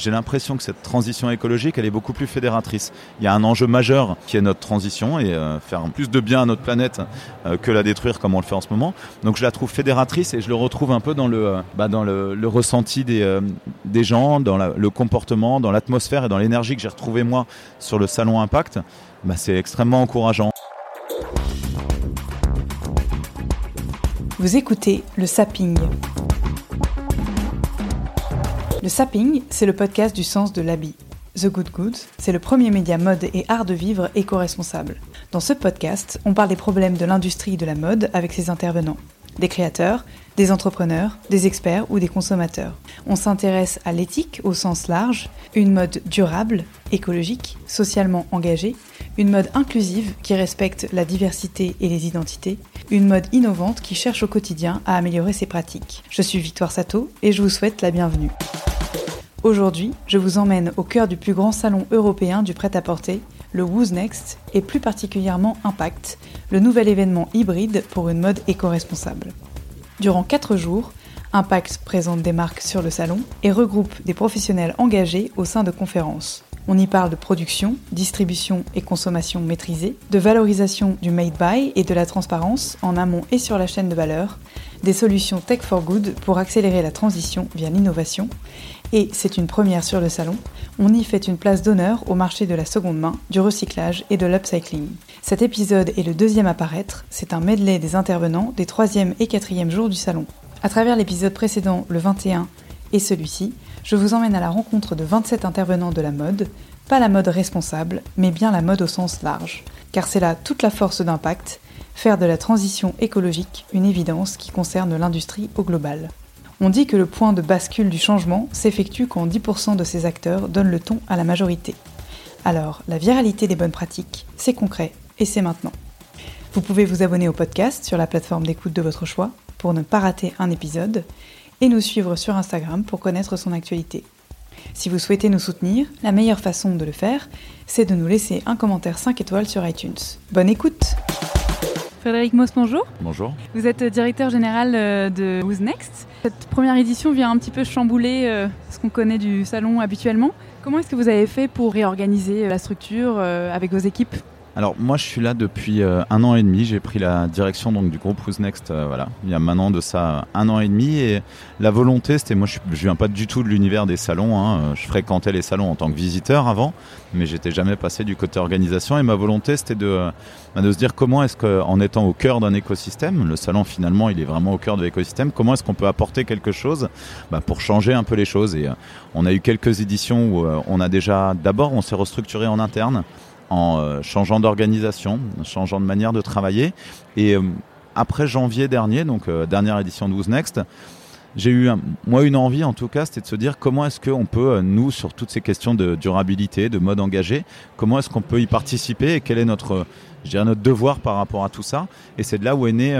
J'ai l'impression que cette transition écologique, elle est beaucoup plus fédératrice. Il y a un enjeu majeur qui est notre transition et euh, faire plus de bien à notre planète euh, que la détruire comme on le fait en ce moment. Donc je la trouve fédératrice et je le retrouve un peu dans le, euh, bah, dans le, ressenti des, des gens, dans le comportement, dans l'atmosphère et dans l'énergie que j'ai retrouvé moi sur le salon Impact. Bah, c'est extrêmement encourageant. Vous écoutez le Sapping. Le Sapping, c'est le podcast du sens de l'habit. The Good Goods, c'est le premier média mode et art de vivre éco-responsable. Dans ce podcast, on parle des problèmes de l'industrie de la mode avec ses intervenants. Des créateurs, des entrepreneurs, des experts ou des consommateurs. On s'intéresse à l'éthique au sens large, une mode durable, écologique, socialement engagée, une mode inclusive qui respecte la diversité et les identités, une mode innovante qui cherche au quotidien à améliorer ses pratiques. Je suis Victoire Sato et je vous souhaite la bienvenue. Aujourd'hui, je vous emmène au cœur du plus grand salon européen du prêt-à-porter, le Who's Next, et plus particulièrement Impact, le nouvel événement hybride pour une mode éco-responsable. Durant 4 jours, Impact présente des marques sur le salon et regroupe des professionnels engagés au sein de conférences. On y parle de production, distribution et consommation maîtrisée, de valorisation du made by et de la transparence en amont et sur la chaîne de valeur, des solutions tech for good pour accélérer la transition via l'innovation, et c'est une première sur le salon, on y fait une place d'honneur au marché de la seconde main, du recyclage et de l'upcycling. Cet épisode est le deuxième à paraître, c'est un medley des intervenants des troisième et quatrième jours du salon. À travers l'épisode précédent, le 21, et celui-ci, je vous emmène à la rencontre de 27 intervenants de la mode, pas la mode responsable, mais bien la mode au sens large. Car c'est là toute la force d'impact, faire de la transition écologique une évidence qui concerne l'industrie au global. On dit que le point de bascule du changement s'effectue quand 10% de ces acteurs donnent le ton à la majorité. Alors, la viralité des bonnes pratiques, c'est concret et c'est maintenant. Vous pouvez vous abonner au podcast sur la plateforme d'écoute de votre choix pour ne pas rater un épisode et nous suivre sur Instagram pour connaître son actualité. Si vous souhaitez nous soutenir, la meilleure façon de le faire, c'est de nous laisser un commentaire 5 étoiles sur iTunes. Bonne écoute Frédéric Moss, bonjour. Bonjour. Vous êtes directeur général euh, de Who's Next. Cette première édition vient un petit peu chambouler euh, ce qu'on connaît du salon habituellement. Comment est-ce que vous avez fait pour réorganiser euh, la structure avec vos équipes? Alors moi je suis là depuis euh, un an et demi, j'ai pris la direction donc du groupe Who's Next euh, voilà, il y a maintenant de ça un an et demi. Et la volonté c'était moi je, je viens pas du tout de l'univers des salons, hein, euh, je fréquentais les salons en tant que visiteur avant mais j'étais jamais passé du côté organisation. Et ma volonté c'était de, euh, bah, de se dire comment est-ce qu'en étant au cœur d'un écosystème, le salon finalement il est vraiment au cœur de l'écosystème, comment est-ce qu'on peut apporter quelque chose bah, pour changer un peu les choses. Et euh, on a eu quelques éditions où euh, on a déjà d'abord on s'est restructuré en interne en euh, changeant d'organisation, changeant de manière de travailler. Et euh, après janvier dernier, donc euh, dernière édition de Who's Next, j'ai eu, moi, une envie en tout cas, c'était de se dire comment est-ce qu'on peut, nous, sur toutes ces questions de durabilité, de mode engagé, comment est-ce qu'on peut y participer et quel est notre, je dirais, notre devoir par rapport à tout ça. Et c'est de là où est né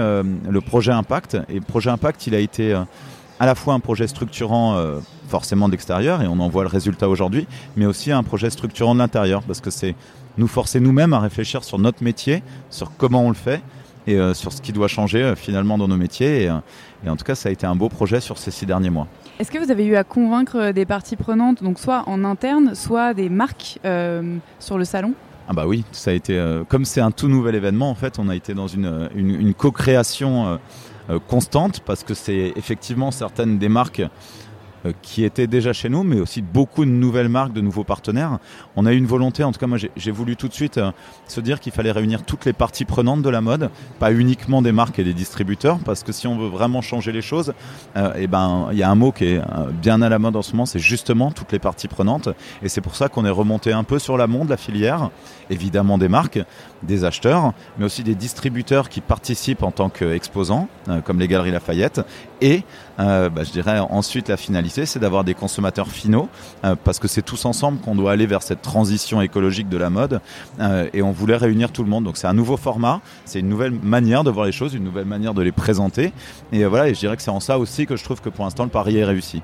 le projet Impact. Et le projet Impact, il a été à la fois un projet structurant forcément d'extérieur, et on en voit le résultat aujourd'hui, mais aussi un projet structurant de l'intérieur, parce que c'est nous forcer nous-mêmes à réfléchir sur notre métier, sur comment on le fait, et euh, sur ce qui doit changer euh, finalement dans nos métiers. Et, euh, et en tout cas, ça a été un beau projet sur ces six derniers mois. Est-ce que vous avez eu à convaincre des parties prenantes, donc soit en interne, soit des marques sur le salon? Ah bah oui, ça a été comme c'est un tout nouvel événement en fait, on a été dans une, une, une co-création constante parce que c'est effectivement certaines des marques qui étaient déjà chez nous, mais aussi beaucoup de nouvelles marques, de nouveaux partenaires. On a eu une volonté, en tout cas moi j'ai voulu tout de suite euh, se dire qu'il fallait réunir toutes les parties prenantes de la mode, pas uniquement des marques et des distributeurs, parce que si on veut vraiment changer les choses, euh, et ben il y a un mot qui est bien à la mode en ce moment, c'est justement toutes les parties prenantes, et c'est pour ça qu'on est remonté un peu sur l'amont de la filière, évidemment des marques, des acheteurs, mais aussi des distributeurs qui participent en tant qu'exposants, comme les Galeries Lafayette, et bah, je dirais ensuite la finalité c'est d'avoir des consommateurs finaux, euh, parce que c'est tous ensemble qu'on doit aller vers cette transition écologique de la mode, euh, et on voulait réunir tout le monde. Donc c'est un nouveau format, c'est une nouvelle manière de voir les choses, une nouvelle manière de les présenter, et euh, voilà, et je dirais que c'est en ça aussi que je trouve que pour l'instant le pari est réussi.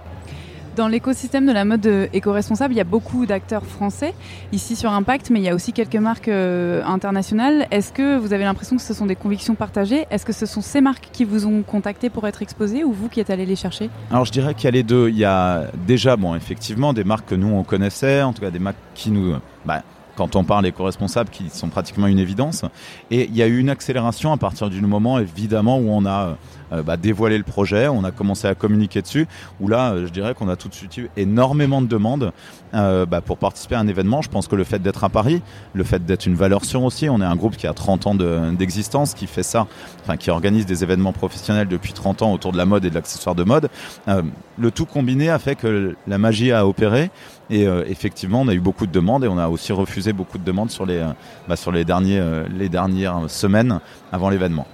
Dans l'écosystème de la mode éco-responsable, il y a beaucoup d'acteurs français ici sur Impact, mais il y a aussi quelques marques euh, internationales. Est-ce que vous avez l'impression que ce sont des convictions partagées? Est-ce que ce sont ces marques qui vous ont contacté pour être exposées ou vous qui êtes allé les chercher? Alors je dirais qu'il y a les deux. Il y a déjà, bon, effectivement, des marques que nous on connaissait, en tout cas des marques qui nous, bah, quand on parle éco-responsables qui sont pratiquement une évidence. Et il y a eu une accélération à partir du moment, évidemment, où on a euh, bah, dévoilé le projet, on a commencé à communiquer dessus, où là, euh, je dirais qu'on a tout de suite eu énormément de demandes euh, bah, pour participer à un événement. Je pense que le fait d'être à Paris, le fait d'être une valeur sûre aussi, on est un groupe qui a 30 ans d'existence, qui fait ça, enfin qui organise des événements professionnels depuis 30 ans autour de la mode et de l'accessoire de mode. le tout combiné a fait que la magie a opéré. Et effectivement, on a eu beaucoup de demandes et on a aussi refusé beaucoup de demandes sur les, bah, sur les, derniers, les dernières semaines avant l'événement.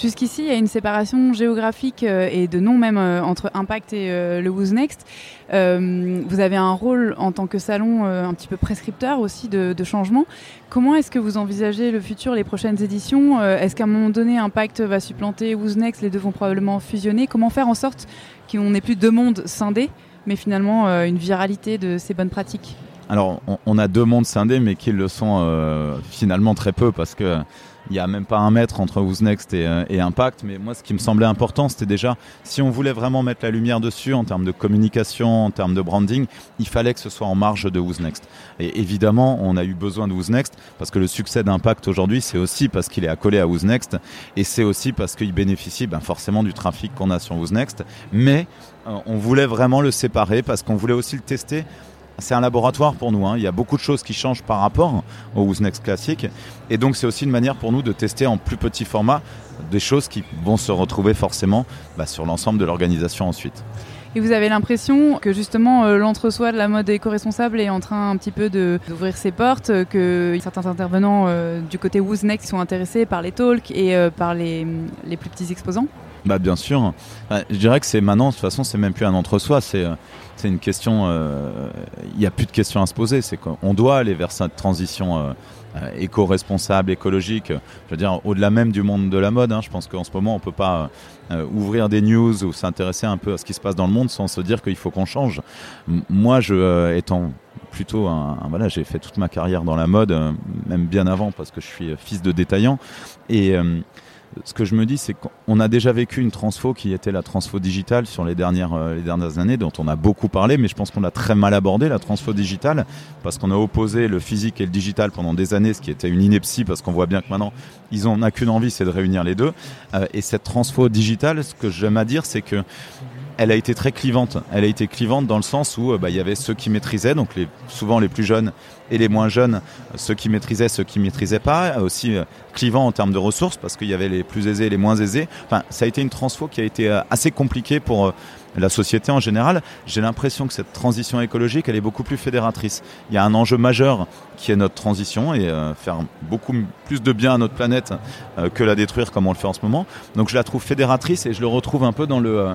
Jusqu'ici, il y a une séparation géographique euh, et de nom même euh, entre Impact et euh, le Who's Next. vous avez un rôle en tant que salon un petit peu prescripteur aussi de, changement. Comment est-ce que vous envisagez le futur, les prochaines éditions? Est-ce qu'à un moment donné, Impact va supplanter Who's Next? Les deux vont probablement fusionner. Comment faire en sorte qu'on n'ait plus deux mondes scindés, mais finalement une viralité de ces bonnes pratiques? Alors, on, a deux mondes scindés, mais qui le sont finalement très peu, parce que il n'y a même pas un mètre entre Who's Next euh, et, Impact. Mais moi, ce qui me semblait important, c'était déjà, si on voulait vraiment mettre la lumière dessus en termes de communication, en termes de branding, il fallait que ce soit en marge de Who's Next. Et évidemment, on a eu besoin de Who's Next parce que le succès d'Impact aujourd'hui, c'est aussi parce qu'il est accolé à Who's Next et c'est aussi parce qu'il bénéficie ben, forcément du trafic qu'on a sur Who's Next. Mais euh, on voulait vraiment le séparer parce qu'on voulait aussi le tester c'est un laboratoire pour nous. Hein. Il y a beaucoup de choses qui changent par rapport au Who's Next classique. Et donc, c'est aussi une manière pour nous de tester en plus petit format des choses qui vont se retrouver forcément bah, sur l'ensemble de l'organisation ensuite. Et vous avez l'impression que justement euh, l'entre-soi de la mode éco-responsable est en train un petit peu d'ouvrir ses portes, que certains intervenants euh, du côté Who's Next sont intéressés par les talks et euh, par les, les, plus petits exposants? Bah bien sûr. je dirais que c'est maintenant, de toute façon, c'est même plus un entre-soi, c'est c'est une question. Euh, il n'y a plus de questions à se poser. C'est qu'on doit aller vers cette transition euh, euh, éco-responsable, écologique. Je veux dire, au-delà même du monde de la mode. Hein, je pense qu'en ce moment, on peut pas ouvrir des news ou s'intéresser un peu à ce qui se passe dans le monde sans se dire qu'il faut qu'on change. moi, je étant plutôt un, voilà, j'ai fait toute ma carrière dans la mode, même bien avant parce que je suis fils de détaillant et ce que je me dis, c'est qu'on a déjà vécu une transfo qui était la transfo digitale sur les dernières, euh, les dernières années, dont on a beaucoup parlé, mais je pense qu'on l'a très mal abordé, la transfo digitale, parce qu'on a opposé le physique et le digital pendant des années, ce qui était une ineptie, parce qu'on voit bien que maintenant, ils n'ont qu'une envie, c'est de réunir les deux. Euh, et cette transfo digitale, ce que j'aime à dire, c'est que elle a été très clivante. Elle a été clivante dans le sens où euh, bah, il y avait ceux qui maîtrisaient, donc souvent les plus jeunes et les moins jeunes, ceux qui maîtrisaient, ceux qui maîtrisaient pas, aussi euh, clivant en termes de ressources parce qu'il y avait les plus aisés et les moins aisés. Enfin, ça a été une transfo qui a été euh, assez compliquée pour la société en général. J'ai l'impression que cette transition écologique, elle est beaucoup plus fédératrice. Il y a un enjeu majeur qui est notre transition et faire beaucoup plus de bien à notre planète que la détruire comme on le fait en ce moment. Donc je la trouve fédératrice et je le retrouve un peu dans le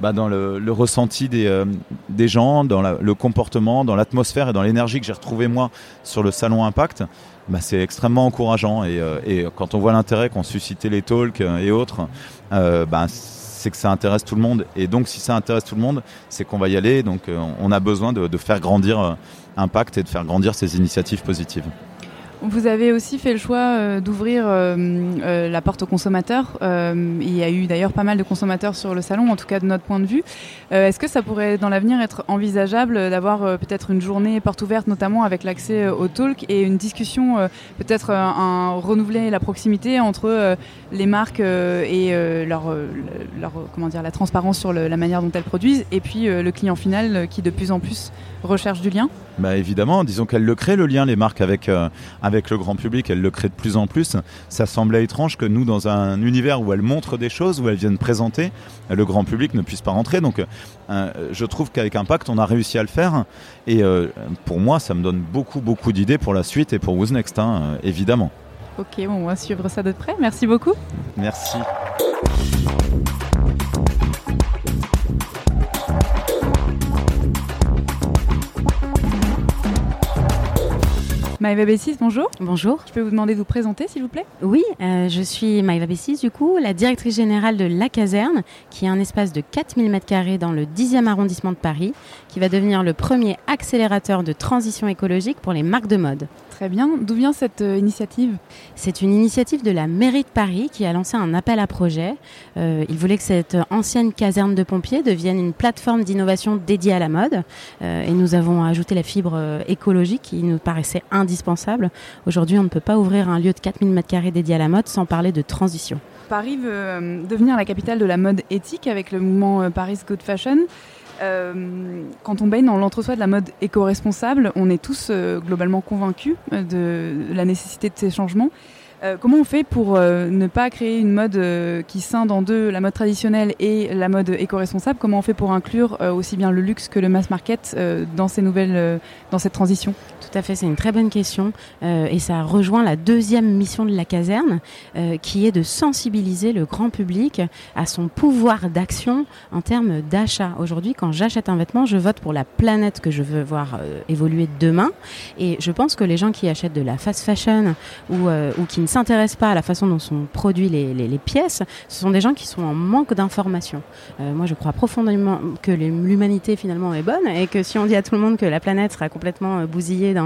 bah, dans le, ressenti des, euh, des gens, dans le comportement, dans l'atmosphère et dans l'énergie que j'ai retrouvé moi sur le salon Impact, bah, c'est extrêmement encourageant. Et, euh, et quand on voit l'intérêt qu'ont suscité les talks euh, et autres, bah, c'est que ça intéresse tout le monde. Et donc, si ça intéresse tout le monde, c'est qu'on va y aller. Donc, on a besoin de, de faire grandir Impact et de faire grandir ces initiatives positives. Vous avez aussi fait le choix euh, d'ouvrir euh, euh, la porte aux consommateurs. Il y a eu d'ailleurs pas mal de consommateurs sur le salon, en tout cas de notre point de vue. Est-ce que ça pourrait dans l'avenir être envisageable d'avoir peut-être une journée porte ouverte, notamment avec l'accès au talk et une discussion, peut-être un, renouveler la proximité entre les marques et leur, leur, comment dire, la transparence sur la manière dont elles produisent, et puis le client final qui de plus en plus recherche du lien Bah évidemment, disons qu'elles le créent le lien, les marques avec, euh, avec le grand public, elles le créent de plus en plus. Ça semblait étrange que nous, dans un univers où elles montrent des choses, où elles viennent présenter, le grand public ne puisse pas rentrer. Donc euh, je trouve qu'avec Impact, on a réussi à le faire. Et euh, pour moi, ça me donne beaucoup, beaucoup d'idées pour la suite et pour Who's Next, hein, euh, évidemment. Ok, bon, on va suivre ça de près. Merci beaucoup. Merci. Maëva Bessis, bonjour. Bonjour. Je peux vous demander de vous présenter, s'il vous plaît? Oui, euh, je suis Maïva Bessis, du coup, la directrice générale de La Caserne, qui est un espace de 4000 m2 dans le 10e arrondissement de Paris, qui va devenir le premier accélérateur de transition écologique pour les marques de mode. Très bien. D'où vient cette euh, initiative? C'est une initiative de la mairie de Paris qui a lancé un appel à projet. Euh, il voulait que cette ancienne caserne de pompiers devienne une plateforme d'innovation dédiée à la mode. Euh, et nous avons ajouté la fibre euh, écologique qui nous paraissait indispensable. Aujourd'hui, on ne peut pas ouvrir un lieu de 4000 m2 dédié à la mode sans parler de transition. Paris veut devenir la capitale de la mode éthique avec le mouvement Paris Good Fashion. Euh, quand on baigne dans l'entre-soi de la mode éco-responsable, on est tous euh, globalement convaincus euh, de la nécessité de ces changements. Comment on fait pour ne pas créer une mode qui scinde en deux la mode traditionnelle et la mode éco-responsable? Comment on fait pour inclure aussi bien le luxe que le mass market dans ces nouvelles, dans cette transition? Tout à fait, c'est une très bonne question euh, et ça rejoint la deuxième mission de la caserne euh, qui est de sensibiliser le grand public à son pouvoir d'action en termes d'achat. Aujourd'hui, quand j'achète un vêtement, je vote pour la planète que je veux voir euh, évoluer demain et je pense que les gens qui achètent de la fast fashion ou, qui ne s'intéressent pas à la façon dont sont produites les, pièces, ce sont des gens qui sont en manque d'informations. Moi, je crois profondément que l'humanité finalement est bonne et que si on dit à tout le monde que la planète sera complètement bousillée dans,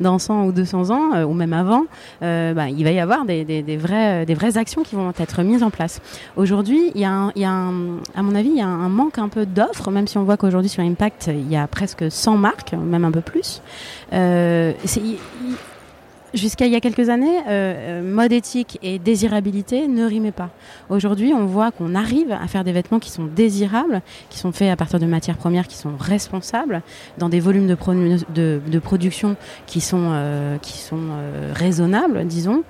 dans 100 ou 200 ans, euh, ou même avant, euh, bah, il va y avoir des, des, vraies, des vraies actions qui vont être mises en place. Aujourd'hui, il y a, à mon avis, il y a un manque un peu d'offres, même si on voit qu'aujourd'hui sur Impact, il y a presque 100 marques, même un peu plus. Euh, Jusqu'à il y a quelques années, euh, euh, mode éthique et désirabilité ne rimaient pas. Aujourd'hui, on voit qu'on arrive à faire des vêtements qui sont désirables, qui sont faits à partir de matières premières qui sont responsables, dans des volumes de, pro- de, de production qui sont, euh, qui sont raisonnables, disons.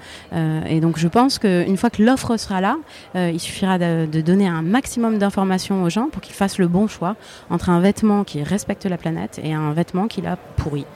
Et donc, je pense qu'une fois que l'offre sera là, il suffira de, de donner un maximum d'informations aux gens pour qu'ils fassent le bon choix entre un vêtement qui respecte la planète et un vêtement qui la pourrit.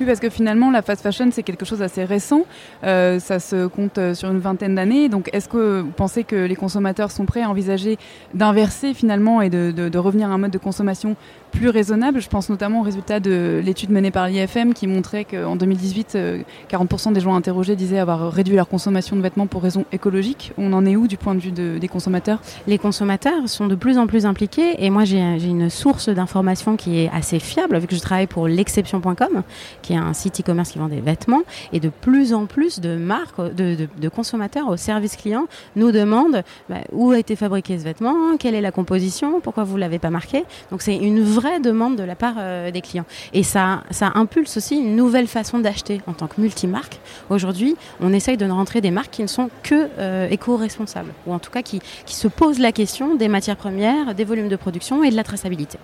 Oui, parce que finalement, la fast fashion, c'est quelque chose d'assez récent. Euh, ça se compte euh, sur une vingtaine d'années. Donc, est-ce que vous pensez que les consommateurs sont prêts à envisager d'inverser finalement et de, revenir à un mode de consommation plus raisonnable. Je pense notamment au résultat de l'étude menée par l'IFM qui montrait qu'en 2018, euh, 40% des gens interrogés disaient avoir réduit leur consommation de vêtements pour raisons écologiques. On en est où du point de vue de, des consommateurs? Les consommateurs sont de plus en plus impliqués et moi j'ai une source d'information qui est assez fiable vu que je travaille pour l'exception.com qui est un site e-commerce qui vend des vêtements. Et de plus en plus de marques, de, consommateurs au service client nous demandent bah, où a été fabriqué ce vêtement, quelle est la composition, pourquoi vous l'avez pas marqué? Donc c'est une vraie demande de la part euh, des clients et ça, ça impulse aussi une nouvelle façon d'acheter en tant que multimarque. Aujourd'hui, on essaye de rentrer des marques qui ne sont que euh, éco-responsables ou en tout cas qui, qui se posent la question des matières premières, des volumes de production et de la traçabilité.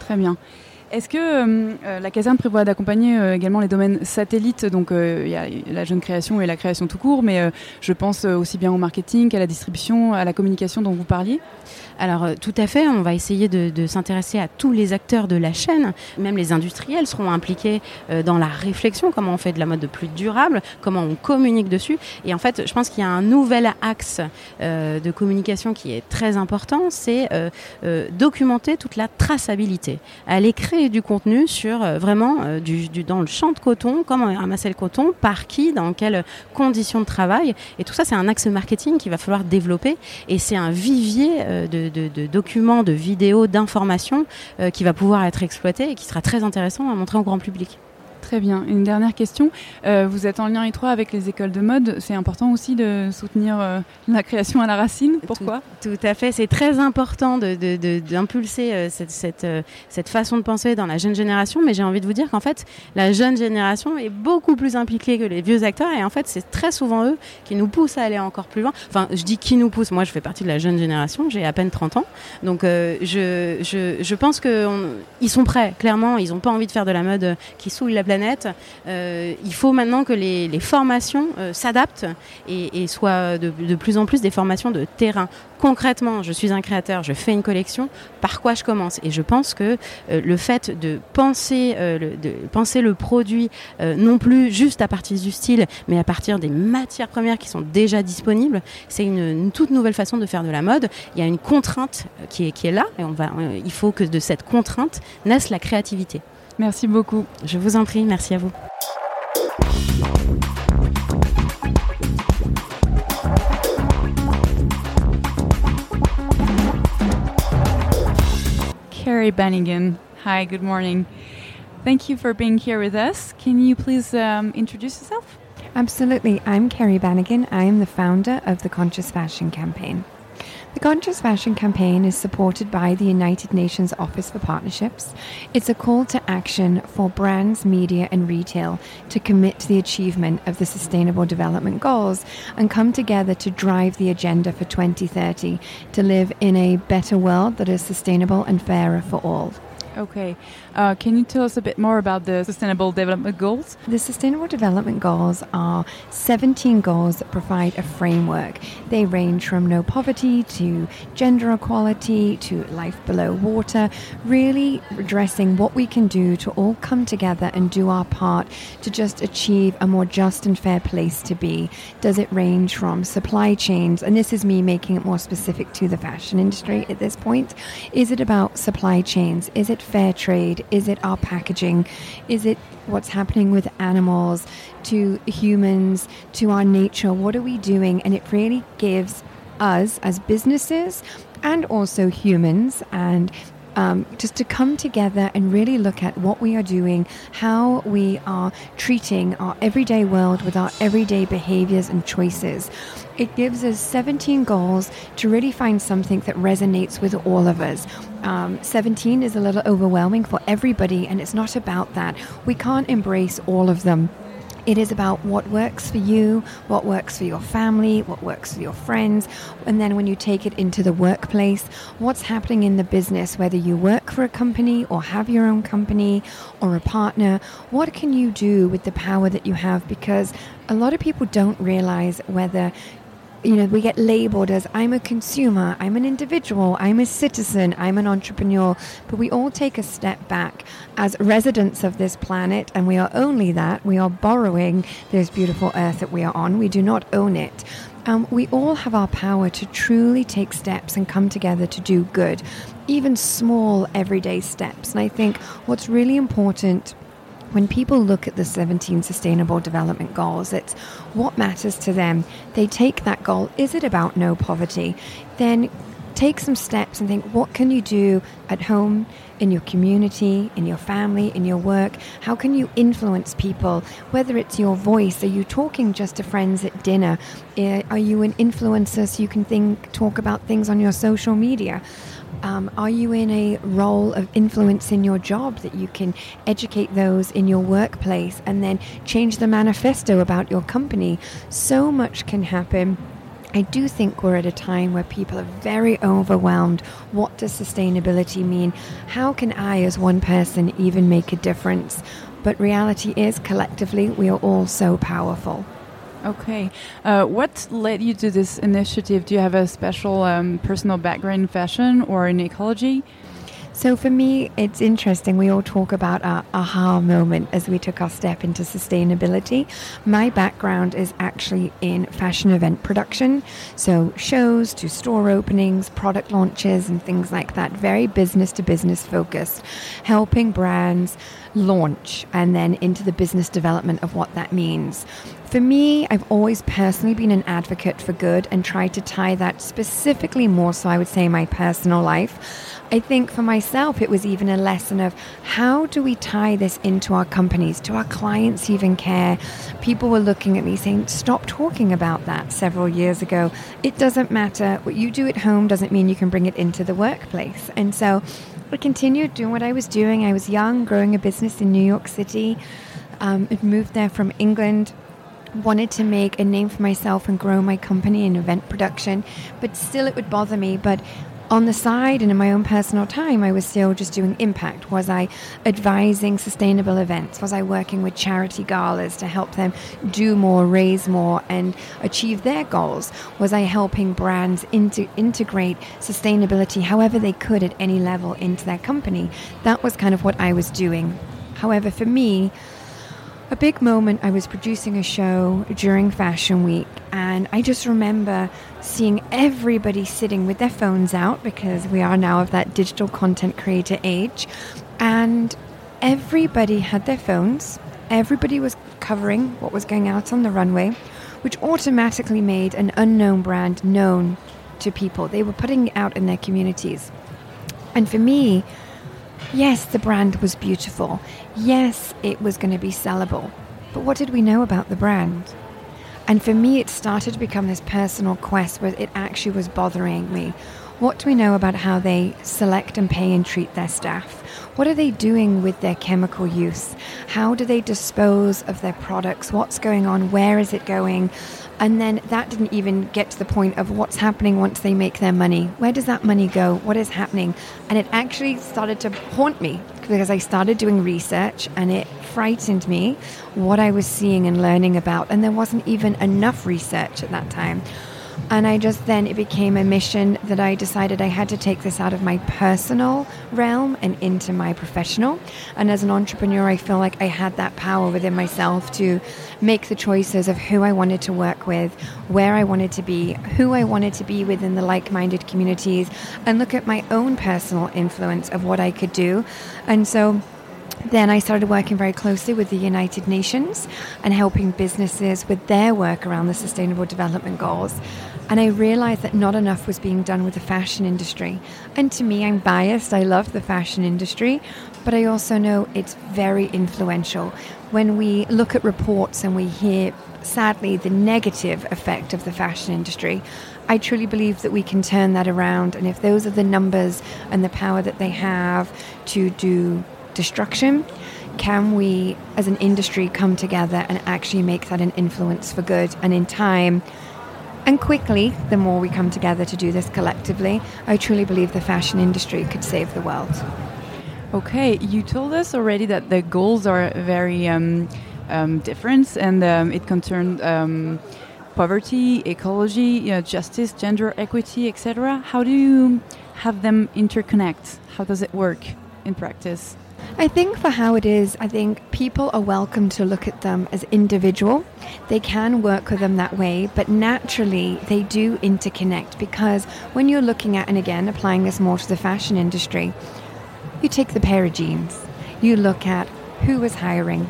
Très bien. Est-ce que euh, la caserne prévoit d'accompagner euh, également les domaines satellites? Donc, il euh, y a la jeune création et la création tout court, mais euh, je pense aussi bien au marketing qu'à la distribution, à la communication dont vous parliez. Alors euh, tout à fait, on va essayer de, de s'intéresser à tous les acteurs de la chaîne, même les industriels seront impliqués euh, dans la réflexion, comment on fait de la mode plus durable, comment on communique dessus? Et en fait, je pense qu'il y a un nouvel axe euh, de communication qui est très important, c'est euh, documenter toute la traçabilité, aller créer du contenu sur euh, vraiment du, du, dans le champ de coton, comment ramasser le coton, par qui, dans quelles conditions de travail. Et tout ça, c'est un axe marketing qu'il va falloir développer et c'est un vivier euh, de documents, de vidéos, d'informations euh, qui va pouvoir être exploité et qui sera très intéressant à montrer au grand public. Très bien. Une dernière question. Euh, vous êtes en lien étroit avec les écoles de mode. C'est important aussi de soutenir euh, la création à la racine. Pourquoi? Tout, tout, à fait. C'est très important d'impulser de, de, euh, cette, cette, euh, cette, façon de penser dans la jeune génération. Mais j'ai envie de vous dire qu'en fait, la jeune génération est beaucoup plus impliquée que les vieux acteurs. Et en fait, c'est très souvent eux qui nous poussent à aller encore plus loin. Enfin, je dis qui nous pousse. Moi, je fais partie de la jeune génération. J'ai à peine 30 ans. Donc, euh, je, je, je, pense qu'ils sont prêts. Clairement, ils n'ont pas envie de faire de la mode qui souille la planète euh, il faut maintenant que les, formations euh, s'adaptent et, soient de, plus en plus des formations de terrain. Concrètement, je suis un créateur, je fais une collection, par quoi je commence? Et je pense que euh, le fait de penser, le, produit non plus juste à partir du style, mais à partir des matières premières qui sont déjà disponibles, c'est une, toute nouvelle façon de faire de la mode. Il y a une contrainte qui est, qui est là et on va, il faut que de cette contrainte naisse la créativité. Merci beaucoup. Je vous en prie, merci à vous. Carrie Bannigan. Hi, good morning. Thank you for being here with us. Can you please um, introduce yourself? Absolutely. I'm Carrie Bannigan. I am the founder of the Conscious Fashion Campaign. The Conscious Fashion campaign is supported by the United Nations Office for Partnerships. It's a call to action for brands, media, and retail to commit to the achievement of the Sustainable Development Goals and come together to drive the agenda for 2030 to live in a better world that is sustainable and fairer for all. Okay. Uh, can you tell us a bit more about the Sustainable Development Goals? The Sustainable Development Goals are 17 goals that provide a framework. They range from no poverty to gender equality to life below water, really addressing what we can do to all come together and do our part to just achieve a more just and fair place to be. Does it range from supply chains? And this is me making it more specific to the fashion industry at this point. Is it about supply chains? Is it fair trade? Is it our packaging? Is it what's happening with animals, to humans, to our nature? What are we doing? And it really gives us as businesses and also humans and um, just to come together and really look at what we are doing, how we are treating our everyday world with our everyday behaviors and choices. It gives us 17 goals to really find something that resonates with all of us. Um, 17 is a little overwhelming for everybody, and it's not about that. We can't embrace all of them. It is about what works for you, what works for your family, what works for your friends. And then when you take it into the workplace, what's happening in the business, whether you work for a company or have your own company or a partner, what can you do with the power that you have? Because a lot of people don't realize whether you know, we get labeled as I'm a consumer, I'm an individual, I'm a citizen, I'm an entrepreneur, but we all take a step back as residents of this planet, and we are only that. We are borrowing this beautiful earth that we are on, we do not own it. Um, we all have our power to truly take steps and come together to do good, even small everyday steps. And I think what's really important when people look at the 17 sustainable development goals, it's what matters to them. They take that goal. Is it about no poverty? Then take some steps and think what can you do at home in your community in your family in your work how can you influence people whether it's your voice are you talking just to friends at dinner eh, are you an influencer so you can think talk about things on your social media um, are you in a role of influence in your job that you can educate those in your workplace and then change the manifesto about your company? So much can happen. I do think we're at a time where people are very overwhelmed. What does sustainability mean? How can I, as one person, even make a difference? But reality is, collectively, we are all so powerful. Okay. Uh, what led you to this initiative? Do you have a special um, personal background in fashion or in ecology? So for me, it's interesting. We all talk about our aha moment as we took our step into sustainability. My background is actually in fashion event production. So shows to store openings, product launches, and things like that. Very business to business focused, helping brands launch and then into the business development of what that means. For me, I've always personally been an advocate for good and tried to tie that specifically more so, I would say, my personal life. I think for myself, it was even a lesson of how do we tie this into our companies? Do our clients even care? People were looking at me saying, stop talking about that several years ago. It doesn't matter. What you do at home doesn't mean you can bring it into the workplace. And so I continued doing what I was doing. I was young, growing a business in New York City. Um, I'd moved there from England wanted to make a name for myself and grow my company in event production, but still it would bother me. But on the side and in my own personal time, I was still just doing impact. Was I advising sustainable events? Was I working with charity galas to help them do more, raise more, and achieve their goals? Was I helping brands into, integrate sustainability however they could at any level into their company? That was kind of what I was doing. However, for me, a big moment. I was producing a show during Fashion Week, and I just remember seeing everybody sitting with their phones out because we are now of that digital content creator age. And everybody had their phones, everybody was covering what was going out on the runway, which automatically made an unknown brand known to people. They were putting it out in their communities. And for me, Yes, the brand was beautiful. Yes, it was going to be sellable. But what did we know about the brand? And for me, it started to become this personal quest where it actually was bothering me. What do we know about how they select and pay and treat their staff? What are they doing with their chemical use? How do they dispose of their products? What's going on? Where is it going? And then that didn't even get to the point of what's happening once they make their money. Where does that money go? What is happening? And it actually started to haunt me because I started doing research and it frightened me what I was seeing and learning about. And there wasn't even enough research at that time. And I just then, it became a mission that I decided I had to take this out of my personal realm and into my professional. And as an entrepreneur, I feel like I had that power within myself to make the choices of who I wanted to work with, where I wanted to be, who I wanted to be within the like minded communities, and look at my own personal influence of what I could do. And so, then I started working very closely with the United Nations and helping businesses with their work around the Sustainable Development Goals. And I realized that not enough was being done with the fashion industry. And to me, I'm biased. I love the fashion industry, but I also know it's very influential. When we look at reports and we hear, sadly, the negative effect of the fashion industry, I truly believe that we can turn that around. And if those are the numbers and the power that they have to do destruction, can we as an industry come together and actually make that an influence for good? And in time, and quickly, the more we come together to do this collectively, I truly believe the fashion industry could save the world. Okay, you told us already that the goals are very um, um, different and um, it concerned um, poverty, ecology, you know, justice, gender equity, etc. How do you have them interconnect? How does it work in practice? I think for how it is, I think people are welcome to look at them as individual. They can work with them that way, but naturally they do interconnect because when you're looking at, and again, applying this more to the fashion industry, you take the pair of jeans, you look at who is hiring,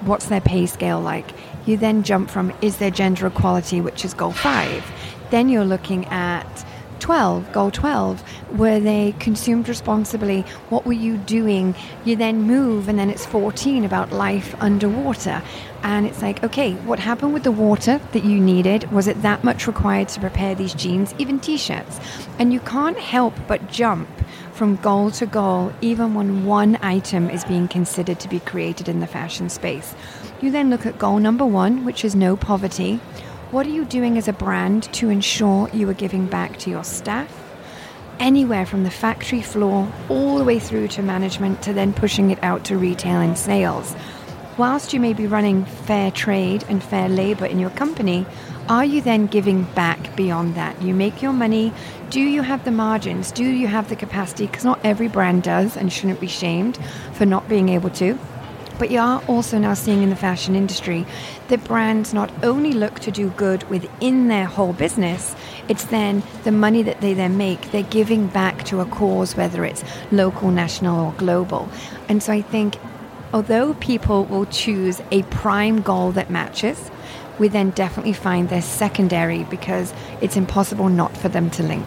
what's their pay scale like. You then jump from is there gender equality, which is goal five. Then you're looking at 12, goal 12, were they consumed responsibly? What were you doing? You then move, and then it's 14 about life underwater. And it's like, okay, what happened with the water that you needed? Was it that much required to prepare these jeans, even t shirts? And you can't help but jump from goal to goal, even when one item is being considered to be created in the fashion space. You then look at goal number one, which is no poverty. What are you doing as a brand to ensure you are giving back to your staff? Anywhere from the factory floor all the way through to management to then pushing it out to retail and sales. Whilst you may be running fair trade and fair labor in your company, are you then giving back beyond that? You make your money. Do you have the margins? Do you have the capacity? Because not every brand does and shouldn't be shamed for not being able to. But you are also now seeing in the fashion industry that brands not only look to do good within their whole business, it's then the money that they then make, they're giving back to a cause, whether it's local, national, or global. And so I think although people will choose a prime goal that matches, we then definitely find they're secondary because it's impossible not for them to link.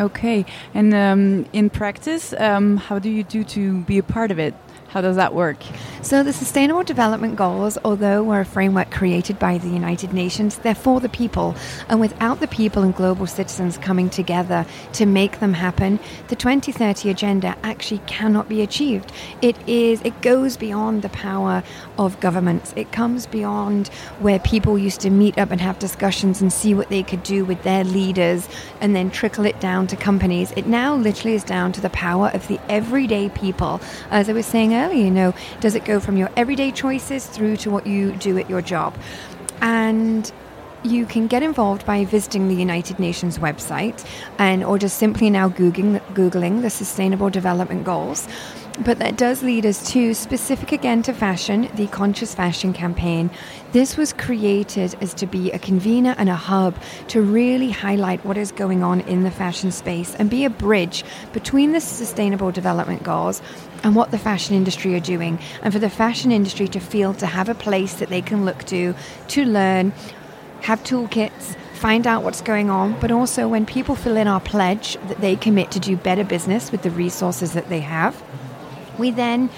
Okay, and um, in practice, um, how do you do to be a part of it? How does that work? So, the Sustainable Development Goals, although were a framework created by the United Nations, they're for the people. And without the people and global citizens coming together to make them happen, the 2030 agenda actually cannot be achieved. It is it goes beyond the power of governments. It comes beyond where people used to meet up and have discussions and see what they could do with their leaders and then trickle it down to companies. It now literally is down to the power of the everyday people. As I was saying earlier, you know, does it go from your everyday choices through to what you do at your job? And you can get involved by visiting the United Nations website and or just simply now googling googling the sustainable development goals. But that does lead us to specific again to fashion, the Conscious Fashion campaign. This was created as to be a convener and a hub to really highlight what is going on in the fashion space and be a bridge between the sustainable development goals and what the fashion industry are doing and for the fashion industry to feel to have a place that they can look to to learn have toolkits find out what's going on but also when people fill in our pledge that they commit to do better business with the resources that they have we then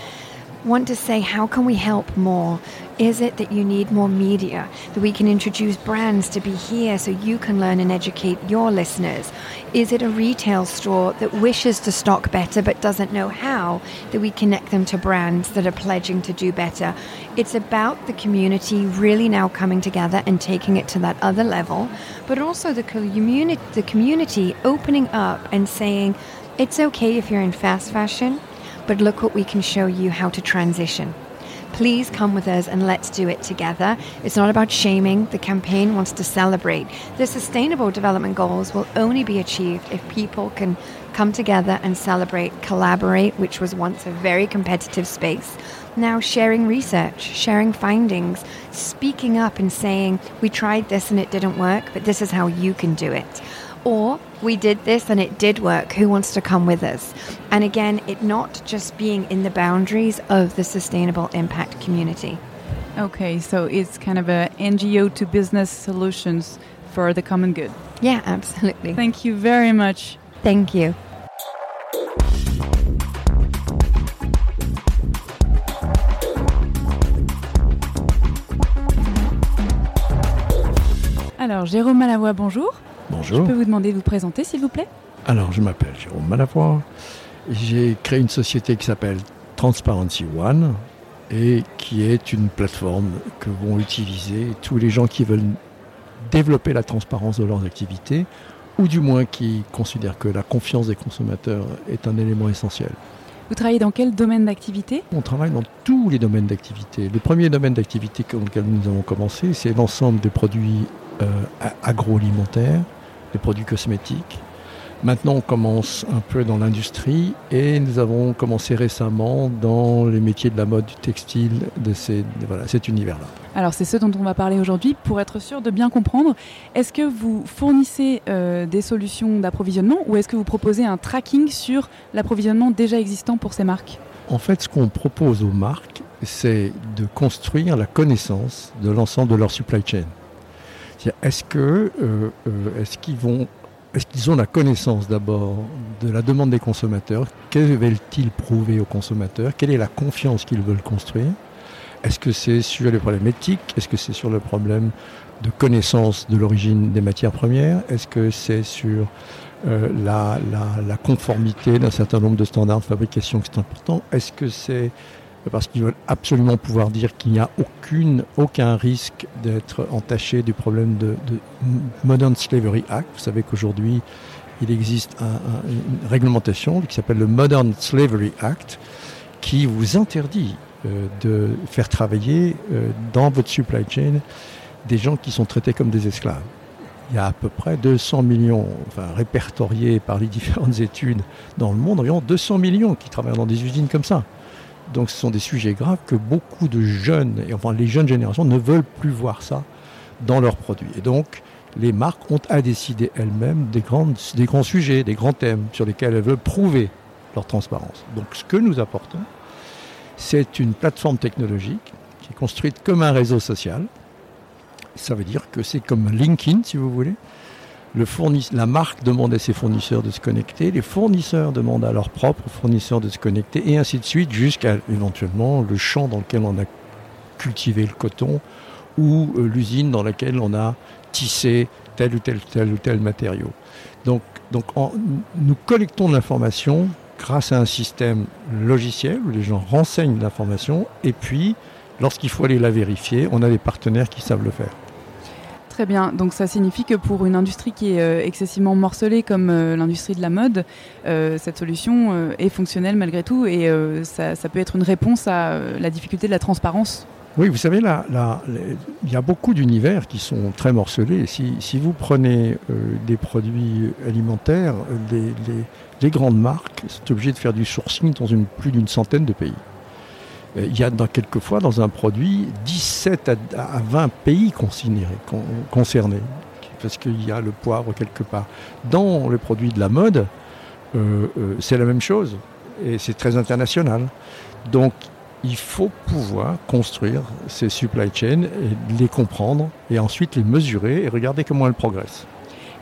want to say, how can we help more? Is it that you need more media? That we can introduce brands to be here so you can learn and educate your listeners? Is it a retail store that wishes to stock better but doesn't know how? That we connect them to brands that are pledging to do better? It's about the community really now coming together and taking it to that other level, but also the community, the community opening up and saying, it's okay if you're in fast fashion but look what we can show you how to transition. Please come with us and let's do it together. It's not about shaming. The campaign wants to celebrate. The Sustainable Development Goals will only be achieved if people can come together and celebrate, collaborate, which was once a very competitive space. Now, sharing research, sharing findings, speaking up and saying, We tried this and it didn't work, but this is how you can do it. Or we did this and it did work. Who wants to come with us? And again, it not just being in the boundaries of the sustainable impact community. Okay, so it's kind of a NGO to business solutions for the common good. Yeah, absolutely. Thank you very much. Thank you. Alors, Jérôme Malavoie, bonjour. Bonjour. Je peux vous demander de vous présenter, s'il vous plaît Alors, je m'appelle Jérôme Malavoie. J'ai créé une société qui s'appelle Transparency One et qui est une plateforme que vont utiliser tous les gens qui veulent développer la transparence de leurs activités ou du moins qui considèrent que la confiance des consommateurs est un élément essentiel. Vous travaillez dans quel domaine d'activité On travaille dans tous les domaines d'activité. Le premier domaine d'activité dans lequel nous avons commencé, c'est l'ensemble des produits euh, agroalimentaires, des produits cosmétiques. Maintenant, on commence un peu dans l'industrie et nous avons commencé récemment dans les métiers de la mode, du textile, de, ces, de voilà, cet univers-là. Alors, c'est ce dont on va parler aujourd'hui. Pour être sûr de bien comprendre, est-ce que vous fournissez euh, des solutions d'approvisionnement ou est-ce que vous proposez un tracking sur l'approvisionnement déjà existant pour ces marques? En fait, ce qu'on propose aux marques, c'est de construire la connaissance de l'ensemble de leur supply chain. Est-ce que euh, euh, est-ce qu'ils vont est-ce qu'ils ont la connaissance d'abord de la demande des consommateurs? Que veulent-ils prouver aux consommateurs? Quelle est la confiance qu'ils veulent construire? Est-ce que c'est sur les problèmes éthiques? Est-ce que c'est sur le problème de connaissance de l'origine des matières premières? Est-ce que c'est sur euh, la, la, la, conformité d'un certain nombre de standards de fabrication qui est important Est-ce que c'est parce qu'ils veulent absolument pouvoir dire qu'il n'y a aucun risque d'être entaché du problème de, de, Modern Slavery Act. Vous savez qu'aujourd'hui, il existe un, un, une réglementation qui s'appelle le Modern Slavery Act qui vous interdit euh, de faire travailler euh, dans votre supply chain des gens qui sont traités comme des esclaves. Il y a à peu près 200 millions, enfin répertoriés par les différentes études dans le monde, environ 200 millions qui travaillent dans des usines comme ça. Donc ce sont des sujets graves que beaucoup de jeunes, et enfin les jeunes générations, ne veulent plus voir ça dans leurs produits. Et donc les marques ont à décider elles-mêmes des, des grands sujets, des grands thèmes sur lesquels elles veulent prouver leur transparence. Donc ce que nous apportons, c'est une plateforme technologique qui est construite comme un réseau social. Ça veut dire que c'est comme LinkedIn, si vous voulez, Le la marque demande à ses fournisseurs de se connecter, les fournisseurs demandent à leurs propres fournisseurs de se connecter, et ainsi de suite, jusqu'à éventuellement le champ dans lequel on a cultivé le coton ou euh, l'usine dans laquelle on a tissé tel ou tel, tel ou tel matériau. Donc, donc nous collectons de l'information grâce à un système logiciel où les gens renseignent l'information et puis, lorsqu'il faut aller la vérifier, on a des partenaires qui savent le faire. Très bien. Donc ça signifie que pour une industrie qui est euh, excessivement morcelée comme euh, l'industrie de la mode, euh, cette solution est fonctionnelle malgré tout et ça, peut être une réponse à la difficulté de la transparence. Oui, vous savez, il y a beaucoup d'univers qui sont très morcelés. Si, vous prenez des produits alimentaires, les, grandes marques sont obligées de faire du sourcing dans plus d'une centaine de pays. Il y a dans, quelquefois dans un produit 17 à, à 20 pays concernés, parce qu'il y a le poivre quelque part. Dans les produits de la mode, euh, euh, c'est la même chose, et c'est très international. Donc il faut pouvoir construire ces supply chains et les comprendre et ensuite les mesurer et regarder comment elles progressent.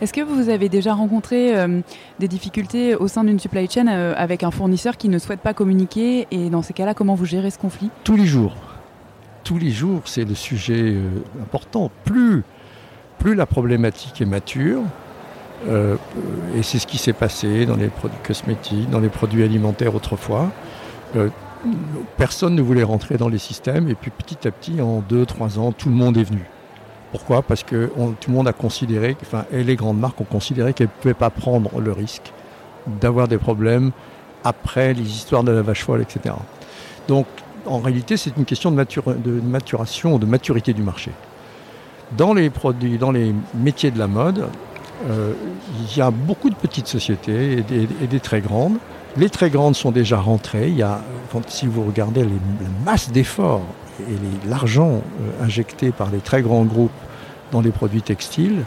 Est-ce que vous avez déjà rencontré euh, des difficultés au sein d'une supply chain euh, avec un fournisseur qui ne souhaite pas communiquer? Et dans ces cas-là, comment vous gérez ce conflit? Tous les jours. Tous les jours, c'est le sujet euh, important. Plus, plus la problématique est mature, et c'est ce qui s'est passé dans les produits cosmétiques, dans les produits alimentaires autrefois, personne ne voulait rentrer dans les systèmes, et puis petit à petit, en 2-3 ans, tout le monde est venu. Pourquoi? Parce que tout le monde a considéré, enfin, et les grandes marques ont considéré qu'elles ne pouvaient pas prendre le risque d'avoir des problèmes après les histoires de la vache folle, etc. Donc, en réalité, c'est une question de, de maturation, de maturité du marché. Dans les produits, dans les métiers de la mode, euh, il y a beaucoup de petites sociétés et des, très grandes. Les très grandes sont déjà rentrées. Si vous regardez la masse d'efforts et l'argent euh, injecté par les très grands groupes dans les produits textiles,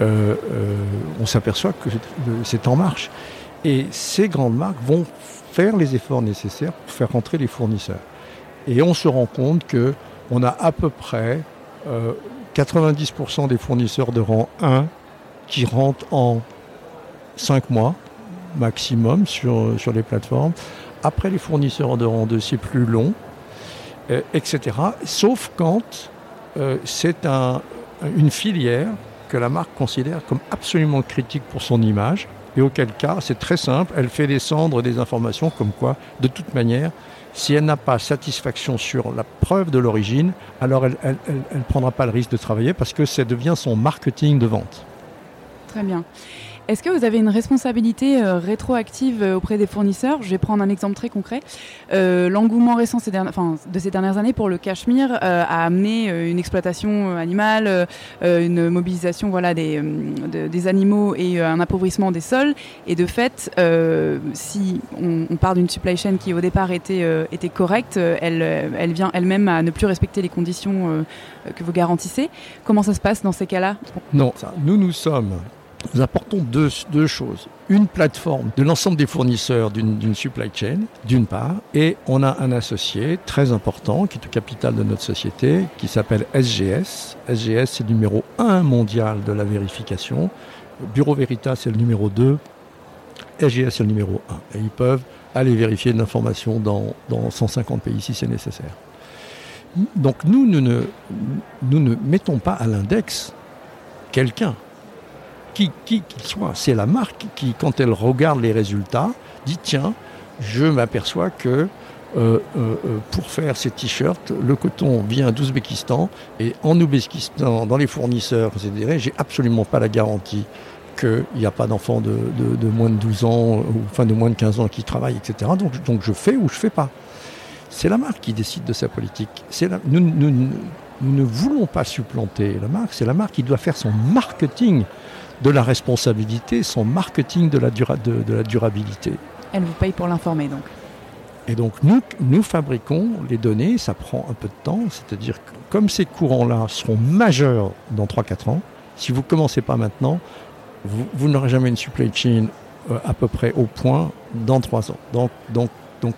euh, euh, on s'aperçoit que c'est- en marche. Et ces grandes marques vont faire les efforts nécessaires pour faire rentrer les fournisseurs. Et on se rend compte que on a à peu près euh, 90% des fournisseurs de rang 1 qui rentrent en 5 mois maximum sur, sur les plateformes. Après les fournisseurs de rang 2, c'est plus long, euh, etc. Sauf quand euh, c'est un- une filière que la marque considère comme absolument critique pour son image et auquel cas, c'est très simple, elle fait descendre des informations comme quoi, de toute manière, si elle n'a pas satisfaction sur la preuve de l'origine, alors elle ne prendra pas le risque de travailler parce que ça devient son marketing de vente. Très bien. Est-ce que vous avez une responsabilité euh, rétroactive euh, auprès des fournisseurs? Je vais prendre un exemple très concret. Euh, L'engouement récent de ces dernières années pour le cachemire a amené une exploitation animale, une mobilisation voilà, des, de- des animaux et un appauvrissement des sols. Et de fait, si on, on part d'une supply chain qui au départ était, était correcte, elle, elle vient elle-même à ne plus respecter les conditions que vous garantissez. Comment ça se passe dans ces cas-là? Non, nous, nous sommes, nous apportons deux, choses. Une plateforme de l'ensemble des fournisseurs d'une supply chain, d'une part, et on a un associé très important qui est au capital de notre société, qui s'appelle SGS. SGS, c'est le numéro 1 mondial de la vérification. Bureau Veritas, c'est le numéro 2. SGS, c'est le numéro 1. Et ils peuvent aller vérifier de l'information dans, dans 150 pays si c'est nécessaire. Donc nous, nous ne mettons pas à l'index quelqu'un, qui qu'il qui qu'il soit. C'est la marque qui, quand elle regarde les résultats, dit tiens, je m'aperçois que euh, euh, euh, pour faire ces t-shirts, le coton vient d'Ouzbékistan et en Ouzbékistan, dans les fournisseurs, considérés, j'ai absolument pas la garantie qu'il n'y a pas d'enfants de, moins de 12 ans ou de moins de 15 ans qui travaillent, etc. Donc, je fais ou je fais pas. C'est la marque qui décide de sa politique. Nous ne voulons pas supplanter la marque, c'est la marque qui doit faire son marketing de la responsabilité, son marketing de la, dura- de- de la durabilité. Elle vous paye pour l'informer donc. Et donc nous, nous fabriquons les données, ça prend un peu de temps, c'est-à-dire que comme ces courants-là seront majeurs dans 3-4 ans, si vous ne commencez pas maintenant, vous, vous n'aurez jamais une supply chain euh, à peu près au point dans 3 ans. Donc, donc, donc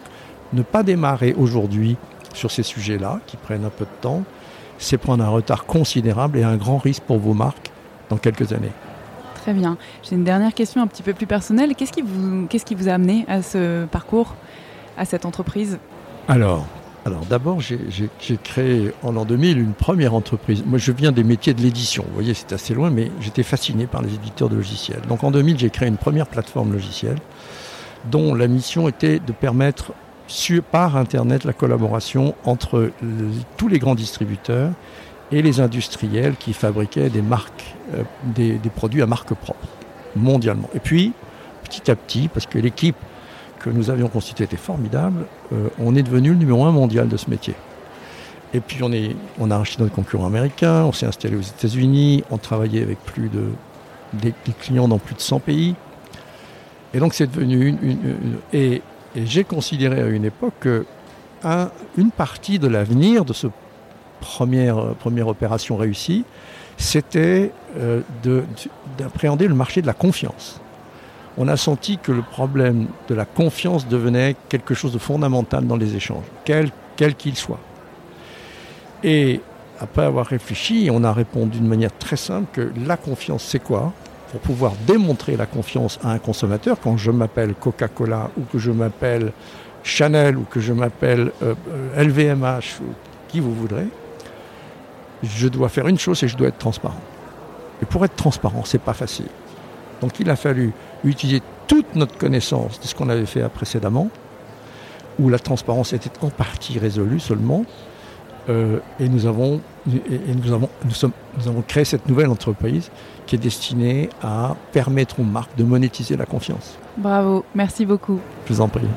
ne pas démarrer aujourd'hui sur ces sujets-là, qui prennent un peu de temps, c'est prendre un retard considérable et un grand risque pour vos marques dans quelques années. Très bien. J'ai une dernière question un petit peu plus personnelle. Qu'est-ce qui vous, qu'est-ce qui vous a amené à ce parcours, à cette entreprise? Alors, alors d'abord, j'ai créé en l'an 2000 une première entreprise. Moi, je viens des métiers de l'édition. Vous voyez, c'est assez loin, mais j'étais fasciné par les éditeurs de logiciels. Donc en 2000, j'ai créé une première plateforme logicielle dont la mission était de permettre par Internet la collaboration entre tous les grands distributeurs et les industriels qui fabriquaient des marques, euh, des, produits à marque propre, mondialement. Et puis, petit à petit, parce que l'équipe que nous avions constituée était formidable, euh, on est devenu le numéro un mondial de ce métier. Et puis on, est, on a racheté notre concurrent américain, on s'est installé aux États-Unis, on travaillait avec plus de des, clients dans plus de 100 pays. Et donc c'est devenu une, et, j'ai considéré à une époque que une partie de l'avenir de ce première, euh, première opération réussie, c'était euh, d'appréhender le marché de la confiance. On a senti que le problème de la confiance devenait quelque chose de fondamental dans les échanges, quel qu'il soit. Et après avoir réfléchi, on a répondu d'une manière très simple que la confiance, c'est quoi? Pour pouvoir démontrer la confiance à un consommateur, quand je m'appelle Coca-Cola ou que je m'appelle Chanel ou que je m'appelle LVMH euh, ou qui vous voudrez, je dois faire une chose et je dois être transparent. Et pour être transparent, c'est pas facile. Donc il a fallu utiliser toute notre connaissance de ce qu'on avait fait précédemment, où la transparence était en partie résolue seulement, euh, et, nous avons, et nous, avons, nous, sommes, nous avons créé cette nouvelle entreprise qui est destinée à permettre aux marques de monétiser la confiance. Bravo, merci beaucoup. Je vous en prie.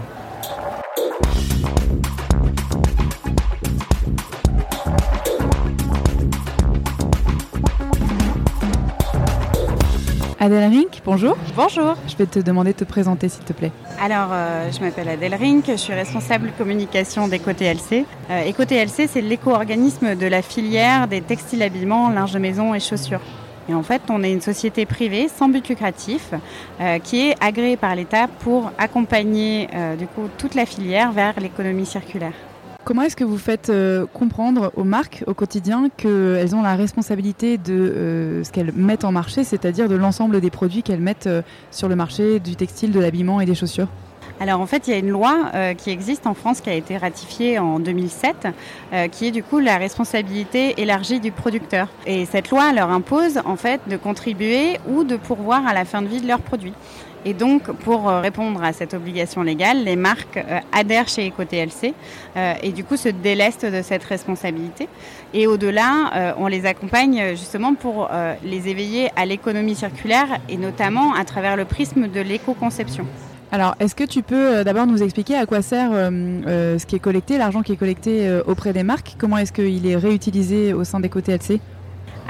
Adèle Rink, bonjour. Bonjour. Je vais te demander de te présenter s'il te plaît. Alors, euh, je m'appelle Adèle Rink, je suis responsable communication d'EcoTLC. Euh, EcoTLC, c'est l'éco-organisme de la filière des textiles habillements, linge de maison et chaussures. Et en fait, on est une société privée sans but lucratif euh, qui est agréée par l'État pour accompagner euh, du coup toute la filière vers l'économie circulaire. Comment est-ce que vous faites euh, comprendre aux marques au quotidien qu'elles ont la responsabilité de euh, ce qu'elles mettent en marché, c'est-à-dire de l'ensemble des produits qu'elles mettent euh, sur le marché du textile, de l'habillement et des chaussures? Alors en fait, il y a une loi qui existe en France qui a été ratifiée en 2007, qui est du coup la responsabilité élargie du producteur. Et cette loi leur impose en fait de contribuer ou de pourvoir à la fin de vie de leurs produits. Et donc, pour euh, répondre à cette obligation légale, les marques euh, adhèrent chez EcoTLC euh, et du coup se délestent de cette responsabilité. Et au-delà, on les accompagne justement pour les éveiller à l'économie circulaire et notamment à travers le prisme de l'éco-conception. Alors, est-ce que tu peux d'abord nous expliquer à quoi sert ce qui est collecté, l'argent qui est collecté auprès des marques? Comment est-ce qu'il est réutilisé au sein d'EcoTLC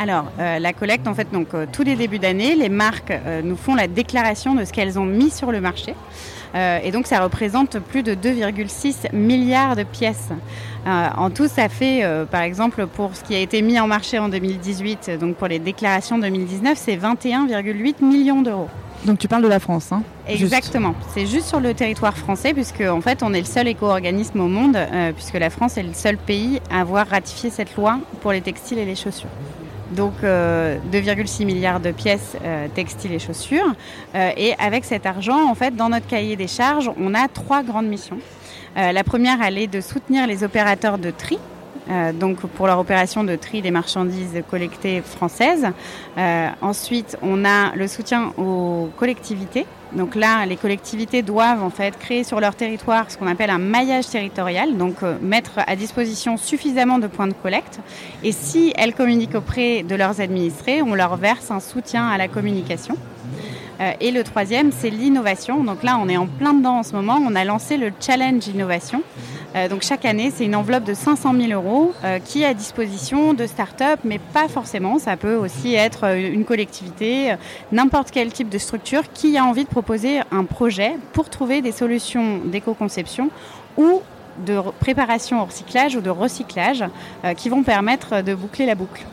alors, euh, la collecte, en fait, donc euh, tous les débuts d'année, les marques euh, nous font la déclaration de ce qu'elles ont mis sur le marché. et donc, ça représente plus de 2,6 milliards de pièces. en tout, ça fait, par exemple, pour ce qui a été mis en marché en 2018, donc pour les déclarations 2019, c'est 21,8 millions d'euros. Donc tu parles de la France, hein? Exactement. C'est juste sur le territoire français, puisque en fait on est le seul éco-organisme au monde, puisque la France est le seul pays à avoir ratifié cette loi pour les textiles et les chaussures donc 2,6 euh, milliards de pièces euh, textiles et chaussures. Euh, et avec cet argent, en fait, dans notre cahier des charges, on a trois grandes missions. la première, elle est de soutenir les opérateurs de tri. Donc pour leur opération de tri des marchandises collectées françaises. ensuite, on a le soutien aux collectivités donc là, les collectivités doivent en fait créer sur leur territoire ce qu'on appelle un maillage territorial, donc euh, mettre à disposition suffisamment de points de collecte. Et si elles communiquent auprès de leurs administrés, on leur verse un soutien à la communication. Euh, et le troisième, c'est l'innovation. Donc là, on est en plein dedans en ce moment. On a lancé le Challenge Innovation. Euh, donc chaque année, c'est une enveloppe de 500 000 euros euh, qui est à disposition de start-up, mais pas forcément. Ça peut aussi être une collectivité, n'importe quel type de structure qui a envie de proposer un projet pour trouver des solutions d'éco-conception ou de préparation au recyclage ou de recyclage qui vont permettre de boucler la boucle.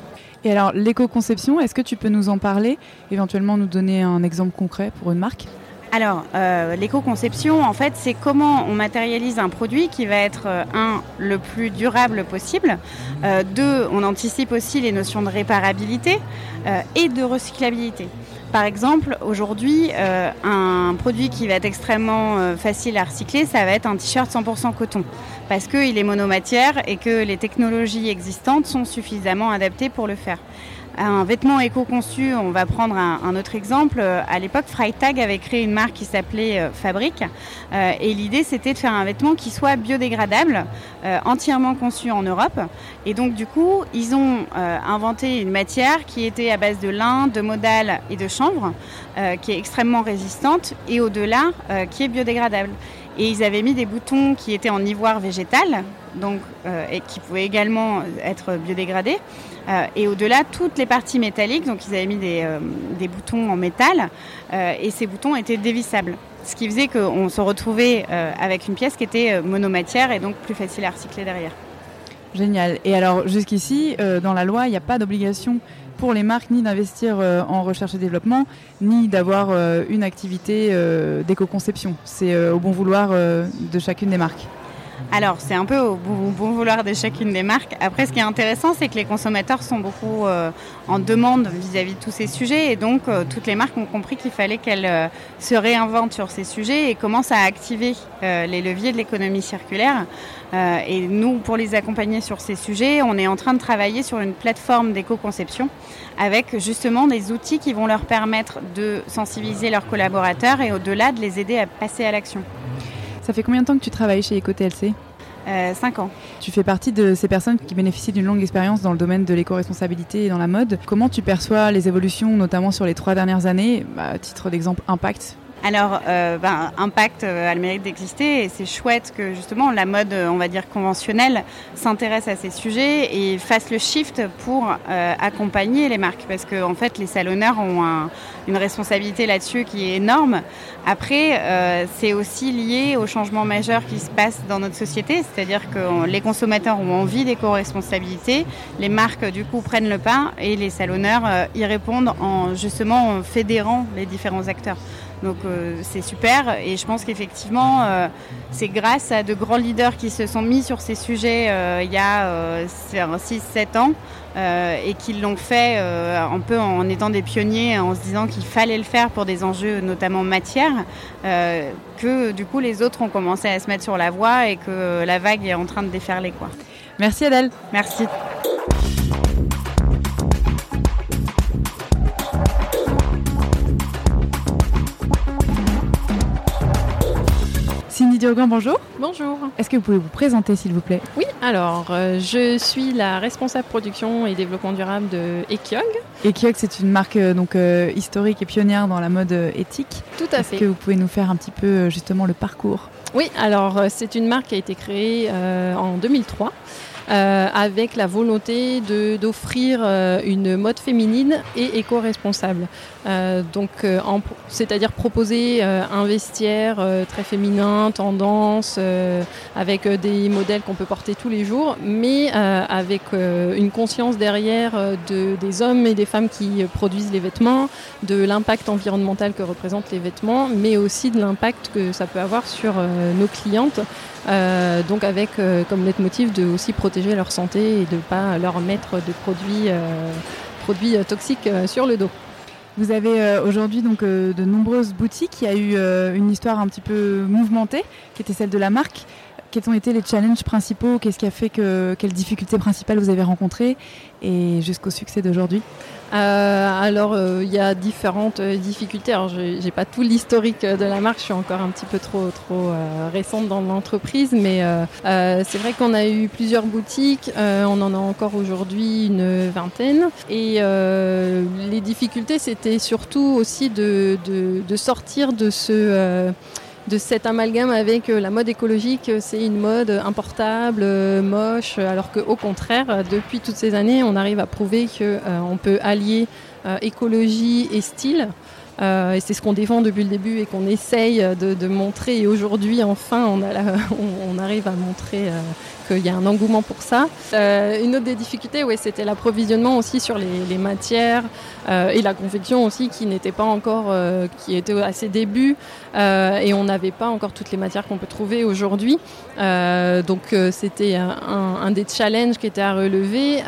Et alors, l'éco-conception, est-ce que tu peux nous en parler, éventuellement nous donner un exemple concret pour une marque? Alors, euh, l'éco-conception, en fait, c'est comment on matérialise un produit qui va être, euh, un, le plus durable possible, euh, deux, on anticipe aussi les notions de réparabilité et de recyclabilité. Par exemple, aujourd'hui, un produit qui va être extrêmement facile à recycler, ça va être un t-shirt 100% coton, parce qu'il est monomatière et que les technologies existantes sont suffisamment adaptées pour le faire un vêtement éco-conçu, on va prendre un, autre exemple. À l'époque, Freitag avait créé une marque qui s'appelait euh, Fabrique. Euh, et l'idée, c'était de faire un vêtement qui soit biodégradable, euh, entièrement conçu en Europe. Et donc, du coup, ils ont inventé une matière qui était à base de lin, de modal et de chanvre, qui est extrêmement résistante et au-delà, qui est biodégradable. Et ils avaient mis des boutons qui étaient en ivoire végétal, donc, et qui pouvaient également être biodégradés. Euh, et au-delà, toutes les parties métalliques, donc ils avaient mis des, euh, boutons en métal, euh, et ces boutons étaient dévissables. Ce qui faisait qu'on se retrouvait avec une pièce qui était monomatière et donc plus facile à recycler derrière. Génial. Et alors jusqu'ici, dans la loi, il n'y a pas d'obligation pour les marques ni d'investir en recherche et développement, ni d'avoir une activité d'éco-conception. C'est au bon vouloir de chacune des marques. Alors, c'est un peu au bon, vouloir de chacune des marques. Après, ce qui est intéressant, c'est que les consommateurs sont beaucoup euh, en demande vis-à-vis de tous ces sujets. Et donc, euh, toutes les marques ont compris qu'il fallait qu'elles euh, se réinventent sur ces sujets et commencent à activer les leviers de l'économie circulaire. et nous, pour les accompagner sur ces sujets, on est en train de travailler sur une plateforme d'éco-conception avec justement des outils qui vont leur permettre de sensibiliser leurs collaborateurs et au-delà de les aider à passer à l'action. Ça fait combien de temps que tu travailles chez EcoTLC euh, 5 ans. Tu fais partie de ces personnes qui bénéficient d'une longue expérience dans le domaine de l'éco-responsabilité et dans la mode. Comment tu perçois les évolutions, notamment sur les trois dernières années, bah, à titre d'exemple, impact alors, euh, ben, Impact euh, a le mérite d'exister et c'est chouette que justement la mode, euh, on va dire conventionnelle, s'intéresse à ces sujets et fasse le shift pour accompagner les marques parce qu'en en fait les salonneurs ont une responsabilité là-dessus qui est énorme. Après, c'est aussi lié aux changements majeurs qui se passent dans notre société, c'est-à-dire que les consommateurs ont envie d'éco-responsabilité, les marques du coup prennent le pas et les salonneurs y répondent en justement fédérant les différents acteurs. Donc euh, c'est super et je pense qu'effectivement euh, c'est grâce à de grands leaders qui se sont mis sur ces sujets euh, il y a 6-7 ans et qui l'ont fait un peu en étant des pionniers, en se disant qu'il fallait le faire pour des enjeux notamment matière, que du coup les autres ont commencé à se mettre sur la voie et que la vague est en train de déferler. Quoi. Merci Adèle. Merci. Bonjour. Bonjour. Est-ce que vous pouvez vous présenter, s'il vous plaît? Oui, alors, euh, je suis la responsable production et développement durable de Ekyog. Ekyog, c'est une marque euh, donc euh, historique et pionnière dans la mode éthique. Tout à fait. Est-ce que vous pouvez nous faire un petit peu justement le parcours? Oui, alors c'est une marque qui a été créée en 2003. Euh, avec la volonté d'offrir euh, une mode féminine et éco-responsable. Euh, donc, c'est-à-dire proposer un vestiaire très féminin, tendance, avec des modèles qu'on peut porter tous les jours, mais avec une conscience derrière de, des hommes et des femmes qui produisent les vêtements, de l'impact environnemental que représentent les vêtements, mais aussi de l'impact que ça peut avoir sur nos clientes euh, donc avec euh, comme leitmotiv de aussi protéger leur santé et de ne pas leur mettre de produits, euh, produits toxiques sur le dos. Vous avez aujourd'hui donc de nombreuses boutiques. Il y a eu une histoire un petit peu mouvementée, qui était celle de la marque. Quels ont été les challenges principaux Qu'est-ce qui a fait que quelles difficultés principales vous avez rencontrées et jusqu'au succès d'aujourd'hui? Euh, alors, euh, il y a différentes euh, difficultés. Alors, je n'ai pas tout l'historique de la marque, je suis encore un petit peu trop, trop récente dans l'entreprise, mais c'est vrai qu'on a eu plusieurs boutiques, on en a encore aujourd'hui une vingtaine. Et les difficultés, c'était surtout aussi de, de, sortir de ce de cet amalgame avec euh, la mode écologique, euh, c'est une mode importable, euh, moche, alors qu'au contraire, depuis toutes ces années, on arrive à prouver qu'on peut allier écologie et style. Euh, et c'est ce qu'on défend depuis le début et qu'on essaye de, montrer. Et aujourd'hui, enfin, on, arrive à montrer euh, qu'il y a un engouement pour ça. Euh, une autre des difficultés, c'était l'approvisionnement aussi sur les, matières et la confection aussi qui n'était pas encore, qui était à ses débuts et on n'avait pas encore toutes les matières qu'on peut trouver aujourd'hui. Donc c'était un, un des challenges qui était à relever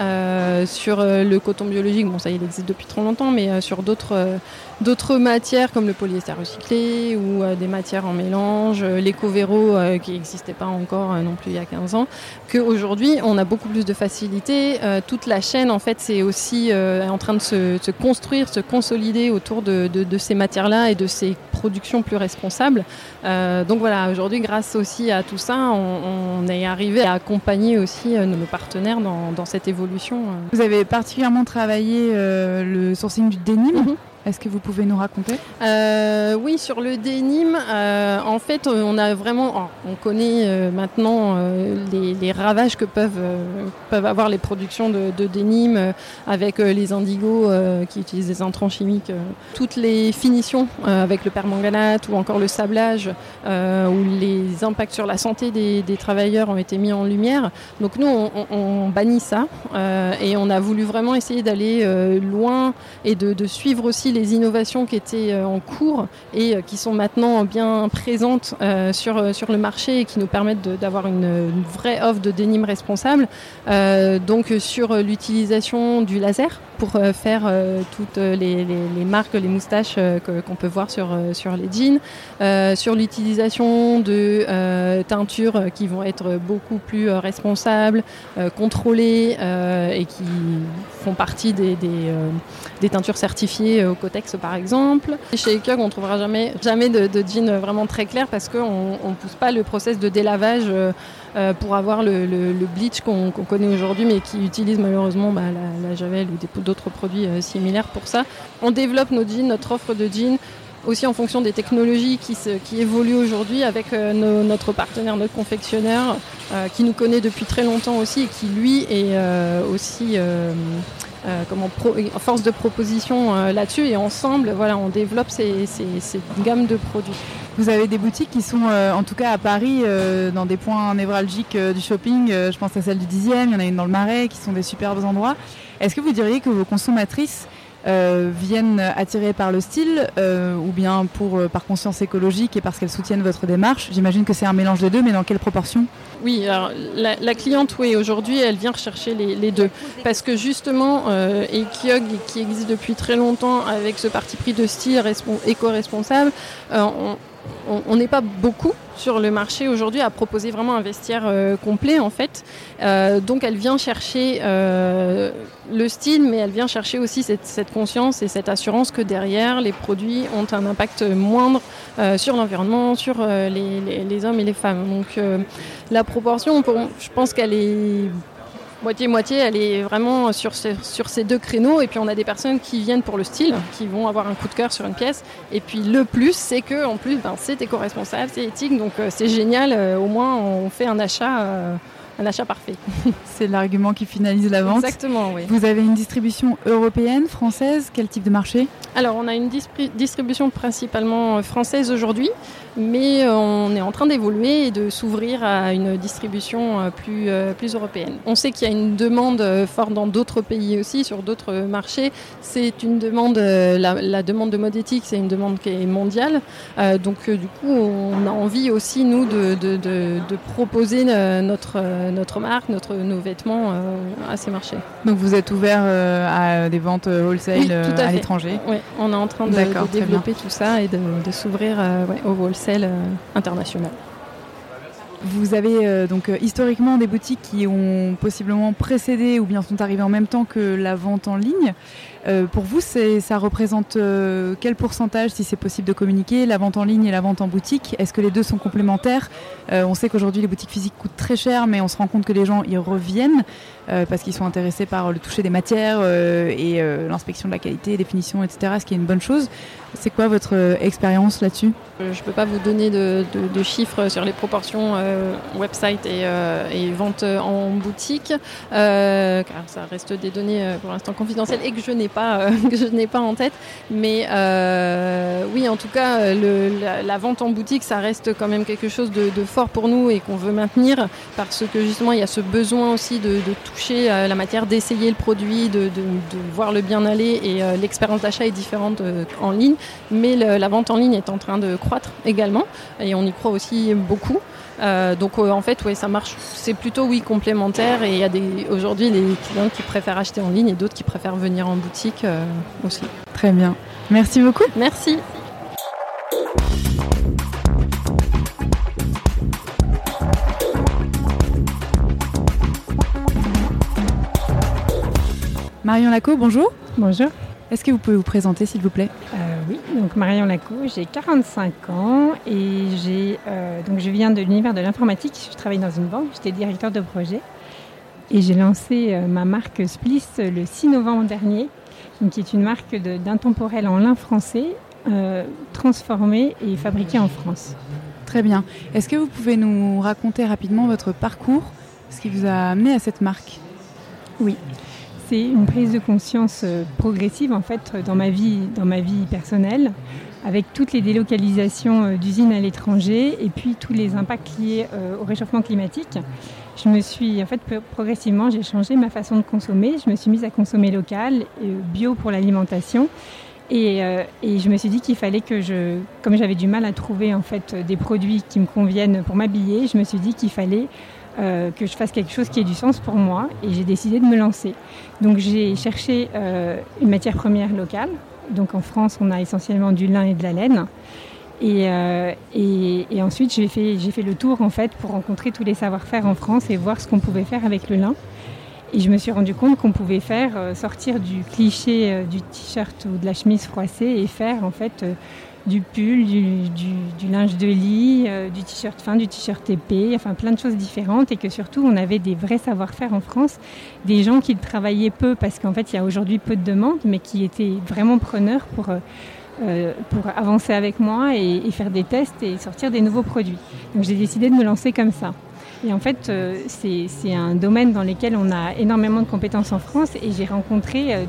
sur le coton biologique. Bon, ça il existe depuis trop longtemps, mais sur d'autres d'autres matières comme le polyester recyclé ou euh, des matières en mélange, euh, l'éco-véro euh, qui n'existait pas encore non plus il y a 15 ans, qu'aujourd'hui on a beaucoup plus de facilité. Toute la chaîne en fait c'est aussi en train de se, se construire, se consolider autour de, de- de ces matières-là et de ces productions plus responsables. Donc voilà, aujourd'hui grâce aussi à tout ça, on, on est arrivé à accompagner aussi nos partenaires dans, dans cette évolution. Vous avez particulièrement travaillé euh, le sourcing du denim? Mhm. Est-ce que vous pouvez nous raconter Euh, oui, sur le denim, euh, en fait, on a vraiment, oh, on connaît euh, maintenant les, ravages que peuvent avoir les productions de, de denim euh, avec les indigos qui utilisent des intrants chimiques, toutes les finitions avec le permanganate ou encore le sablage, où les impacts sur la santé des, travailleurs ont été mis en lumière. Donc nous, on, bannit ça et on a voulu vraiment essayer d'aller loin et de suivre aussi les innovations qui étaient euh, en cours et euh, qui sont maintenant bien présentes euh, sur, le marché et qui nous permettent d'avoir une, vraie offre de denim responsable. Donc sur l'utilisation du laser pour euh, faire euh, toutes les, les- marques, les moustaches euh, qu'on peut voir sur, euh, sur les jeans, Euh, sur l'utilisation de euh, teintures euh, qui vont être beaucoup plus euh, responsables, euh, contrôlées euh, et qui font partie des, des, euh, teintures certifiées euh, au Cotex par exemple. Chez Ekug, on trouvera jamais, jamais de, de jean vraiment très clair parce qu'on ne pousse pas le process de délavage euh, pour avoir le, le- le bleach qu'on connaît aujourd'hui mais qui utilise malheureusement bah, la, la javel ou d'autres produits euh, similaires pour ça. On développe nos jeans, notre offre de jeans aussi en fonction des technologies qui, qui évoluent aujourd'hui avec euh, notre partenaire, notre confectionneur, euh, qui nous connaît depuis très longtemps aussi et qui lui est euh, aussi euh, comment force de proposition là-dessus. Et ensemble, voilà, on développe ces, ces- cette gamme de produits. Vous avez des boutiques qui sont, en tout cas à Paris, dans des points névralgiques du shopping. Je pense à celle du 10e, il y en a une dans le Marais, qui sont des superbes endroits. Est-ce que vous diriez que vos consommatrices euh, viennent attirées par le style euh, ou bien pour, euh, par conscience écologique et parce qu'elles soutiennent votre démarche J'imagine que c'est un mélange des deux, mais dans quelle proportion? Oui, alors la, cliente, oui, aujourd'hui, elle vient rechercher les, deux. Parce que justement, euh, Ekiog, qui existe depuis très longtemps avec ce parti pris de style respon- éco-responsable, on- n'est pas beaucoup sur le marché aujourd'hui à proposer vraiment un vestiaire euh, complet en fait. Euh, donc elle vient chercher euh, le style, mais elle vient chercher aussi cette, conscience et cette assurance que derrière les produits ont un impact moindre sur l'environnement, sur les, hommes et les femmes. Donc la proportion, je pense qu'elle est moitié-moitié, elle est vraiment sur, ce- sur ces deux créneaux. Et puis on a des personnes qui viennent pour le style, qui vont avoir un coup de cœur sur une pièce. Et puis le plus, c'est que en plus, ben, c'est éco-responsable, c'est éthique, donc euh, c'est génial. euh, au moins, on fait un achat, euh, un achat parfait. C'est l'argument qui finalise la vente. Exactement, oui. Vous avez une distribution européenne, française Quel type de marché? Alors, on a une distribution principalement française aujourd'hui, mais euh, on est en train d'évoluer et de s'ouvrir à une distribution euh, plus, euh, plus européenne. On sait qu'il y a une demande forte dans d'autres pays aussi, sur d'autres marchés. C'est une demande, la, la demande de mode éthique, c'est une demande qui est mondiale. Euh, donc, du coup, on a envie aussi, nous, de, de- de- de proposer notre, notre marque, notre, nos vêtements à ces marchés. Donc vous êtes ouvert à des ventes wholesale Oui, à l'étranger? Oui, on est en train de, développer tout ça et de, s'ouvrir ouais, au wholesale euh, international. Vous avez euh, donc euh, historiquement des boutiques qui ont possiblement précédé ou bien sont arrivées en même temps que la vente en ligne. Euh, pour vous, ça représente euh, quel pourcentage, si c'est possible de communiquer, la vente en ligne et la vente en boutique? Est-ce que les deux sont complémentaires? Euh, On sait qu'aujourd'hui les boutiques physiques coûtent très cher, mais on se rend compte que les gens y reviennent parce qu'ils sont intéressés par le toucher des matières et l'inspection de la qualité, des finitions, etc. Ce qui est une bonne chose. C'est quoi votre expérience là-dessus? Je ne peux pas vous donner de, chiffres sur les proportions website et, et vente en boutique, car ça reste des données pour l'instant confidentielles et que je n'ai pas que je n'ai pas en tête. Mais oui, en tout cas, le, la, vente en boutique, ça reste quand même quelque chose de, fort pour nous et qu'on veut maintenir parce que justement, il y a ce besoin aussi de, toucher la matière, d'essayer le produit, de, voir le bien aller et l'expérience d'achat est différente en ligne. Mais la vente en ligne est en train de croître également et on y croit aussi beaucoup. Euh, donc euh, en fait, ouais, ça marche. C'est plutôt oui complémentaire et il y a des aujourd'hui des clients qui préfèrent acheter en ligne et d'autres qui préfèrent venir en boutique euh, aussi. Très bien. Merci beaucoup. Merci. Marion Laco, bonjour. Bonjour. Est-ce que vous pouvez vous présenter s'il vous plaît? Oui, donc Marion Lacou, j'ai 45 ans et j'ai, euh, donc je viens de l'univers de l'informatique. Je travaille dans une banque, j'étais directeur de projet et j'ai lancé euh, ma marque Spliss le 6 novembre dernier, qui est une marque d'intemporel en lin français euh, transformé et fabriqué en France. Très bien. Est-ce que vous pouvez nous raconter rapidement votre parcours, ce qui vous a amené à cette marque? Oui c'est une prise de conscience euh, progressive en fait dans ma vie, dans ma vie personnelle, avec toutes les délocalisations euh, d'usines à l'étranger et puis tous les impacts liés euh, au réchauffement climatique. Je me suis en fait progressivement j'ai changé ma façon de consommer. Je me suis mise à consommer local, bio pour l'alimentation. Et, et, je me suis dit qu'il fallait que je, comme j'avais du mal à trouver en fait des produits qui me conviennent pour m'habiller, je me suis dit qu'il fallait euh, que je fasse quelque chose qui ait du sens pour moi et j'ai décidé de me lancer. Donc j'ai cherché euh, une matière première locale. Donc en France, on a essentiellement du lin et de la laine. Et, euh, et, ensuite, j'ai fait, fait, le tour en fait pour rencontrer tous les savoir-faire en France et voir ce qu'on pouvait faire avec le lin. Et je me suis rendu compte qu'on pouvait faire sortir du cliché du t-shirt ou de la chemise froissée et faire en fait du pull, du, linge de lit, euh, du t-shirt fin, du t-shirt épais, enfin plein de choses différentes et que surtout on avait des vrais savoir-faire en France, des gens qui travaillaient peu parce qu'en fait il y a aujourd'hui peu de demandes mais qui étaient vraiment preneurs pour, euh, euh, pour avancer avec moi et, faire des tests et sortir des nouveaux produits. Donc j'ai décidé de me lancer comme ça. Et en fait, c'est un domaine dans lequel on a énormément de compétences en France et j'ai rencontré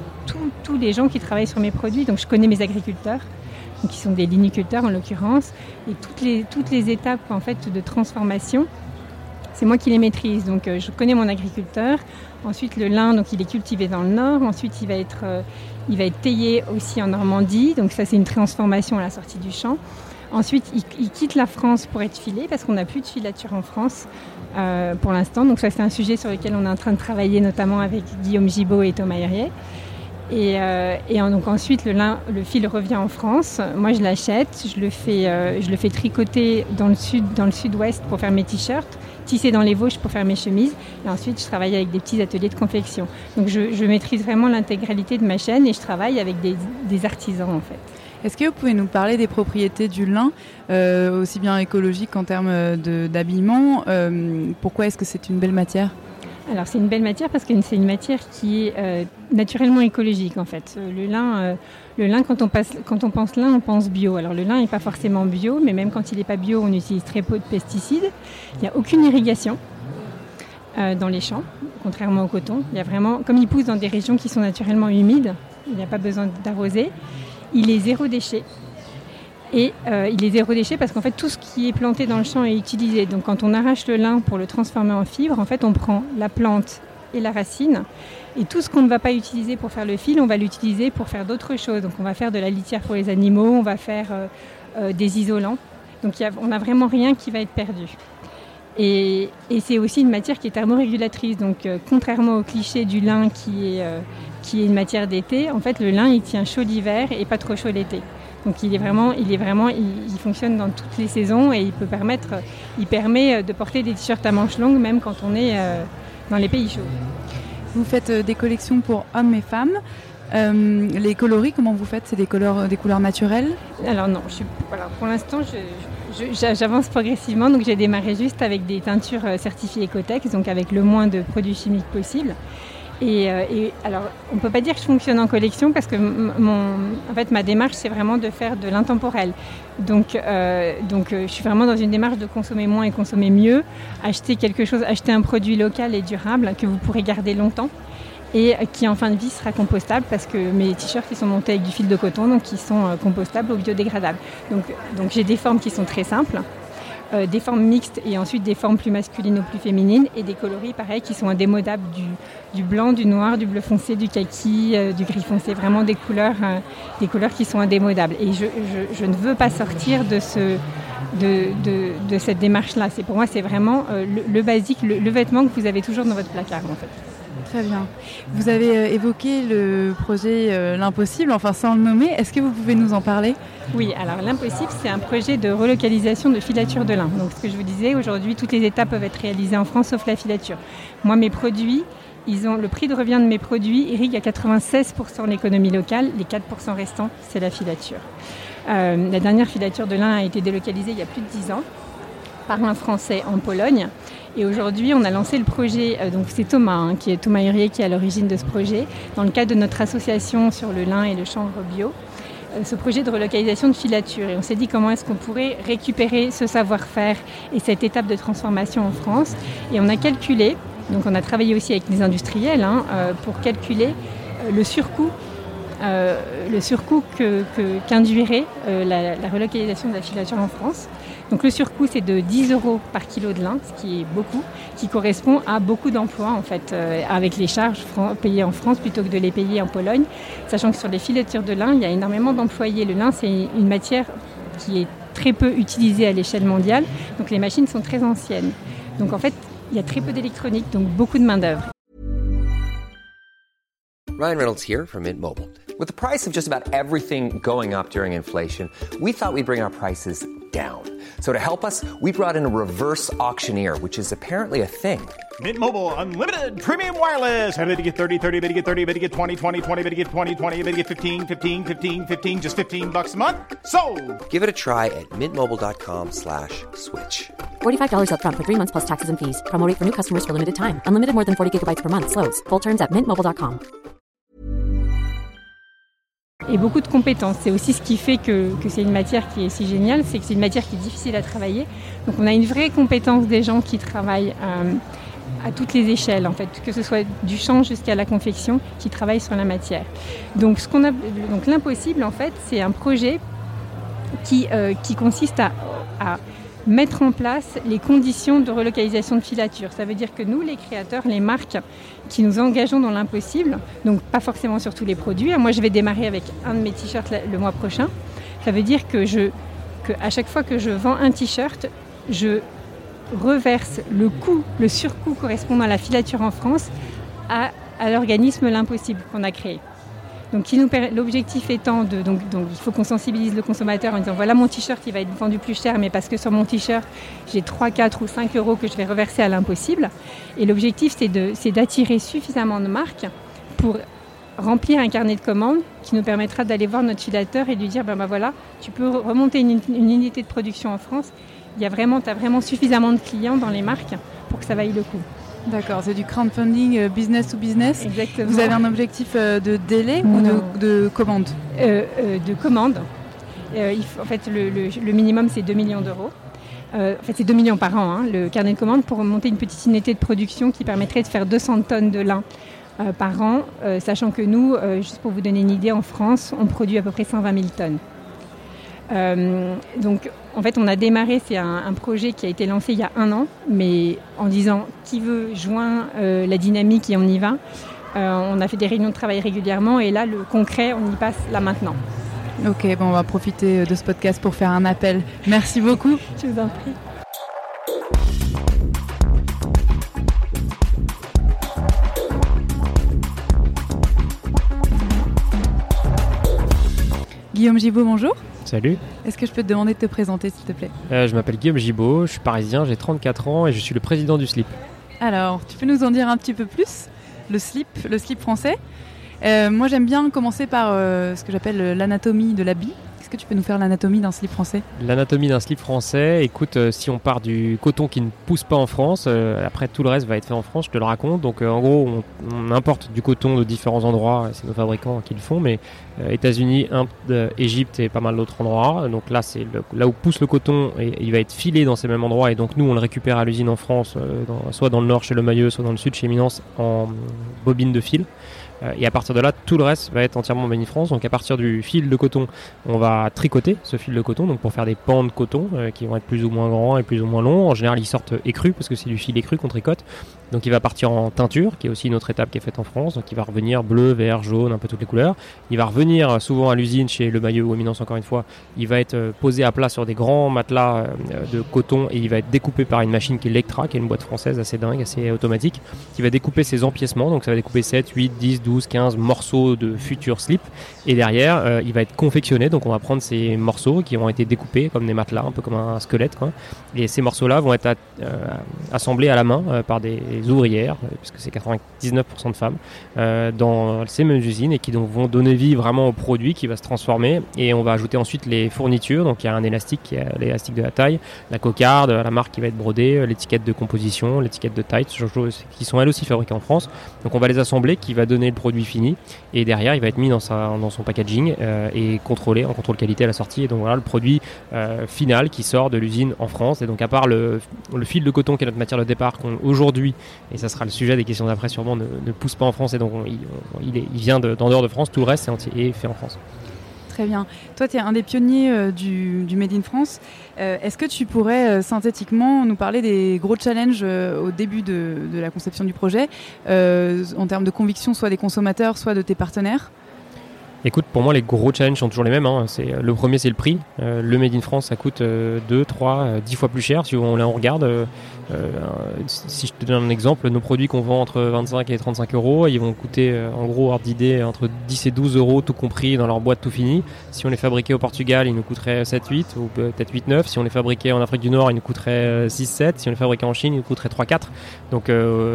tous les gens qui travaillent sur mes produits. Donc je connais mes agriculteurs, qui sont des liniculteurs en l'occurrence, et toutes les, toutes les étapes en fait de transformation, c'est moi qui les maîtrise. Donc euh, je connais mon agriculteur. Ensuite le lin, donc il est cultivé dans le nord. Ensuite il va être, euh, il va être taillé aussi en Normandie. Donc ça c'est une transformation à la sortie du champ. Ensuite il, quitte la France pour être filé parce qu'on n'a plus de filature en France euh, pour l'instant. Donc ça c'est un sujet sur lequel on est en train de travailler notamment avec Guillaume Gibaud et Thomas Herrier. Et, euh, donc ensuite, le, le, fil revient en France. Moi, je l'achète, je, le fais, euh, je le fais tricoter dans le sud, dans le sud-ouest pour faire mes t-shirts, tisser dans les Vosges pour faire mes chemises. Et ensuite, je travaille avec des petits ateliers de confection. Donc, je, maîtrise vraiment l'intégralité de ma chaîne et je travaille avec des, artisans en fait. Est-ce que vous pouvez nous parler des propriétés du lin, euh, aussi bien écologique qu'en termes d'habillement Pourquoi est-ce que c'est une belle matière? Alors c'est une belle matière parce que c'est une matière qui est euh, naturellement écologique en fait. Euh, le lin, euh, le lin quand, on passe, quand on pense lin, on pense bio. Alors le lin n'est pas forcément bio, mais même quand il n'est pas bio, on utilise très peu de pesticides. Il n'y a aucune irrigation dans les champs, contrairement au coton. Il y a vraiment, comme il pousse dans des régions qui sont naturellement humides, il n'y a pas besoin d'arroser. Il est zéro déchet. Et euh, il est zéro déchet parce qu'en fait tout ce qui est planté dans le champ est utilisé. Donc quand on arrache le lin pour le transformer en fibre, en fait on prend la plante et la racine. Et tout ce qu'on ne va pas utiliser pour faire le fil, on va l'utiliser pour faire d'autres choses. Donc on va faire de la litière pour les animaux, on va faire euh, euh, des isolants. Donc on n'a vraiment rien qui va être perdu. Et, c'est aussi une matière qui est thermorégulatrice. Donc contrairement au cliché du lin qui est, qui est une matière d'été, en fait le lin il tient chaud l'hiver et pas trop chaud l'été. Donc il est vraiment, il est vraiment, il, fonctionne dans toutes les saisons et il peut permettre, il permet euh, de porter des t-shirts à manches longues même quand on est euh, dans les pays chauds. Vous faites euh, des collections pour hommes et femmes. les coloris, comment vous faites? C'est des couleurs, des couleurs naturelles? Alors non, je suis, pour l'instant, j'avance progressivement. Donc j'ai démarré juste avec des teintures certifiées Ecotex, donc avec le moins de produits chimiques possible. Euh, et, alors, on ne peut pas dire que je fonctionne en collection parce que en fait, ma démarche, c'est vraiment de faire de l'intemporel. Donc, euh, donc euh, je suis vraiment dans une démarche de consommer moins et consommer mieux, acheter quelque chose, acheter un produit local et durable que vous pourrez garder longtemps. et qui en fin de vie sera compostable parce que mes t-shirts ils sont montés avec du fil de coton donc ils sont compostables ou biodégradables. Donc, donc j'ai des formes qui sont très simples. Euh, des formes mixtes et ensuite des formes plus masculines ou plus féminines et des coloris pareils qui sont indémodables du, blanc, du noir, du bleu foncé, du kaki, euh, du gris foncé, vraiment des couleurs, euh, des couleurs qui sont indémodables. Et je, je, ne veux pas sortir de, ce, de, de, de cette démarche-là. Pour moi c'est vraiment le, le, basique, le, le vêtement que vous avez toujours dans votre placard en fait. Très bien. Vous avez euh, évoqué le projet euh, L'Impossible, enfin sans le nommer. Est-ce que vous pouvez nous en parler? Oui, alors L'Impossible, c'est un projet de relocalisation de filature de lin. Donc ce que je vous disais, aujourd'hui, toutes les étapes peuvent être réalisées en France sauf la filature. Moi, mes produits, ils ont, le prix de revient de mes produits irrigue à 96% l'économie locale. Les 4% restants, c'est la filature. Euh, la dernière filature de lin a été délocalisée il y a plus de 10 ans par un Français en Pologne. Et aujourd'hui, on a lancé le projet, euh, donc c'est Thomas, hein, qui est Thomas Hurier qui est à l'origine de ce projet, dans le cadre de notre association sur le lin et le chanvre bio, euh, ce projet de relocalisation de filature. Et on s'est dit comment est-ce qu'on pourrait récupérer ce savoir-faire et cette étape de transformation en France. Et on a calculé, donc on a travaillé aussi avec les industriels hein, euh, pour calculer le surcoût le surcoût qu'induirait la, relocalisation de la filature en France. Donc le surcoût c'est de 10 euros par kilo de lin, ce qui est beaucoup, qui correspond à beaucoup d'emplois en fait, euh, avec les charges payées en France plutôt que de les payer en Pologne, sachant que sur les filatures de lin, il y a énormément d'employés. Le lin c'est une matière qui est très peu utilisée à l'échelle mondiale, donc les machines sont très anciennes. Donc en fait, il y a très peu d'électronique, donc beaucoup de main d'œuvre. Ryan Reynolds here from Mint Mobile. With the price of just about everything going up during inflation, we thought we'd bring our prices down. So to help us, we brought in a reverse auctioneer, which is apparently a thing. Mint Mobile unlimited premium wireless. Ready to get 30, 30, bit to get 30, bit to get 20, 20, 20, bit to get 20, 20, bit to get 15, 15, 15, 15 just 15 bucks a month. So, Give it a try at mintmobile.com/switch. slash $45 up front for 3 months plus taxes and fees. Promo for new customers for limited time. Unlimited more than 40 gigabytes per month slows. Full terms at mintmobile.com. et beaucoup de compétences. C'est aussi ce qui fait que, c'est une matière qui est si géniale, c'est que c'est une matière qui est difficile à travailler. Donc on a une vraie compétence des gens qui travaillent euh, à toutes les échelles, en fait, que ce soit du champ jusqu'à la confection, qui travaillent sur la matière. Donc ce qu'on a, donc l'impossible, en fait, c'est un projet qui, euh, qui consiste à, à mettre en place les conditions de relocalisation de filature. Ça veut dire que nous, les créateurs, les marques qui nous engageons dans l'impossible, donc pas forcément sur tous les produits. Moi, je vais démarrer avec un de mes t-shirts le mois prochain. Ça veut dire que, chaque fois que je vends un t-shirt, je reverse le coût, le surcoût correspondant à la filature en France à, à l'organisme l'impossible qu'on a créé. Donc, l'objectif étant de, donc, il faut qu'on sensibilise le consommateur en disant voilà mon t-shirt il va être vendu plus cher, mais parce que sur mon t-shirt j'ai 3, 4 ou 5 euros que je vais reverser à l'impossible. Et l'objectif c'est d'attirer suffisamment de marques pour remplir un carnet de commandes qui nous permettra d'aller voir notre filateur et lui dire ben, ben voilà, tu peux remonter une, une, unité de production en France. Il y a vraiment, tu as vraiment suffisamment de clients dans les marques pour que ça vaille le coup. D'accord, c'est du crowdfunding business to business. Exactement. Vous avez un objectif de délai ou de, de, commande? Euh, euh, De commande. Euh, il faut, en fait, le, le, le minimum, c'est 2 millions d'euros. Euh, en fait, c'est 2 millions par an, hein, le carnet de commande, pour monter une petite unité de production qui permettrait de faire 200 tonnes de lin euh, par an, euh, sachant que nous, juste pour vous donner une idée, en France, on produit à peu près 120 000 tonnes. Euh, donc, en fait, on a démarré, c'est un, un, projet qui a été lancé il y a un an, mais en disant qui veut joindre euh, la dynamique et on y va. Euh, on a fait des réunions de travail régulièrement et là, le concret, on y passe là maintenant. Ok, bon, on va profiter de ce podcast pour faire un appel. Merci beaucoup. Je vous en prie. Guillaume Gibaud, bonjour. Salut. Est-ce que je peux te demander de te présenter, s'il te plaît? Euh, Je m'appelle Guillaume Gibaud, je suis parisien, j'ai 34 ans et je suis le président du SLIP. Alors, tu peux nous en dire un petit peu plus? Le SLIP, le SLIP français? Euh, moi, j'aime bien commencer par euh, ce que j'appelle l'anatomie de l'habit. Est-ce que tu peux nous faire l'anatomie d'un slip français L'anatomie d'un slip français, écoute, euh, si on part du coton qui ne pousse pas en France, euh, après tout le reste va être fait en France, je te le raconte. Donc euh, en gros, on, importe du coton de différents endroits, c'est nos fabricants qui le font, mais États-Unis, Égypte et pas mal d'autres endroits. Donc là, c'est là où pousse le coton et il va être filé dans ces mêmes endroits. Et donc nous, on le récupère à l'usine en France, soit dans le nord chez Le Mailleux, soit dans le sud chez Eminence en bobine de fil. Euh, et à partir de là, tout le reste va être entièrement Made. Donc à partir du fil de coton, on va tricoter ce fil de coton donc pour faire des pans de coton euh, qui vont être plus ou moins grands et plus ou moins longs. En général, ils sortent écrus parce que c'est du fil écru qu'on tricote. Donc il va partir en teinture, qui est aussi une autre étape qui est faite en France. Donc il va revenir bleu, vert, jaune, un peu toutes les couleurs. Il va revenir souvent à l'usine chez le maillot ou Éminence encore une fois. Il va être euh, posé à plat sur des grands matelas euh, de coton et il va être découpé par une machine qui est Lectra, qui est une boîte française assez dingue, assez automatique, qui va découper ses empiècements. Donc ça va découper 7, 8, 10, 12, 15 morceaux de futurs slips. Et derrière, euh, il va être confectionné. Donc on va prendre ces morceaux qui ont été découpés comme des matelas, un peu comme un squelette. Quoi. Et ces morceaux-là vont être assemblés à la main par des ouvrières, euh, puisque c'est 99% de femmes, euh, dans ces mêmes usines et qui vont donner vie vraiment au produit qui va se transformer. Et on va ajouter ensuite les fournitures. Donc il y a un élastique l'élastique de la taille, la cocarde, la marque qui va être brodée, euh, l'étiquette de composition, l'étiquette de taille, qui sont elles aussi fabriquées en France. Donc on va les assembler, qui va donner le produit fini. Et derrière, il va être mis dans, son packaging et contrôlé en contrôle qualité à la sortie. Et donc voilà le produit final qui sort de l'usine en France. Et donc à part le, le fil de coton qui est notre matière de départ, aujourd'hui, et ça sera le sujet des questions d'après sûrement, ne, pousse pas en France et donc il, il, vient d'en dehors de France, tout le reste est, fait en France. Très bien. Toi, tu es un des pionniers euh, du, Made in France. Euh, est-ce que tu pourrais euh, synthétiquement nous parler des gros challenges au début de, de, la conception du projet, en termes de conviction, soit des consommateurs, soit de tes partenaires? Écoute, pour moi, les gros challenges sont toujours les mêmes. Hein. C'est, le premier, c'est le prix. le Made in France, ça coûte 2, 3, 10 fois plus cher si on, on regarde. Euh, si je te donne un exemple, nos produits qu'on vend entre 25 et 35 euros, ils vont coûter euh, en gros hors d'idée entre 10 et 12 euros tout compris dans leur boîte tout fini. Si on les fabriquait au Portugal, ils nous coûteraient 7-8 ou peut-être 8-9. Si on les fabriquait en Afrique du Nord, ils nous coûteraient 6-7. Euh, si on les fabriquait en Chine, ils nous coûteraient 3-4. Donc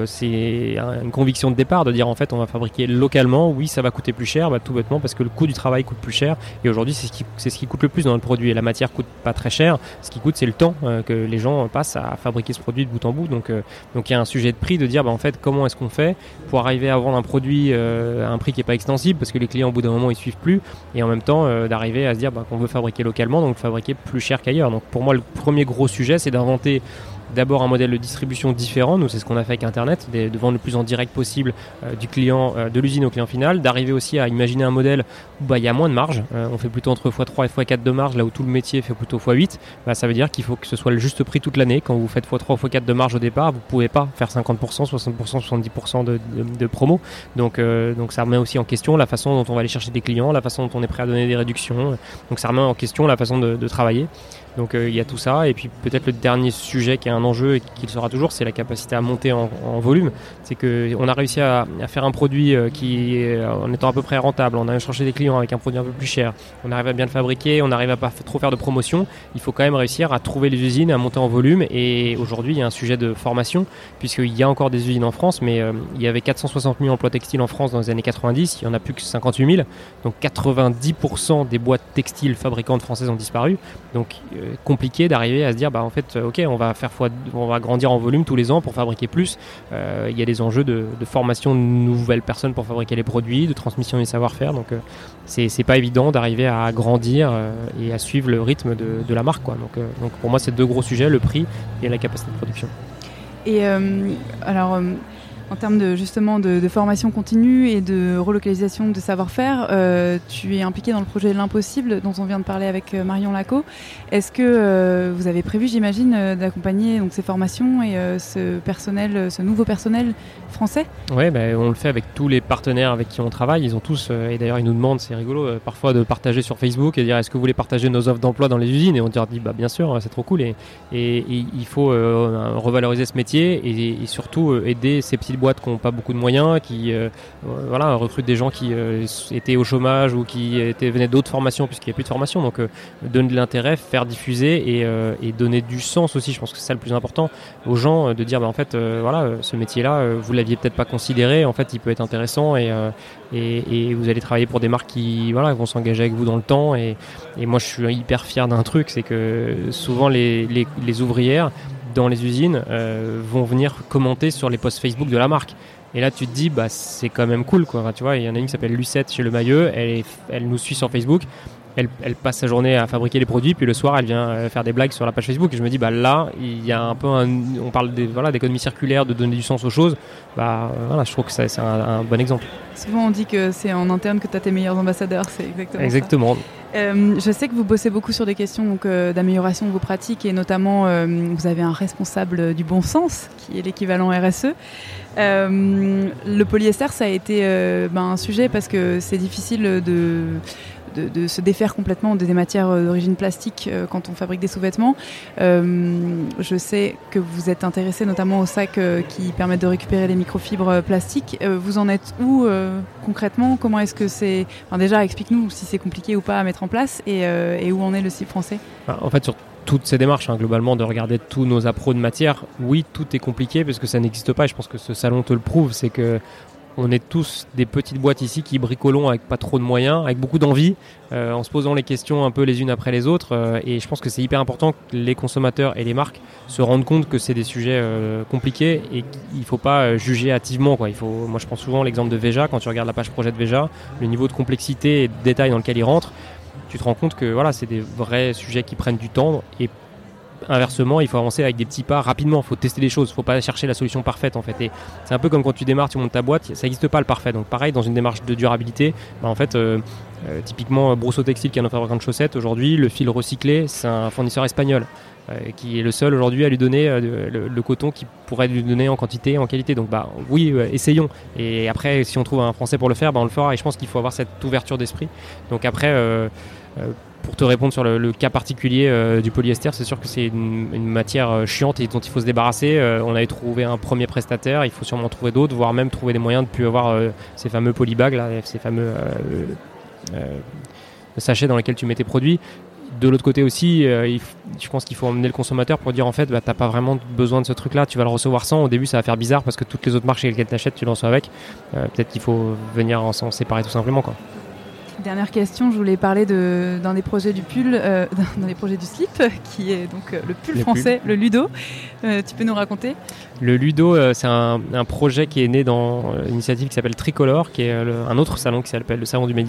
c'est une conviction de départ de dire en fait on va fabriquer localement. Oui, ça va coûter plus cher, bah, tout bêtement parce que le coût du travail coûte plus cher. Et aujourd'hui, c'est ce, qui, ce qui coûte le plus dans le produit. Et la matière coûte pas très cher. Ce qui coûte, c'est le temps que les gens passent à fabriquer ce produit bout en bout. Donc, euh, donc il y a un sujet de prix de dire, bah, en fait, comment est-ce qu'on fait pour arriver à vendre un produit euh, à un prix qui n'est pas extensible parce que les clients, au bout d'un moment, ils suivent plus. Et en même temps, euh, d'arriver à se dire bah, qu'on veut fabriquer localement, donc fabriquer plus cher qu'ailleurs. Donc pour moi, le premier gros sujet, c'est d'inventer d'abord un modèle de distribution différent. Nous, c'est ce qu'on a fait avec Internet, de, vendre le plus en direct possible euh, du client, euh, de l'usine au client final, d'arriver aussi à imaginer un modèle où bah, il y a moins de marge. Euh, on fait plutôt entre x3 et x4 de marge, là où tout le métier fait plutôt x8. Bah, ça veut dire qu'il faut que ce soit le juste prix toute l'année. Quand vous faites x3 ou x4 de marge au départ, vous pouvez pas faire 50%, 60%, 70% de, de, promo. Donc, donc ça remet aussi en question la façon dont on va aller chercher des clients, la façon dont on est prêt à donner des réductions. Donc ça remet en question la façon de, de travailler. Donc euh, il y a tout ça. Et puis peut-être le dernier sujet qui est un enjeu et qui le sera toujours, c'est la capacité à monter en, volume. C'est qu'on a réussi à, faire un produit euh, qui, en étant à peu près rentable, on a cherché des clients avec un produit un peu plus cher, on arrive à bien le fabriquer, on arrive à pas trop faire de promotion. Il faut quand même réussir à trouver les usines, à monter en volume. Et aujourd'hui, il y a un sujet de formation, puisqu'il y a encore des usines en France, mais euh, il y avait 460 000 emplois textiles en France dans les années 90, il n'y en a plus que 58 000. Donc 90% des boîtes textiles fabricantes françaises ont disparu. Donc compliqué d'arriver à se dire bah en fait ok on va faire fois, on va grandir en volume tous les ans pour fabriquer plus. Euh, il y a des enjeux de, formation de nouvelles personnes pour fabriquer les produits de transmission des savoir-faire. Donc euh, c'est pas évident d'arriver à grandir euh, et à suivre le rythme de, de la marque quoi. Donc, donc pour moi c'est deux gros sujets le prix et la capacité de production. Et alors en termes de justement de, formation continue et de relocalisation de savoir-faire, euh, tu es impliqué dans le projet L'Impossible dont on vient de parler avec euh, Marion Laco. Est-ce que euh, vous avez prévu, j'imagine, d'accompagner donc ces formations et ce personnel, ce nouveau personnel français? Oui, bah, on le fait avec tous les partenaires avec qui on travaille. Ils ont tous, et d'ailleurs ils nous demandent, c'est rigolo, parfois de partager sur Facebook et dire est-ce que vous voulez partager nos offres d'emploi dans les usines? Et on dit bah bien sûr, c'est trop cool et, et, il faut revaloriser ce métier et, et surtout aider ces petits boîtes qui n'ont pas beaucoup de moyens, qui euh, voilà, recrutent des gens qui euh, étaient au chômage ou qui étaient, venaient d'autres formations puisqu'il n'y a plus de formation. Donc euh, donner de l'intérêt, faire diffuser et, donner du sens aussi. Je pense que c'est ça le plus important aux gens de dire bah, en fait voilà ce métier-là vous l'aviez peut-être pas considéré. En fait il peut être intéressant et, vous allez travailler pour des marques qui voilà vont s'engager avec vous dans le temps. Et, moi je suis hyper fier d'un truc, c'est que souvent les ouvrières dans les usines euh, vont venir commenter sur les posts Facebook de la marque. Et là, tu te dis, bah, c'est quand même cool, quoi. tu vois, il y en a une qui s'appelle Lucette chez Le Maillot, elle, elle nous suit sur Facebook. Elle, elle, passe sa journée à fabriquer les produits, puis le soir, elle vient euh, faire des blagues sur la page Facebook. Et je me dis, bah là, il y a un peu un, on parle des, voilà, d'économie circulaire, de donner du sens aux choses. Bah voilà, je trouve que c'est un, un, bon exemple. Souvent, on dit que c'est en interne que tu as tes meilleurs ambassadeurs. C'est exactement. Exactement. Ça. Euh, je sais que vous bossez beaucoup sur des questions euh, d'amélioration de vos pratiques et notamment euh, vous avez un responsable du bon sens qui est l'équivalent RSE. Le polyester, ça a été ben, un sujet parce que c'est difficile de de, se défaire complètement des matières d'origine plastique euh, quand on fabrique des sous-vêtements. Euh, je sais que vous êtes intéressé notamment aux sacs euh, qui permettent de récupérer les microfibres plastiques. vous en êtes où concrètement? Comment est-ce que c'est enfin, Déjà, explique-nous si c'est compliqué ou pas à mettre en place et, et où en est le site français? En fait, sur toutes ces démarches, hein, globalement, de regarder tous nos appros de matière, oui, tout est compliqué parce que ça n'existe pas. Et je pense que ce salon te le prouve, c'est que on est tous des petites boîtes ici qui bricolons avec pas trop de moyens, avec beaucoup d'envie, euh, en se posant les questions un peu les unes après les autres. Euh, et je pense que c'est hyper important que les consommateurs et les marques se rendent compte que c'est des sujets euh, compliqués et qu'il ne faut pas juger hâtivement. Moi, je prends souvent l'exemple de Veja. Quand tu regardes la page projet de Veja, le niveau de complexité et de détail dans lequel il rentre, tu te rends compte que voilà, c'est des vrais sujets qui prennent du temps inversement, il faut avancer avec des petits pas rapidement. Il faut tester les choses. Il ne faut pas chercher la solution parfaite en fait. C'est un peu comme quand tu démarres, tu montes ta boîte, ça n'existe pas le parfait. Donc pareil, dans une démarche de durabilité, bah, en fait, euh, euh, typiquement Brousseau Textile qui est un fabricant de chaussettes, aujourd'hui, le fil recyclé, c'est un fournisseur espagnol. Euh, qui est le seul aujourd'hui à lui donner le, le, coton qui pourrait lui donner en quantité et en qualité. Donc bah oui, essayons. Et après, si on trouve un Français pour le faire, bah, on le fera. Et je pense qu'il faut avoir cette ouverture d'esprit. Donc après, pour te répondre sur le, cas particulier euh, du polyester, c'est sûr que c'est une, matière euh, chiante et dont il faut se débarrasser. Euh, on avait trouvé un premier prestataire, il faut sûrement trouver d'autres, voire même trouver des moyens de plus avoir ces fameux polybags, ces fameux sachets dans lesquels tu mets tes produits. De l'autre côté aussi, je pense qu'il faut emmener le consommateur pour dire en fait, bah, t'as pas vraiment besoin de ce truc-là, tu vas le recevoir sans. Au début, ça va faire bizarre parce que toutes les autres marques chez lesquelles t'achètes, tu le reçois avec. Peut-être qu'il faut venir s'en séparer tout simplement. Quoi. Dernière question, je voulais parler d'un des projets du pull, euh, d'un des projets du slip, qui est donc euh, le pull français, le Ludo. Euh, tu peux nous raconter? Le Ludo, euh, c'est un, un, projet qui est né dans une initiative qui s'appelle Tricolore, qui est un autre salon qui s'appelle le salon du Made,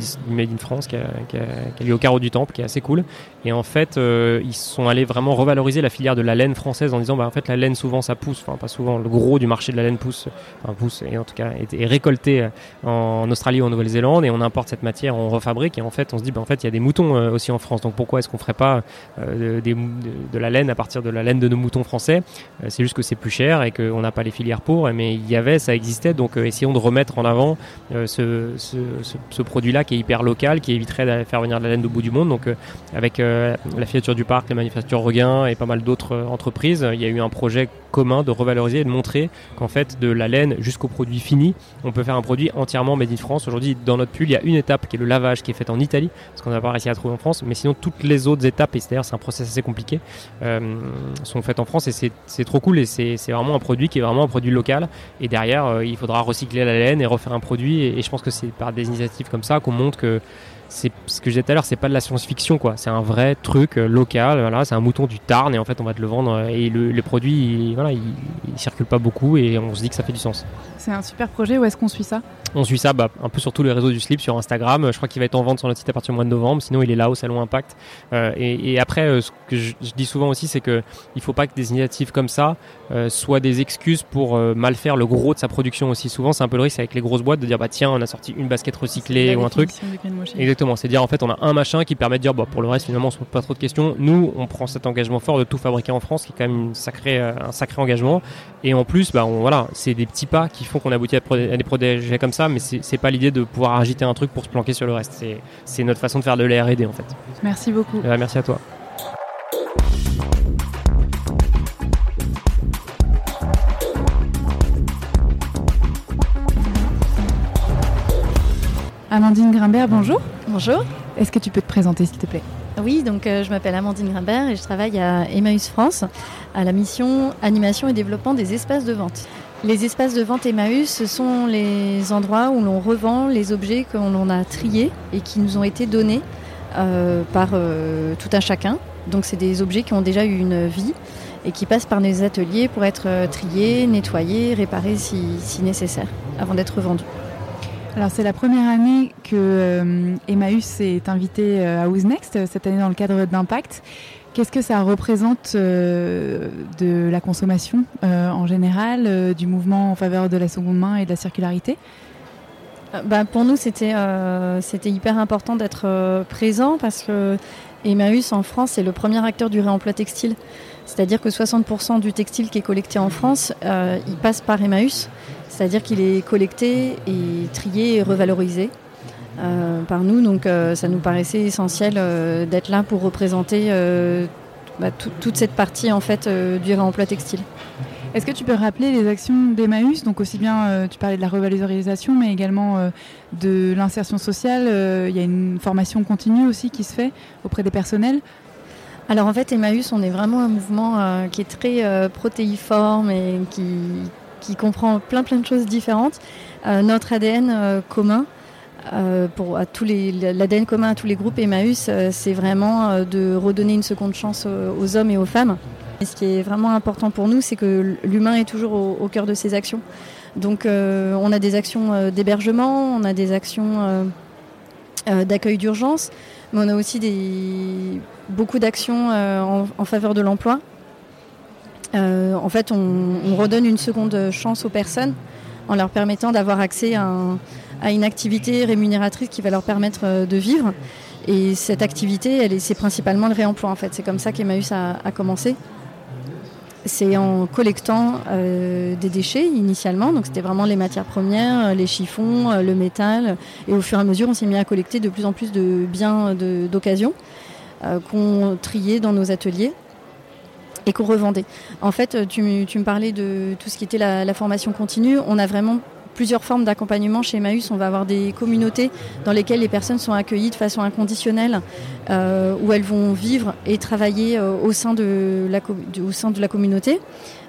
in France, qui a, qui, a, qui a, lieu au carreau du Temple, qui est assez cool. Et en fait, ils sont allés vraiment revaloriser la filière de la laine française en disant, bah, en fait, la laine souvent ça pousse, enfin pas souvent, le gros du marché de la laine pousse, enfin pousse, et en tout cas est, est récolté en Australie ou en Nouvelle-Zélande, et on importe cette matière, on refabrique, et en fait, on se dit, bah, en fait, il y a des moutons aussi en France, donc pourquoi est-ce qu'on ferait pas euh, de, la laine à partir de la laine de nos moutons français? Euh, c'est juste que c'est plus cher et qu'on n'a pas les filières pour. Mais il y avait, ça existait. Donc euh, essayons de remettre en avant euh, ce, ce produit-là qui est hyper local, qui éviterait de faire venir de la laine du bout du monde. Donc avec la filature du parc, les manufactures Regain et pas mal d'autres entreprises, il y a eu un projet commun de revaloriser et de montrer qu'en fait de la laine jusqu'au produit fini, on peut faire un produit entièrement made in France. Aujourd'hui, dans notre pull, il y a une étape qui est le lavage qui est fait en Italie, ce qu'on n'a pas réussi à trouver en France. Mais sinon, toutes les autres étapes, et c'est-à-dire c'est un process assez compliqué, euh, sont faites en France et c'est trop cool et c'est vraiment un produit qui est vraiment un produit local. Et derrière, euh, il faudra recycler la laine et refaire un produit. Et, je pense que c'est par des initiatives comme ça qu'on montre que c'est ce que j'ai tout à l'heure, c'est pas de la science-fiction quoi. C'est un vrai truc euh, local. Voilà, c'est un mouton du Tarn et en fait on va te le vendre et le, les produits, il, voilà, il, il, circule pas beaucoup et on se dit que ça fait du sens. C'est un super projet. Où est-ce qu'on suit ça? On suit ça bah, un peu sur tous les réseaux du slip, sur Instagram. Je crois qu'il va être en vente sur notre site à partir du mois de novembre. Sinon il est là au salon Impact. Euh, et, et, après, euh, ce que je, je, dis souvent aussi, c'est que il faut pas que des initiatives comme ça euh, soient des excuses pour euh, mal faire le gros de sa production aussi. Souvent c'est un peu le risque avec les grosses boîtes de dire bah tiens on a sorti une basket recyclée ou un truc. Exactement. C'est dire en fait on a un machin qui permet de dire bah, pour le reste finalement on se pose pas trop de questions. Nous on prend cet engagement fort de tout fabriquer en France qui est quand même une sacrée, euh, un sacré engagement. Et en plus bah on, voilà c'est des petits pas qui font qu'on aboutit à, à, des projets comme ça, mais c'est pas l'idée de pouvoir agiter un truc pour se planquer sur le reste. C'est notre façon de faire de la R&D en fait. Merci beaucoup. Euh, merci à toi. Amandine Grimbert, bonjour. Bonjour. Est-ce que tu peux te présenter s'il te plaît? Oui, donc euh, je m'appelle Amandine Grimbert et je travaille à Emmaüs France, à la mission animation et développement des espaces de vente. Les espaces de vente Emmaüs, ce sont les endroits où l'on revend les objets que l'on a triés et qui nous ont été donnés euh, par euh, tout un chacun. Donc c'est des objets qui ont déjà eu une vie et qui passent par nos ateliers pour être triés, nettoyés, réparés si, nécessaire, avant d'être vendus. Alors c'est la première année que euh, Emmaüs est invité euh, à Who's Next, cette année dans le cadre d'Impact. Qu'est-ce que ça représente euh, de la consommation en général, du mouvement en faveur de la seconde main et de la circularité? Bah, Pour nous, c'était hyper important d'être présent parce que Emmaüs en France est le premier acteur du réemploi textile. C'est-à-dire que 60% du textile qui est collecté en France, il passe par Emmaüs. C'est-à-dire qu'il est collecté et trié et revalorisé euh, par nous. Donc euh, ça nous paraissait essentiel euh, d'être là pour représenter bah, toute cette partie en fait du réemploi textile. Est-ce que tu peux rappeler les actions d'Emmaüs Donc aussi bien, tu parlais de la revalorisation, mais également de l'insertion sociale. Il y a une formation continue aussi qui se fait auprès des personnels? Alors en fait, Emmaüs, on est vraiment un mouvement qui est très protéiforme et qui, qui comprend plein plein de choses différentes. Euh, notre ADN euh, commun, euh, pour tous les l'ADN commun à tous les groupes Emmaüs, c'est vraiment de redonner une seconde chance aux, hommes et aux femmes. Ce qui est vraiment important pour nous, c'est que l'humain est toujours au, cœur de ses actions. Donc on a des actions d'hébergement, on a des actions d'accueil d'urgence, mais on a aussi des, beaucoup d'actions en, faveur de l'emploi. Euh, en fait, on, redonne une seconde chance aux personnes en leur permettant d'avoir accès à, une activité rémunératrice qui va leur permettre euh, de vivre. Et cette activité, c'est principalement le réemploi en fait. C'est comme ça qu'Emmaüs a, commencé. C'est en collectant euh, des déchets initialement, donc c'était vraiment les matières premières, les chiffons, le métal, et au fur et à mesure on s'est mis à collecter de plus en plus de biens d'occasion qu'on triait dans nos ateliers et qu'on revendait. En fait, tu, me parlais de tout ce qui était la, formation continue. On a vraiment plusieurs formes d'accompagnement chez Emmaüs. On va avoir des communautés dans lesquelles les personnes sont accueillies de façon inconditionnelle, euh, où elles vont vivre et travailler euh, au, sein de la, au sein de la communauté.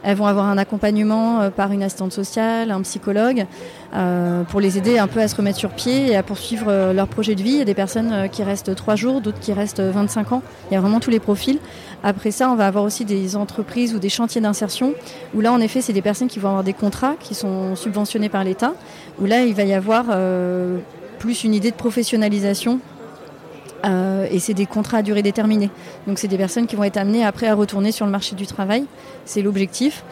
Elles vont avoir un accompagnement euh, par une assistante sociale, un psychologue, euh, pour les aider un peu à se remettre sur pied et à poursuivre euh, leur projet de vie. Il y a des personnes qui restent trois jours, d'autres qui restent 25 ans. Il y a vraiment tous les profils. Après ça, on va avoir aussi des entreprises ou des chantiers d'insertion, où là, en effet, c'est des personnes qui vont avoir des contrats qui sont subventionnés par l'État, où là, il va y avoir plus une idée de professionnalisation euh, et c'est des contrats à durée déterminée. Donc c'est des personnes qui vont être amenées après à retourner sur le marché du travail. C'est l'objectif.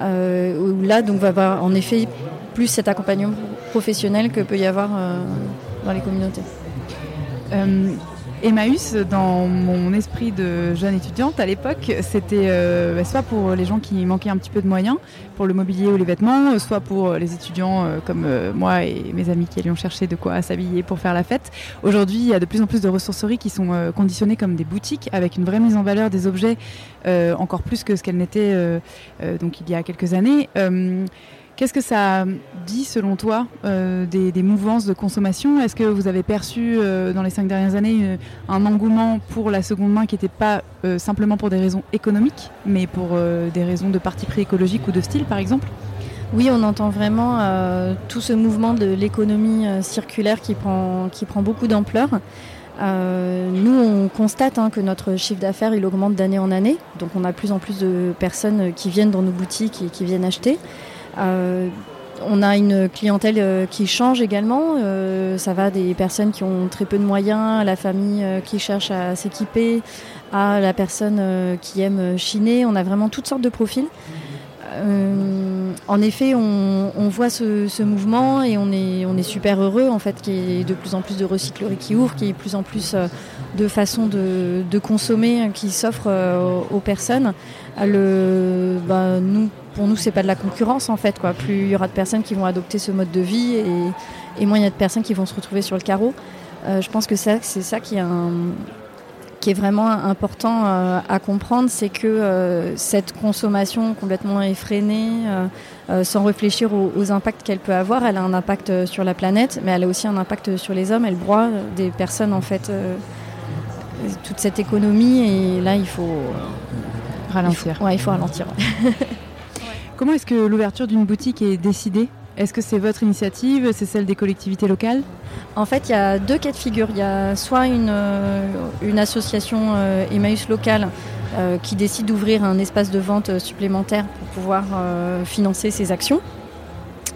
Euh, là, donc, va avoir en effet plus cet accompagnement professionnel que peut y avoir euh, dans les communautés. Emmaüs, dans mon esprit de jeune étudiante à l'époque, c'était euh, bah, soit pour les gens qui manquaient un petit peu de moyens, pour le mobilier ou les vêtements, soit pour les étudiants euh, comme euh, moi et mes amis qui allions chercher de quoi s'habiller pour faire la fête. Aujourd'hui, il y a de plus en plus de ressourceries qui sont conditionnées comme des boutiques avec une vraie mise en valeur des objets, encore plus que ce qu'elles n'étaient donc il y a quelques années. Qu'est-ce que ça dit selon toi euh, des, mouvances de consommation? Est-ce que vous avez perçu euh, dans les cinq dernières années euh, un engouement pour la seconde main qui n'était pas simplement pour des raisons économiques, mais pour des raisons de parti pris écologique ou de style par exemple? Oui, on entend vraiment tout ce mouvement de l'économie circulaire qui prend, qui prend beaucoup d'ampleur. nous, on constate hein, que notre chiffre d'affaires il augmente d'année en année, donc on a de plus en plus de personnes qui viennent dans nos boutiques et qui viennent acheter. Euh, on a une clientèle euh, qui change également. Euh, ça va des personnes qui ont très peu de moyens, à la famille qui cherche à s'équiper, à la personne qui aime chiner. On a vraiment toutes sortes de profils. en effet, on, voit ce, mouvement et on est, super heureux en fait qu'il y ait de plus en plus de recycleries qui ouvrent, qu'il y ait de plus en plus de façons de, consommer qui s'offrent aux personnes. Bah, nous, pour nous, c'est pas de la concurrence en fait. Quoi. Plus il y aura de personnes qui vont adopter ce mode de vie et, moins il y a de personnes qui vont se retrouver sur le carreau. Euh, je pense que c'est ça qui est, qui est vraiment important euh, à comprendre, c'est que euh, cette consommation complètement effrénée, sans réfléchir aux, impacts qu'elle peut avoir, elle a un impact sur la planète, mais elle a aussi un impact sur les hommes. Elle broie des personnes en fait, toute cette économie et là il faut ralentir. Il il faut ralentir. Comment est-ce que l'ouverture d'une boutique est décidée? Est-ce que c'est votre initiative? C'est celle des collectivités locales? En fait, il y a deux cas de figure. Il y a soit une, euh, association euh, Emmaüs locale euh, qui décide d'ouvrir un espace de vente supplémentaire pour pouvoir financer ses actions.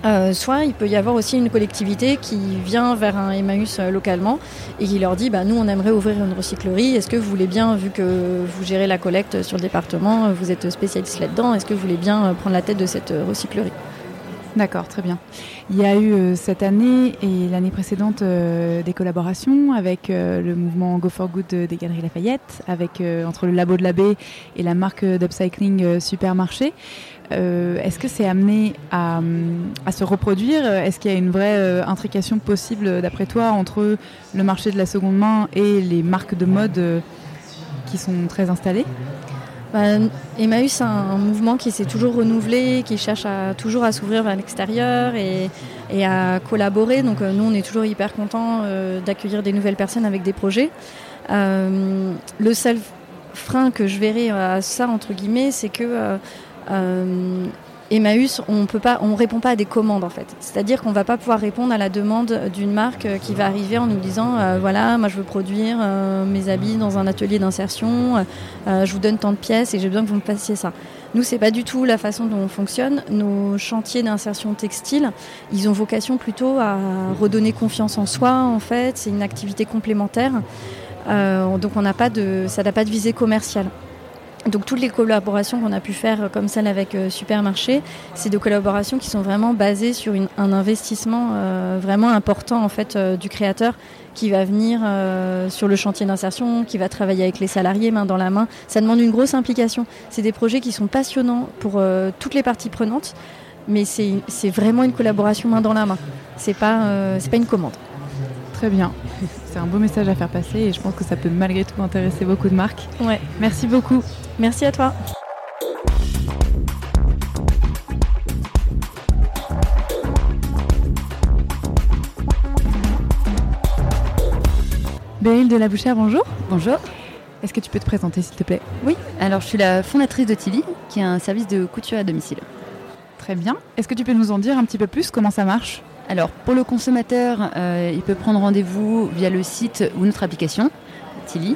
Euh, soit il peut y avoir aussi une collectivité qui vient vers un Emmaüs euh, localement et qui leur dit bah, nous on aimerait ouvrir une recyclerie, est-ce que vous voulez bien, vu que vous gérez la collecte sur le département, vous êtes spécialiste là-dedans, est-ce que vous voulez bien prendre la tête de cette recyclerie? D'accord, très bien. Il y a eu cette année et l'année précédente des collaborations avec le mouvement Go for Good des Galeries Lafayette, avec entre le Labo de la Baie et la marque d'upcycling Supermarché. Euh, est-ce que c'est amené à, se reproduire? Est-ce qu'il y a une vraie euh, intrication possible, d'après toi, entre le marché de la seconde main et les marques de mode euh, qui sont très installées? Bah, Emmaüs, c'est un mouvement qui s'est toujours renouvelé, qui cherche toujours à s'ouvrir vers l'extérieur et, à collaborer. Donc nous, on est toujours hyper contents d'accueillir des nouvelles personnes avec des projets. le seul frein que je verrais à ça, entre guillemets, c'est que Emmaüs, on peut pas, on répond pas à des commandes en fait. C'est-à-dire qu'on va pas pouvoir répondre à la demande d'une marque euh, qui va arriver en nous disant euh, voilà, moi je veux produire mes habits dans un atelier d'insertion, je vous donne tant de pièces et j'ai besoin que vous me fassiez ça. Nous, c'est pas du tout la façon dont on fonctionne. Nos chantiers d'insertion textile, ils ont vocation plutôt à redonner confiance en soi en fait. C'est une activité complémentaire. donc ça n'a pas de visée commerciale. Donc toutes les collaborations qu'on a pu faire, euh, comme celle avec euh, Supermarché, c'est des collaborations qui sont vraiment basées sur un investissement euh, vraiment important en fait du créateur qui va venir sur le chantier d'insertion, qui va travailler avec les salariés main dans la main. Ça demande une grosse implication. C'est des projets qui sont passionnants pour toutes les parties prenantes, mais c'est vraiment une collaboration main dans la main. C'est pas c'est pas une commande. Très bien. C'est un beau message à faire passer et je pense que ça peut malgré tout intéresser beaucoup de marques. Ouais. Merci beaucoup. Merci à toi. Beryl de la Bouchère, bonjour. Bonjour. Est-ce que tu peux te présenter s'il te plaît? Oui, alors je suis la fondatrice de Tilly, qui est un service de couture à domicile. Très bien. Est-ce que tu peux nous en dire un petit peu plus comment ça marche? Alors pour le consommateur, euh, il peut prendre rendez-vous via le site ou notre application, Tilly.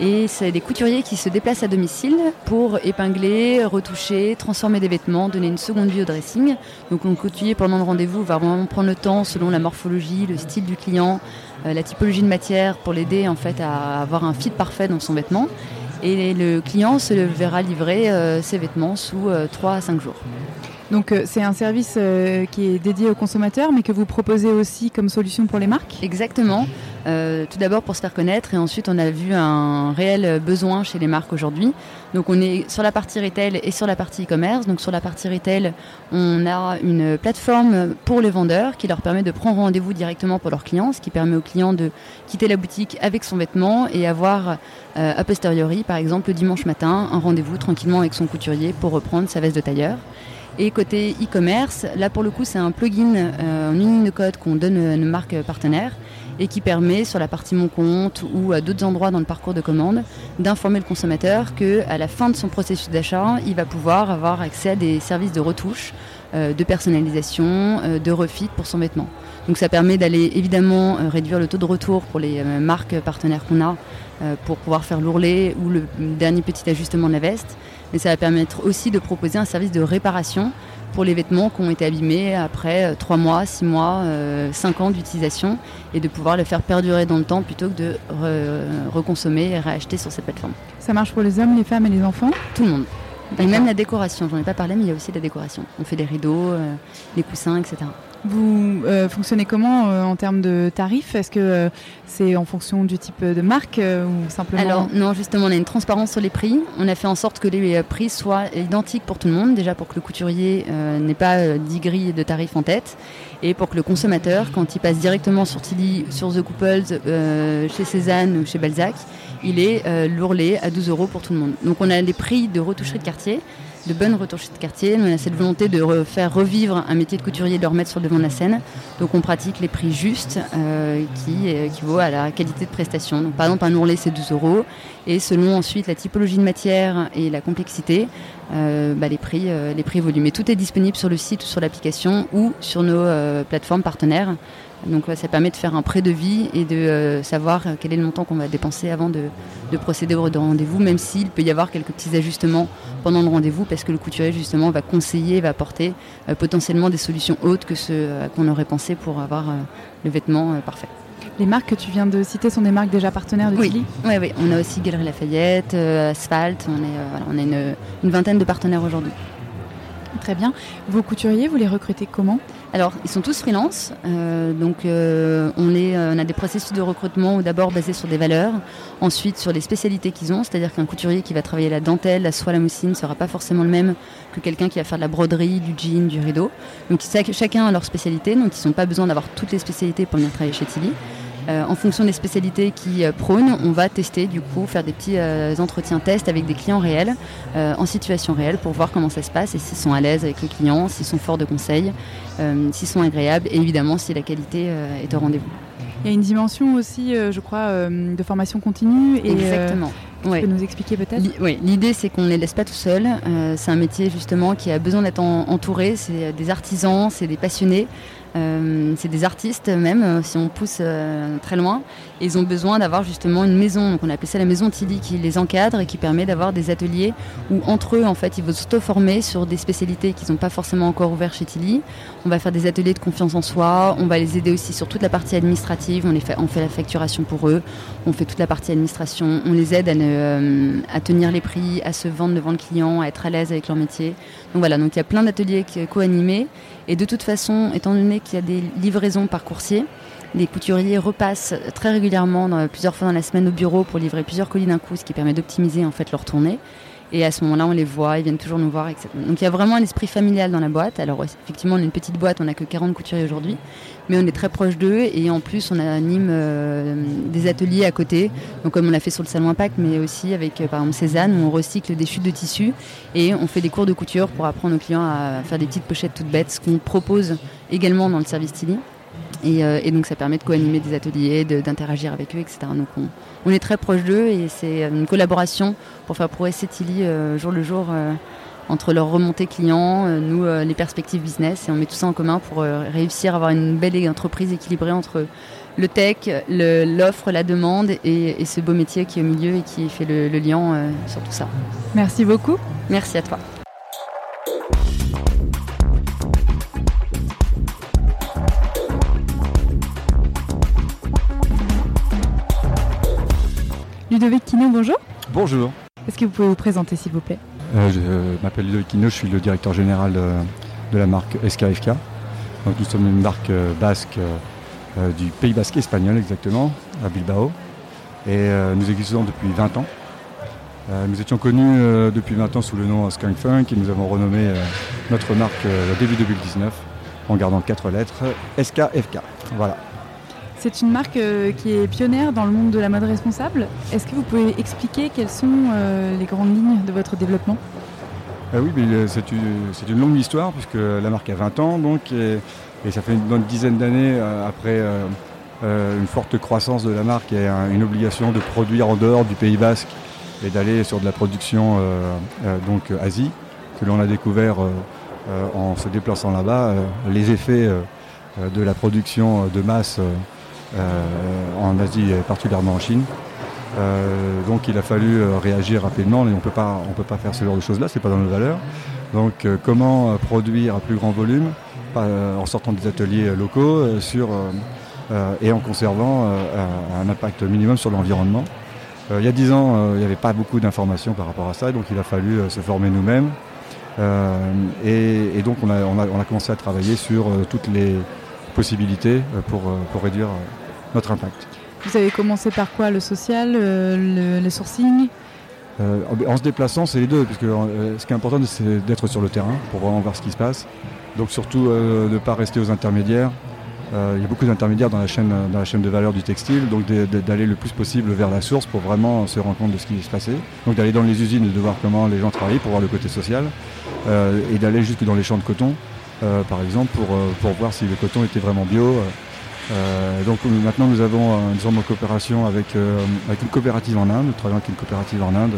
Et c'est des couturiers qui se déplacent à domicile pour épingler, retoucher, transformer des vêtements, donner une seconde vie au dressing. Donc le couturier pendant le rendez-vous va vraiment prendre le temps selon la morphologie, le style du client, euh, la typologie de matière pour l'aider en fait à avoir un fit parfait dans son vêtement. Et le client se verra livrer euh, ses vêtements sous 3 à 5 jours. Donc euh, c'est un service euh, qui est dédié aux consommateurs, mais que vous proposez aussi comme solution pour les marques Exactement. Euh, tout d'abord pour se faire connaître, et ensuite on a vu un réel besoin chez les marques aujourd'hui. Donc on est sur la partie retail et sur la partie e-commerce. Donc sur la partie retail, on a une plateforme pour les vendeurs qui leur permet de prendre rendez-vous directement pour leurs clients, ce qui permet aux clients de quitter la boutique avec son vêtement et avoir a posteriori, par exemple le dimanche matin, un rendez-vous tranquillement avec son couturier pour reprendre sa veste de tailleur. Et côté e-commerce, là pour le coup c'est un plugin euh, en ligne de code qu'on donne à nos marques partenaires et qui permet sur la partie Mon compte ou à d'autres endroits dans le parcours de commande d'informer le consommateur qu'à la fin de son processus d'achat, il va pouvoir avoir accès à des services de retouche, euh, de personnalisation, euh, de refit pour son vêtement. Donc ça permet d'aller évidemment réduire le taux de retour pour les marques partenaires qu'on a pour pouvoir faire l'ourlet ou le dernier petit ajustement de la veste mais ça va permettre aussi de proposer un service de réparation pour les vêtements qui ont été abîmés après 3 euh, mois, 6 mois, 5 euh, ans d'utilisation et de pouvoir le faire perdurer dans le temps plutôt que de reconsommer et réacheter sur cette plateforme. Ça marche pour les hommes, les femmes et les enfants? Tout le monde. Et même la décoration, j'en ai pas parlé, mais il y a aussi la décoration. On fait des rideaux, euh, des coussins, etc. Vous euh, fonctionnez comment euh, en termes de tarifs? Est-ce que euh, c'est en fonction du type de marque ou simplement Alors non, justement, on a une transparence sur les prix. On a fait en sorte que les prix soient identiques pour tout le monde, déjà pour que le couturier n'ait pas 10 grilles de tarifs en tête, et pour que le consommateur, quand il passe directement sur Tilly, sur The Couples, chez Cézanne ou chez Balzac, il est lourlé à 12 euros pour tout le monde. Donc on a les prix de retoucherie de quartier de bonnes retouches de quartier. On a cette volonté de faire revivre un métier de couturier, de le remettre sur le devant de la scène. Donc on pratique les prix justes euh, qui équivaut à la qualité de prestation. Donc par exemple un ourlet c'est 12 euros et selon ensuite la typologie de matière et la complexité, bah, les, prix, les prix évoluent. Mais tout est disponible sur le site ou sur l'application ou sur nos plateformes partenaires. Donc ça permet de faire un pré-devis et de savoir quel est le montant qu'on va dépenser avant de, procéder au rendez-vous, même s'il peut y avoir quelques petits ajustements pendant le rendez-vous, parce que le couturier justement va conseiller, va apporter potentiellement des solutions autres que ce qu'on aurait pensé pour avoir le vêtement parfait. Les marques que tu viens de citer sont des marques déjà partenaires de oui. Oui, oui, on a aussi Galerie Lafayette, euh, Asphalt, on est, euh, on a une, vingtaine de partenaires aujourd'hui. Très bien. Vos couturiers, vous les recrutez comment alors, ils sont tous freelance, euh, donc on, est, on a des processus de recrutement d'abord basés sur des valeurs, ensuite sur les spécialités qu'ils ont, c'est-à-dire qu'un couturier qui va travailler la dentelle, la soie, la moussine ne sera pas forcément le même que quelqu'un qui va faire de la broderie, du jean, du rideau. Donc chacun a leur spécialité, donc ils n'ont pas besoin d'avoir toutes les spécialités pour venir travailler chez Tilly. Euh, en fonction des spécialités qui euh, prônent, on va tester du coup, faire des petits euh, entretiens tests avec des clients réels, en situation réelle, pour voir comment ça se passe et s'ils sont à l'aise avec les clients, s'ils sont forts de conseils, s'ils sont agréables et évidemment si la qualité est au rendez-vous. Il y a une dimension aussi, je crois, de formation continue. Et, Exactement. tu peux nous expliquer peut-être? Oui, l'idée c'est qu'on ne les laisse pas tout seuls. c'est un métier justement qui a besoin d'être entouré. C'est des artisans, c'est des passionnés. Euh, c'est des artistes même, euh, si on pousse euh, très loin. Ils ont besoin d'avoir justement une maison, donc on appelle ça la maison Tilly, qui les encadre et qui permet d'avoir des ateliers où entre eux, en fait, ils vont s'auto-former sur des spécialités qu'ils n'ont pas forcément encore ouvertes chez Tilly. On va faire des ateliers de confiance en soi, on va les aider aussi sur toute la partie administrative, on, fait, la facturation pour eux, on fait toute la partie administration, on les aide à, à tenir les prix, à se vendre devant le client, à être à l'aise avec leur métier. Donc voilà, donc il y a plein d'ateliers co-animés. Et de toute façon, étant donné qu'il y a des livraisons par coursier, les couturiers repassent très régulièrement, plusieurs fois dans la semaine au bureau pour livrer plusieurs colis d'un coup, ce qui permet d'optimiser en fait leur tournée. Et à ce moment-là, on les voit, ils viennent toujours nous voir, etc. Donc il y a vraiment un esprit familial dans la boîte. Alors effectivement, on est une petite boîte, on n'a que 40 couturiers aujourd'hui, mais on est très proche d'eux et en plus, on anime euh, des ateliers à côté. Comme on l'a fait sur le salon Impact, mais aussi avec euh, par exemple Cézanne, où on recycle des chutes de tissu et on fait des cours de couture pour apprendre aux clients à faire des petites pochettes toutes bêtes, ce qu'on propose également dans le service Tilly. Euh, et, donc ça permet de co-animer des ateliers, d'interagir avec eux, etc. Donc on, est très proche d'eux et c'est une collaboration pour faire progresser Tilly euh, jour le jour euh, entre leurs remontées clients, nous les perspectives business et on met tout ça en commun pour réussir à avoir une belle entreprise équilibrée entre le tech, l'offre, la demande et, ce beau métier qui est au milieu et qui fait le, le lien sur tout ça. Merci beaucoup. Merci à toi. Ludovic Quino, bonjour. Bonjour. Est-ce que vous pouvez vous présenter s'il vous plaît? Euh, Je m'appelle Ludovic Quino, je suis le directeur général de, la marque SKFK. nous sommes une marque euh, basque euh, du Pays basque espagnol exactement, à Bilbao. Et nous existons depuis 20 ans. nous étions connus depuis 20 ans sous le nom Skunk Funk et nous avons renommé notre marque début 2019 en gardant quatre lettres SKFK. Voilà. C'est une marque euh, qui est pionnière dans le monde de la mode responsable. Est-ce que vous pouvez expliquer quelles sont euh, les grandes lignes de votre développement? Ah Oui, euh, c'est une, longue histoire puisque la marque a 20 ans et, ça fait une bonne dizaine d'années après une forte croissance de la marque et une obligation de produire en dehors du Pays Basque et d'aller sur de la production donc Asie que l'on a découvert en se déplaçant là-bas les effets de la production de masse euh, en Asie et particulièrement en Chine. Euh, donc il a fallu euh, réagir rapidement et on on peut pas faire ce genre de choses là, c'est pas dans nos valeurs. Donc comment produire à plus grand volume en sortant des ateliers locaux sur, et en conservant un impact minimum sur l'environnement. il y a dix ans, il n'y avait pas beaucoup d'informations par rapport à ça, donc il a fallu se former nous-mêmes. Et, donc on a, on, a, commencé à travailler sur toutes les possibilités pour, pour réduire notre impact. Vous avez commencé par quoi Le social, le, sourcing? Euh, En se déplaçant, c'est les deux, puisque euh, ce qui est important, c'est d'être sur le terrain pour vraiment voir ce qui se passe. Donc surtout euh, ne pas rester aux intermédiaires. il y a beaucoup d'intermédiaires dans, la chaîne, dans la chaîne de valeur du textile, donc d'aller le plus possible vers la source pour vraiment se rendre compte de ce qui se passait. Donc d'aller dans les usines, de voir comment les gens travaillent pour voir le côté social, et d'aller jusque dans les champs de coton, par exemple, pour, pour voir si le coton était vraiment bio. Euh, donc maintenant nous avons une zone de coopération avec, euh, avec, une coopérative en Inde, nous travaillons avec une coopérative en Inde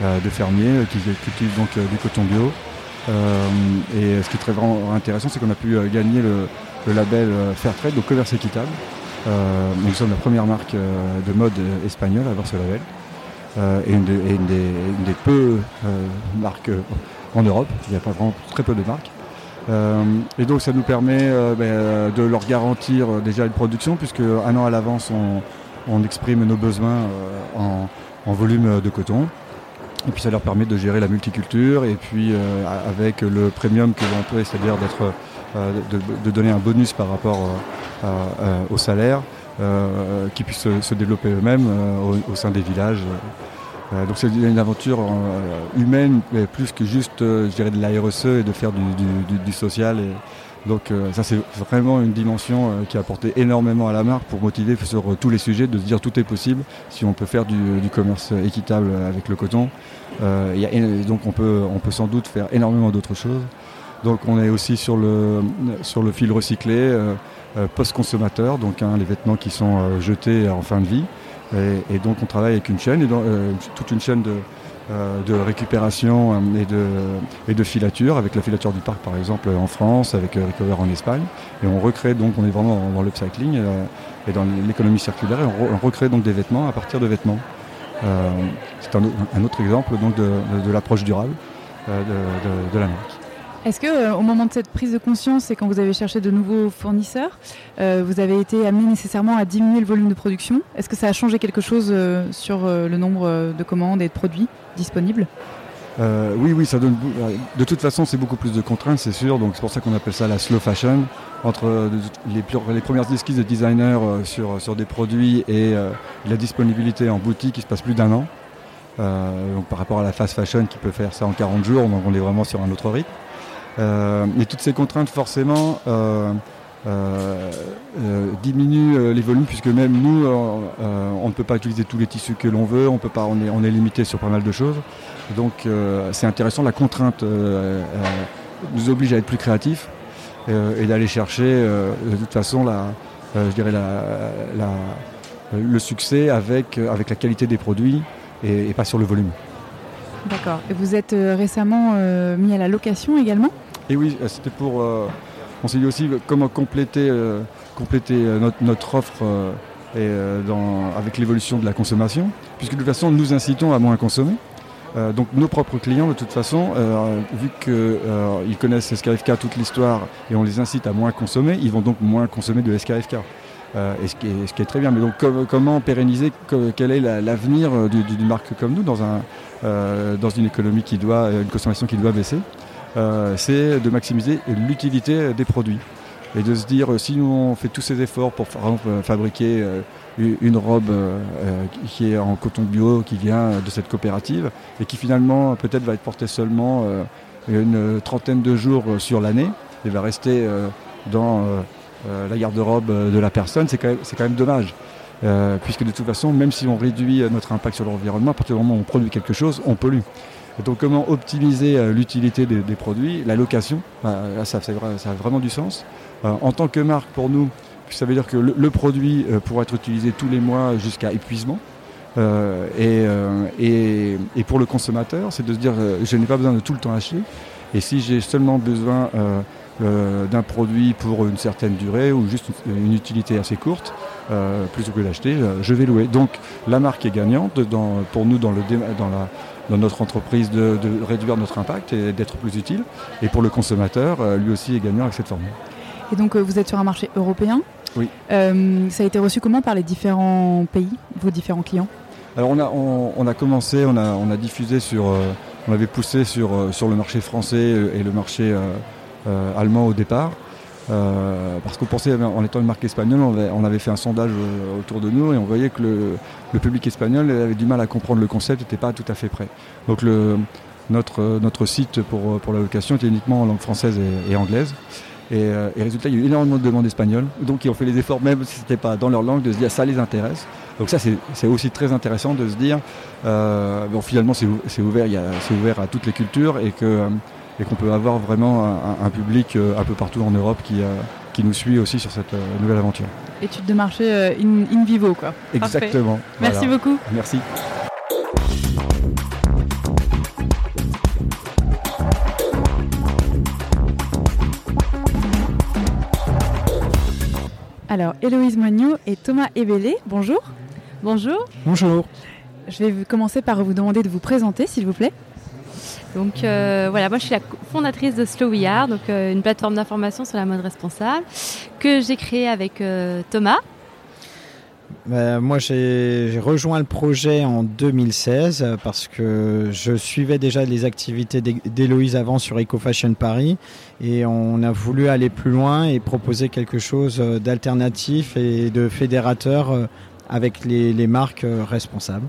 de fermiers qui cultivent donc du coton bio. et ce qui est très vraiment intéressant, c'est qu'on a pu gagner le, label Fairtrade, donc commerce équitable. nous sommes la première marque de mode espagnole à avoir ce label. et, une, des, peu marques en Europe. Il n'y a pas vraiment très peu de marques. Euh, et donc ça nous permet euh, ben, de leur garantir euh, déjà une production puisque un an à l'avance on, exprime nos besoins en, volume de coton. Et puis ça leur permet de gérer la multiculture et puis avec le premium que l'on peut, c'est-à-dire de, donner un bonus par rapport au salaire, qui puissent se, développer eux-mêmes au, sein des villages. Euh, donc c'est une aventure euh, humaine, mais plus que juste, euh, je dirais, de la RSE et de faire du, social. Et donc ça c'est vraiment une dimension qui a apporté énormément à la marque pour motiver sur tous les sujets, de se dire tout est possible si on peut faire du, commerce équitable avec le coton. donc on peut, on peut sans doute faire énormément d'autres choses. Donc on est aussi sur le, sur le fil recyclé post-consommateur, donc hein, les vêtements qui sont jetés en fin de vie. Et, donc on travaille avec une chaîne, euh, toute une chaîne de, euh, récupération euh, et de, et de filature, avec la filature du parc par exemple en France, avec Recover en Espagne. Et on recrée donc, on est vraiment dans l'upcycling et, dans l'économie circulaire, et on, recrée donc des vêtements à partir de vêtements. C'est un, autre exemple donc de, l'approche durable de la marque. Est-ce que euh, au moment de cette prise de conscience et quand vous avez cherché de nouveaux fournisseurs, euh, vous avez été amené nécessairement à diminuer le volume de production? Est-ce que ça a changé quelque chose euh, sur le nombre de commandes et de produits disponibles? Oui, oui, ça donne. De toute façon, c'est beaucoup plus de contraintes, c'est sûr. Donc c'est pour ça qu'on appelle ça la slow fashion. Entre les, premières esquisses de designers sur, sur des produits et la disponibilité en boutique, il se passe plus d'un an. donc par rapport à la fast fashion qui peut faire ça en 40 jours, donc on est vraiment sur un autre rythme. Euh, mais toutes ces contraintes, forcément, euh, euh, diminuent les volumes puisque même nous, on ne peut pas utiliser tous les tissus que l'on veut, on peut pas, on est, limité sur pas mal de choses. Donc c'est intéressant, la contrainte nous oblige à être plus créatifs et d'aller chercher de toute façon je dirais le succès avec, avec la qualité des produits et, pas sur le volume. D'accord. Et vous êtes récemment mis à la location également? Et oui, euh, c'était pour. Euh, on s'est dit aussi comment compléter, euh, compléter notre, offre avec l'évolution de la consommation, puisque de toute façon, nous incitons à moins consommer. donc nos propres clients, de toute façon, vu qu'ils connaissent SKFK toute l'histoire et on les incite à moins consommer, ils vont donc moins consommer de SKFK. et ce qui, est, très bien. Mais donc comment pérenniser quel est l'avenir d'une marque comme nous dans, un, dans une économie qui doit, une consommation qui doit baisser? Euh, c'est de maximiser l'utilité des produits. Et de se dire, si nous on fait tous ces efforts pour fabriquer euh, une robe euh, qui est en coton bio, qui vient de cette coopérative, et qui finalement peut-être va être portée seulement une trentaine de jours sur l'année, et va rester dans la garde-robe de la personne, c'est quand, même dommage. puisque de toute façon, même si on réduit notre impact sur l'environnement, à partir du moment où on produit quelque chose, on pollue donc comment optimiser euh, l'utilité des, produits, la location, bah, ça, a vraiment du sens. Euh, en tant que marque, pour nous, ça veut dire que le, produit euh, pourra être utilisé tous les mois jusqu'à épuisement. Et, pour le consommateur, c'est de se dire je n'ai pas besoin de tout le temps acheter. Et si j'ai seulement besoin d'un produit pour une certaine durée ou juste une, utilité assez courte, plutôt que d'acheter, je vais louer. Donc la marque est gagnante pour nous dans, le, dans la dans notre entreprise de, réduire notre impact et d'être plus utile. Et pour le consommateur, euh, lui aussi est gagnant avec cette formule. Et donc euh, vous êtes sur un marché européen Oui. Euh, ça a été reçu comment par les différents pays, vos différents clients? Alors on a, on, a commencé, on a, on a diffusé sur, on avait poussé sur, sur le marché français et le marché allemand au départ. Euh, parce qu'on pensait, en étant une marque espagnole, on avait, fait un sondage euh, autour de nous et on voyait que le, public espagnol avait du mal à comprendre le concept, n'était pas tout à fait prêt. Donc notre, notre site pour, pour la location était uniquement en langue française et, anglaise. Et, résultat, il y a eu énormément de demandes espagnoles. Donc ils ont fait les efforts, même si ce n'était pas dans leur langue, de se dire ça les intéresse. Donc ça, c'est aussi très intéressant de se dire, euh, bon, finalement, c'est ouvert, ouvert à toutes les cultures et que et qu'on peut avoir vraiment un, public euh, un peu partout en Europe qui, euh, qui nous suit aussi sur cette euh, nouvelle aventure. Étude de marché in, vivo, quoi. Exactement. Merci beaucoup. Merci. Alors, Héloïse Moignot et Thomas Ebélé, bonjour. Bonjour. Bonjour. Je vais commencer par vous demander de vous présenter, s'il vous plaît. Donc euh, voilà, moi je suis la fondatrice de Slow We Are, donc euh, une plateforme d'information sur la mode responsable que j'ai créée avec euh, Thomas. Ben, moi, j'ai rejoint le projet en 2016 euh, parce que je suivais déjà les activités d'Héloïse avant sur Eco Fashion Paris et on a voulu aller plus loin et proposer quelque chose d'alternatif et de fédérateur avec les, marques responsables.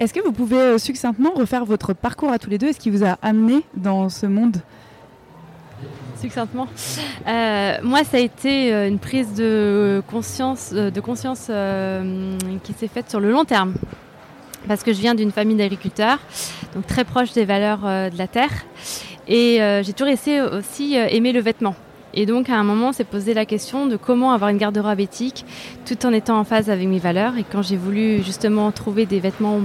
Est-ce que vous pouvez euh, succinctement refaire votre parcours à tous les deux? Et ce qui vous a amené dans ce monde? Succinctement. Euh, moi, ça a été euh, une prise de conscience, qui s'est faite sur le long terme. Parce que je viens d'une famille d'agriculteurs, donc très proche des valeurs de la terre. Et j'ai toujours essayé aussi aimer le vêtement. Et donc, à un moment, on s'est posé la question de comment avoir une garde-robe éthique tout en étant en phase avec mes valeurs. Et quand j'ai voulu justement trouver des vêtements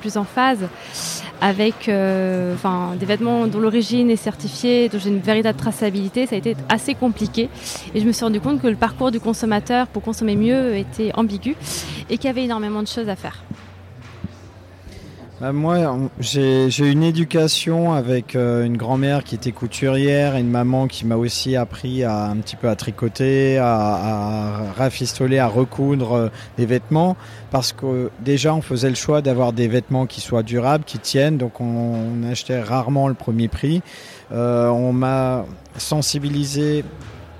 plus, en phase avec euh, des vêtements dont l'origine est certifiée, dont j'ai une véritable traçabilité, ça a été assez compliqué. Et je me suis rendu compte que le parcours du consommateur pour consommer mieux était ambigu et qu'il y avait énormément de choses à faire. Bah, moi, j'ai une éducation avec euh, une grand-mère qui était couturière et une maman qui m'a aussi appris à un petit peu à tricoter, à, rafistoler, à recoudre euh, des vêtements, parce que déjà on faisait le choix d'avoir des vêtements qui soient durables, qui tiennent, donc on, on achetait rarement le premier prix. Euh, on m'a sensibilisé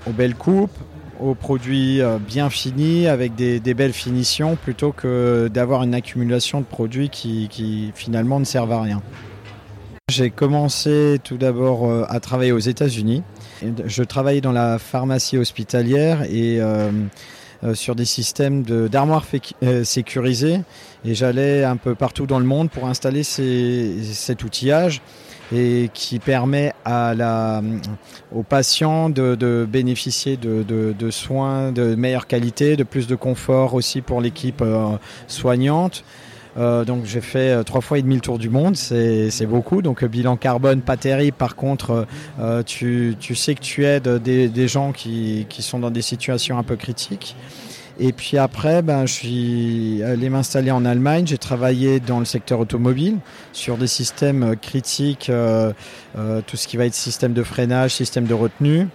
aux belles coupes, aux produits euh, bien finis avec des, belles finitions plutôt que d'avoir une accumulation de produits qui, finalement ne servent à rien. J'ai commencé tout d'abord euh, à travailler aux États-Unis. Je travaillais dans la pharmacie hospitalière et euh, sur des systèmes d'armoires sécurisées et j'allais un peu partout dans le monde pour installer cet outillage et qui permet à la, aux patients de, de bénéficier de, de- de soins de meilleure qualité, de plus de confort aussi pour l'équipe euh, soignante. Euh, donc j'ai fait euh, trois fois et demi le tour du monde, c'est beaucoup. Donc euh, bilan carbone pas terrible. Par contre, euh, tu, tu sais que tu aides des, des gens qui, qui sont dans des situations un peu critiques. Et puis après, ben, je suis allé m'installer en Allemagne. J'ai travaillé dans le secteur automobile sur des systèmes euh, critiques, euh, euh, tout ce qui va être système de freinage, système de retenue.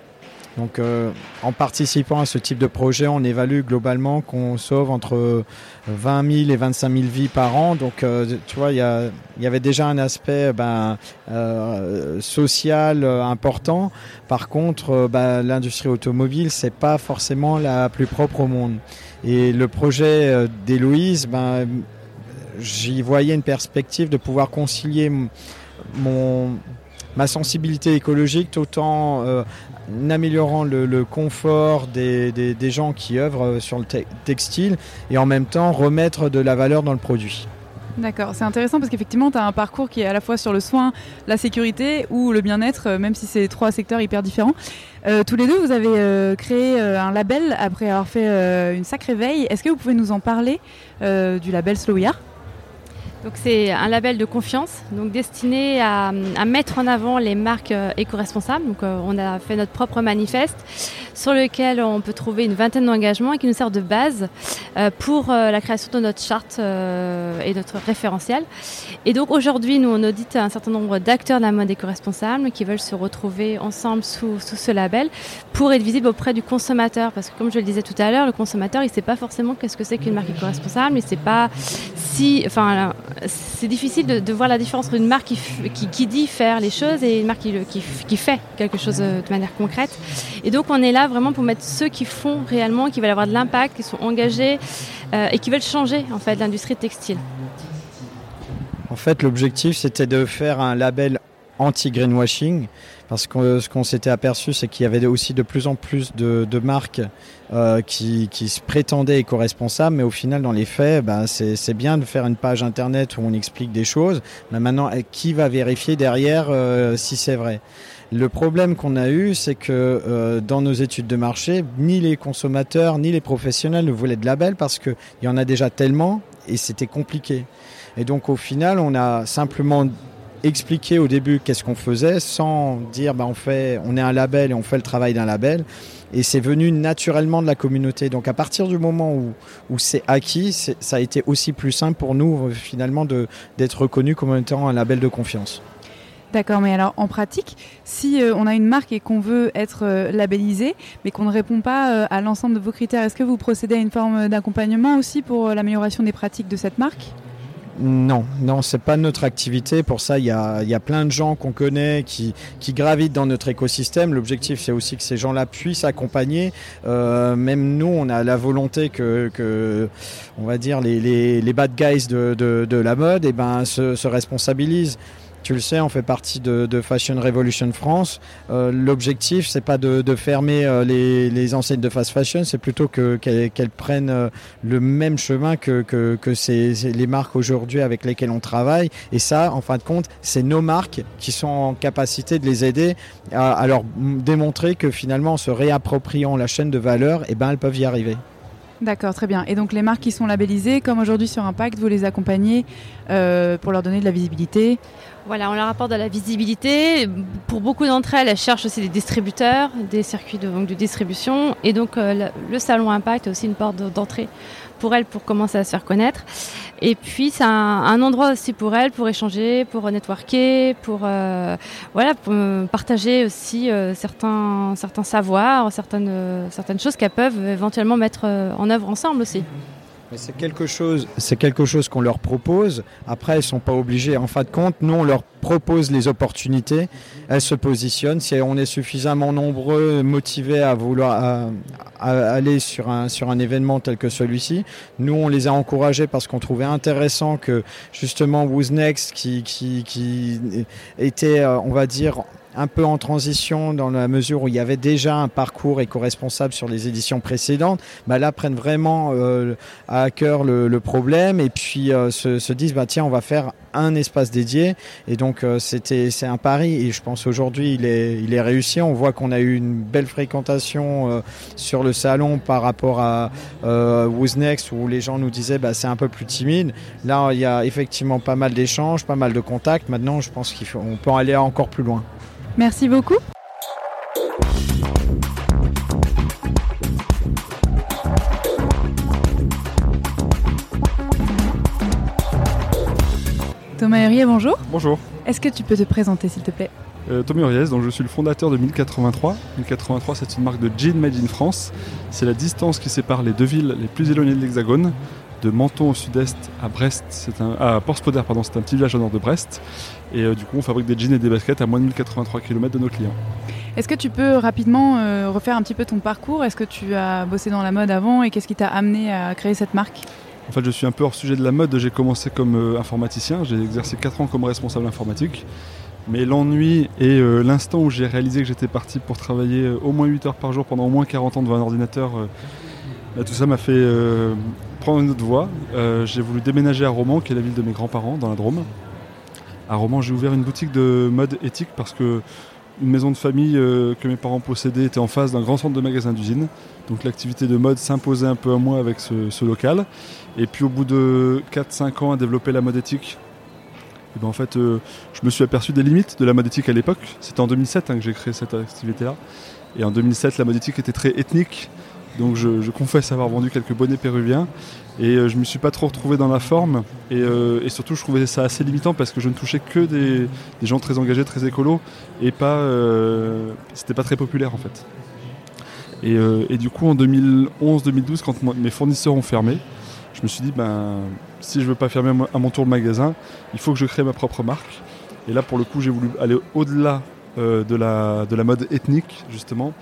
Donc, euh, en participant à ce type de projet, on évalue globalement qu'on sauve entre 20 000 et 25 000 vies par an. Donc, euh, tu vois, il y, avait déjà un aspect ben, euh, social euh, important. Par contre, euh, ben, l'industrie automobile, c'est pas forcément la plus propre au monde. Et le projet euh, d'Héloïse, ben, j'y voyais une perspective de pouvoir concilier mon, ma sensibilité écologique tout en euh, améliorant le, confort des, gens qui œuvrent euh, sur le te- textile et en même temps remettre de la valeur dans le produit. D'accord, c'est intéressant parce qu'effectivement, tu as un parcours qui est à la fois sur le soin, la sécurité ou le bien-être, euh, même si c'est trois secteurs hyper différents. Euh, tous les deux, vous avez créé un label après avoir fait une sacrée veille. Est-ce que vous pouvez nous en parler du label Slow We Are? Donc c'est un label de confiance, donc destiné à, mettre en avant les marques euh, éco-responsables. Donc euh, on a fait notre propre manifeste sur lequel on peut trouver une vingtaine d'engagements et qui nous sert de base euh, pour la création de notre charte et notre référentiel. Et donc aujourd'hui, nous on audite un certain nombre d'acteurs de la mode éco-responsable qui veulent se retrouver ensemble sous, ce label pour être visible auprès du consommateur. Parce que comme je le disais tout à l'heure, le consommateur il sait pas forcément qu'est-ce que c'est qu'une marque éco-responsable, il sait pas si, enfin, c'est difficile de, voir la différence entre une marque qui, qui, dit faire les choses et une marque qui, qui fait quelque chose euh, de manière concrète. Et donc on est là vraiment pour mettre ceux qui font réellement, qui veulent avoir de l'impact, qui sont engagés euh, et qui veulent changer en fait l'industrie textile. En fait, l'objectif, c'était de faire un label anti-greenwashing, parce que euh, ce qu'on s'était aperçu, c'est qu'il y avait aussi de plus en plus de, marques euh, qui, se prétendaient éco-responsables, mais au final, dans les faits, bah, c'est bien de faire une page internet où on explique des choses, mais maintenant, eh, qui va vérifier derrière euh, si c'est vrai? Le problème qu'on a eu, c'est que dans nos études de marché, ni les consommateurs ni les professionnels ne voulaient de label parce qu'il y en a déjà tellement et c'était compliqué. Et donc au final, on a simplement expliqué au début qu'est-ce qu'on faisait sans dire bah, on, fait, on est un label et on fait le travail d'un label. et c'est venu naturellement de la communauté. Donc à partir du moment où, où c'est acquis, ça a été aussi plus simple pour nous finalement d'être reconnus comme étant un label de confiance. D'accord, mais alors en pratique, si euh, on a une marque et qu'on veut être euh, labellisé, mais qu'on ne répond pas euh, à l'ensemble de vos critères, est-ce que vous procédez à une forme d'accompagnement aussi pour l'amélioration des pratiques de cette marque? Non, non, c'est pas notre activité. Pour ça, il y a, y a, plein de gens qu'on connaît qui, qui, gravitent dans notre écosystème. L'objectif, c'est aussi que ces gens-là puissent accompagner. même nous, on a la volonté que, que on va dire, les, les, les bad guys de, de, de la mode, eh ben, se, se responsabilisent. Tu le sais, on fait partie de, Fashion Revolution France. Euh, l'objectif, c'est pas de, fermer euh, les, enseignes de fast fashion, c'est plutôt qu'elles prennent euh, le même chemin que, les marques aujourd'hui avec lesquelles on travaille. Et ça, en fin de compte, c'est nos marques qui sont en capacité de les aider à, leur démontrer que finalement, en se réappropriant la chaîne de valeur, eh ben, elles peuvent y arriver. D'accord, très bien. Et donc les marques qui sont labellisées, comme aujourd'hui sur Impact, vous les accompagnez pour leur donner de la visibilité? Voilà, on leur apporte de la visibilité. Pour beaucoup d'entre elles, elles cherchent aussi des distributeurs, des circuits de, de distribution. Et donc, euh, le, salon Impact est aussi une porte d'entrée pour elles pour commencer à se faire connaître. Et puis, c'est un, endroit aussi pour elles pour échanger, pour networker, pour, euh, voilà, pour partager aussi euh, certains, certains savoirs, certaines, certaines choses qu'elles peuvent éventuellement mettre en œuvre ensemble aussi. C'est quelque chose, c'est quelque chose qu'on leur propose. Après, elles sont pas obligées. En fin de compte, nous on leur propose les opportunités. Elles se positionnent. Si on est suffisamment nombreux, motivés à vouloir aller sur un événement tel que celui-ci, nous on les a encouragés parce qu'on trouvait intéressant que justement Who's Next, qui qui qui était, euh, on va dire un peu en transition dans la mesure où il y avait déjà un parcours éco-responsable sur les éditions précédentes, bah là prennent vraiment euh, à cœur le, problème et puis euh, se, disent bah tiens on va faire un espace dédié et donc euh, c'était c'est un pari et je pense aujourd'hui il est il est réussi. On voit qu'on a eu une belle fréquentation sur le salon par rapport à Who's Next où les gens nous disaient bah c'est un peu plus timide. Là il y a effectivement pas mal d'échanges, pas mal de contacts. Maintenant je pense qu'on peut aller encore plus loin. Merci beaucoup. Thomas Hurier, bonjour. Bonjour. Est-ce que tu peux te présenter s'il te plaît? Euh, Thomas Huriez, donc je suis le fondateur de 1083. 1083, c'est une marque de jean made in France. C'est la distance qui sépare les deux villes les plus éloignées de l'Hexagone de Menton au sud-est à Brest, c'est un, à pardon, c'est un petit village au nord de Brest. Et euh, du coup, on fabrique des jeans et des baskets à moins de 1083 km de nos clients. Est-ce que tu peux rapidement euh, refaire un petit peu ton parcours? Est-ce que tu as bossé dans la mode avant et qu'est-ce qui t'a amené à créer cette marque? En fait, je suis un peu hors sujet de la mode. J'ai commencé comme euh, informaticien. J'ai exercé 4 ans comme responsable informatique. Mais l'ennui et l'instant où j'ai réalisé que j'étais parti pour travailler au moins 8 heures par jour pendant au moins 40 ans devant un ordinateur, bah, tout ça m'a fait prendre une autre voie. J'ai voulu déménager à Romans, qui est la ville de mes grands-parents, dans la Drôme. À Romans, j'ai ouvert une boutique de mode éthique parce que une maison de famille euh, que mes parents possédaient était en face d'un grand centre de magasin d'usine. Donc l'activité de mode s'imposait un peu à moi avec ce, local. Et puis au bout de 4-5 ans à développer la mode éthique, et ben en fait, euh, je me suis aperçu des limites de la mode éthique à l'époque. C'était en 2007 hein, que j'ai créé cette activité-là. Et en 2007, la mode éthique était très ethnique. Donc je, confesse avoir vendu quelques bonnets péruviens et euh, je me suis pas trop retrouvé dans la forme euh, et, surtout je trouvais ça assez limitant parce que je ne touchais que des, gens très engagés, très écolos et pas euh, c'était pas très populaire en fait. Et, du coup en 2011-2012 quand mes fournisseurs ont fermé, je me suis dit ben si je veux pas fermer à mon tour le magasin, il faut que je crée ma propre marque. Et là pour le coup j'ai voulu aller au-delà de, la, de la mode ethnique justement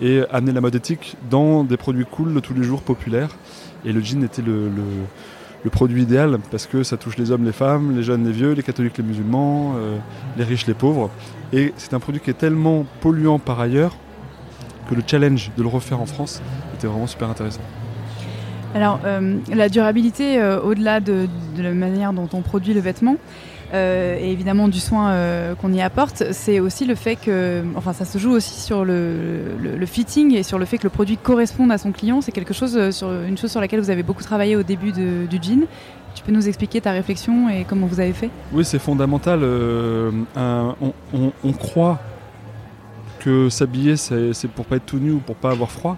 et amener la mode éthique dans des produits cool de tous les jours populaires. Et le jean était le, produit idéal parce que ça touche les hommes, les femmes, les jeunes, les vieux, les catholiques, les musulmans, euh, les riches, les pauvres. Et c'est un produit qui est tellement polluant par ailleurs que le challenge de le refaire en France était vraiment super intéressant. Alors, euh, la durabilité, euh, au-delà de, de, la manière dont on produit le vêtement, euh, et évidemment du soin euh, qu'on y apporte, c'est aussi le fait que, enfin, ça se joue aussi sur le, le, fitting et sur le fait que le produit corresponde à son client. C'est quelque chose, euh, sur, une chose sur laquelle vous avez beaucoup travaillé au début du jean. Tu peux nous expliquer ta réflexion et comment vous avez fait? Oui, c'est fondamental. on, on, croit que s'habiller c'est pour pas être tout nu ou pour pas avoir froid.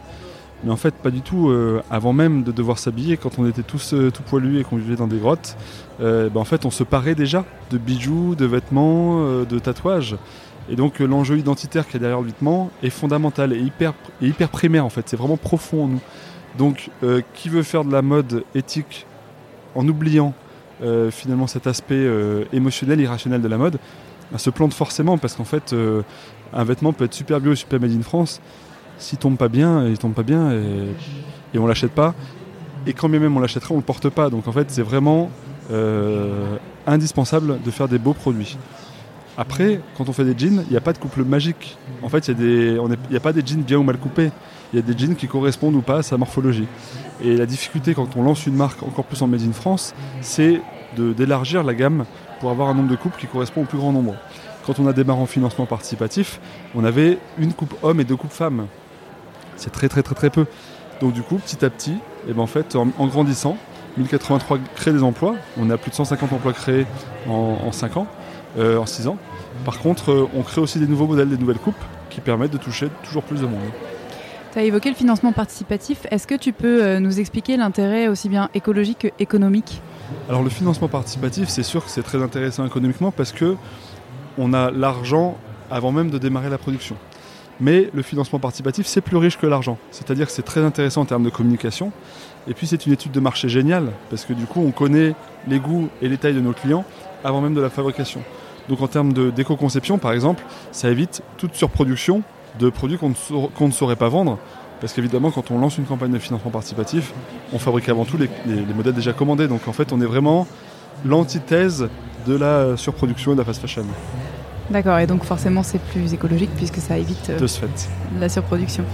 Mais en fait, pas du tout. Euh, avant même de devoir s'habiller, quand on était tous euh, tout poilus et qu'on vivait dans des grottes, euh, ben, en fait, on se parait déjà de bijoux, de vêtements, de tatouages. Et donc, l'enjeu identitaire qui est derrière le vêtement est fondamental et hyper, et hyper primaire en fait. C'est vraiment profond en nous. Donc, qui veut faire de la mode éthique en oubliant finalement cet aspect émotionnel, irrationnel de la mode, ben, se plante forcément parce qu'en fait, un vêtement peut être super bio, super made in France. S'il tombe pas bien, il tombe pas bien et, et on l'achète pas. Et quand bien même on l'achèterait, on le porte pas. Donc en fait, c'est vraiment euh, indispensable de faire des beaux produits. Après, quand on fait des jeans, il n'y a pas de couple magique. En fait, il n'y a pas des jeans bien ou mal coupés. Il y a des jeans qui correspondent ou pas à sa morphologie. Et la difficulté quand on lance une marque encore plus en Made in France, c'est d'élargir la gamme pour avoir un nombre de couples qui correspond au plus grand nombre. Quand on a démarré en financement participatif, on avait une coupe homme et deux coupes femmes. C'est très très très très peu. Donc du coup, petit à petit, et ben en fait, en, en grandissant, 1083 crée des emplois. On a plus de 150 emplois créés en, en 5 ans, euh, en 6 ans. Par contre, euh, on crée aussi des nouveaux modèles, des nouvelles coupes qui permettent de toucher toujours plus de monde. Tu as évoqué le financement participatif. Est-ce que tu peux euh, nous expliquer l'intérêt aussi bien écologique que économique? Alors le financement participatif, c'est sûr que c'est très intéressant économiquement parce que on a l'argent avant même de démarrer la production. Mais le financement participatif, c'est plus riche que l'argent. C'est-à-dire que c'est très intéressant en termes de communication. Et puis c'est une étude de marché géniale parce que du coup, on connaît les goûts et les tailles de nos clients avant même de la fabrication. Donc en termes d'éco-conception, par exemple, ça évite toute surproduction de produits qu'on ne, saurait pas vendre. Parce qu'évidemment, quand on lance une campagne de financement participatif, on fabrique avant tout les, les- les modèles déjà commandés. Donc en fait, on est vraiment l'antithèse de la surproduction et de la fast fashion, D'accord, et donc forcément c'est plus écologique puisque ça évite euh, de ce fait. la surproduction.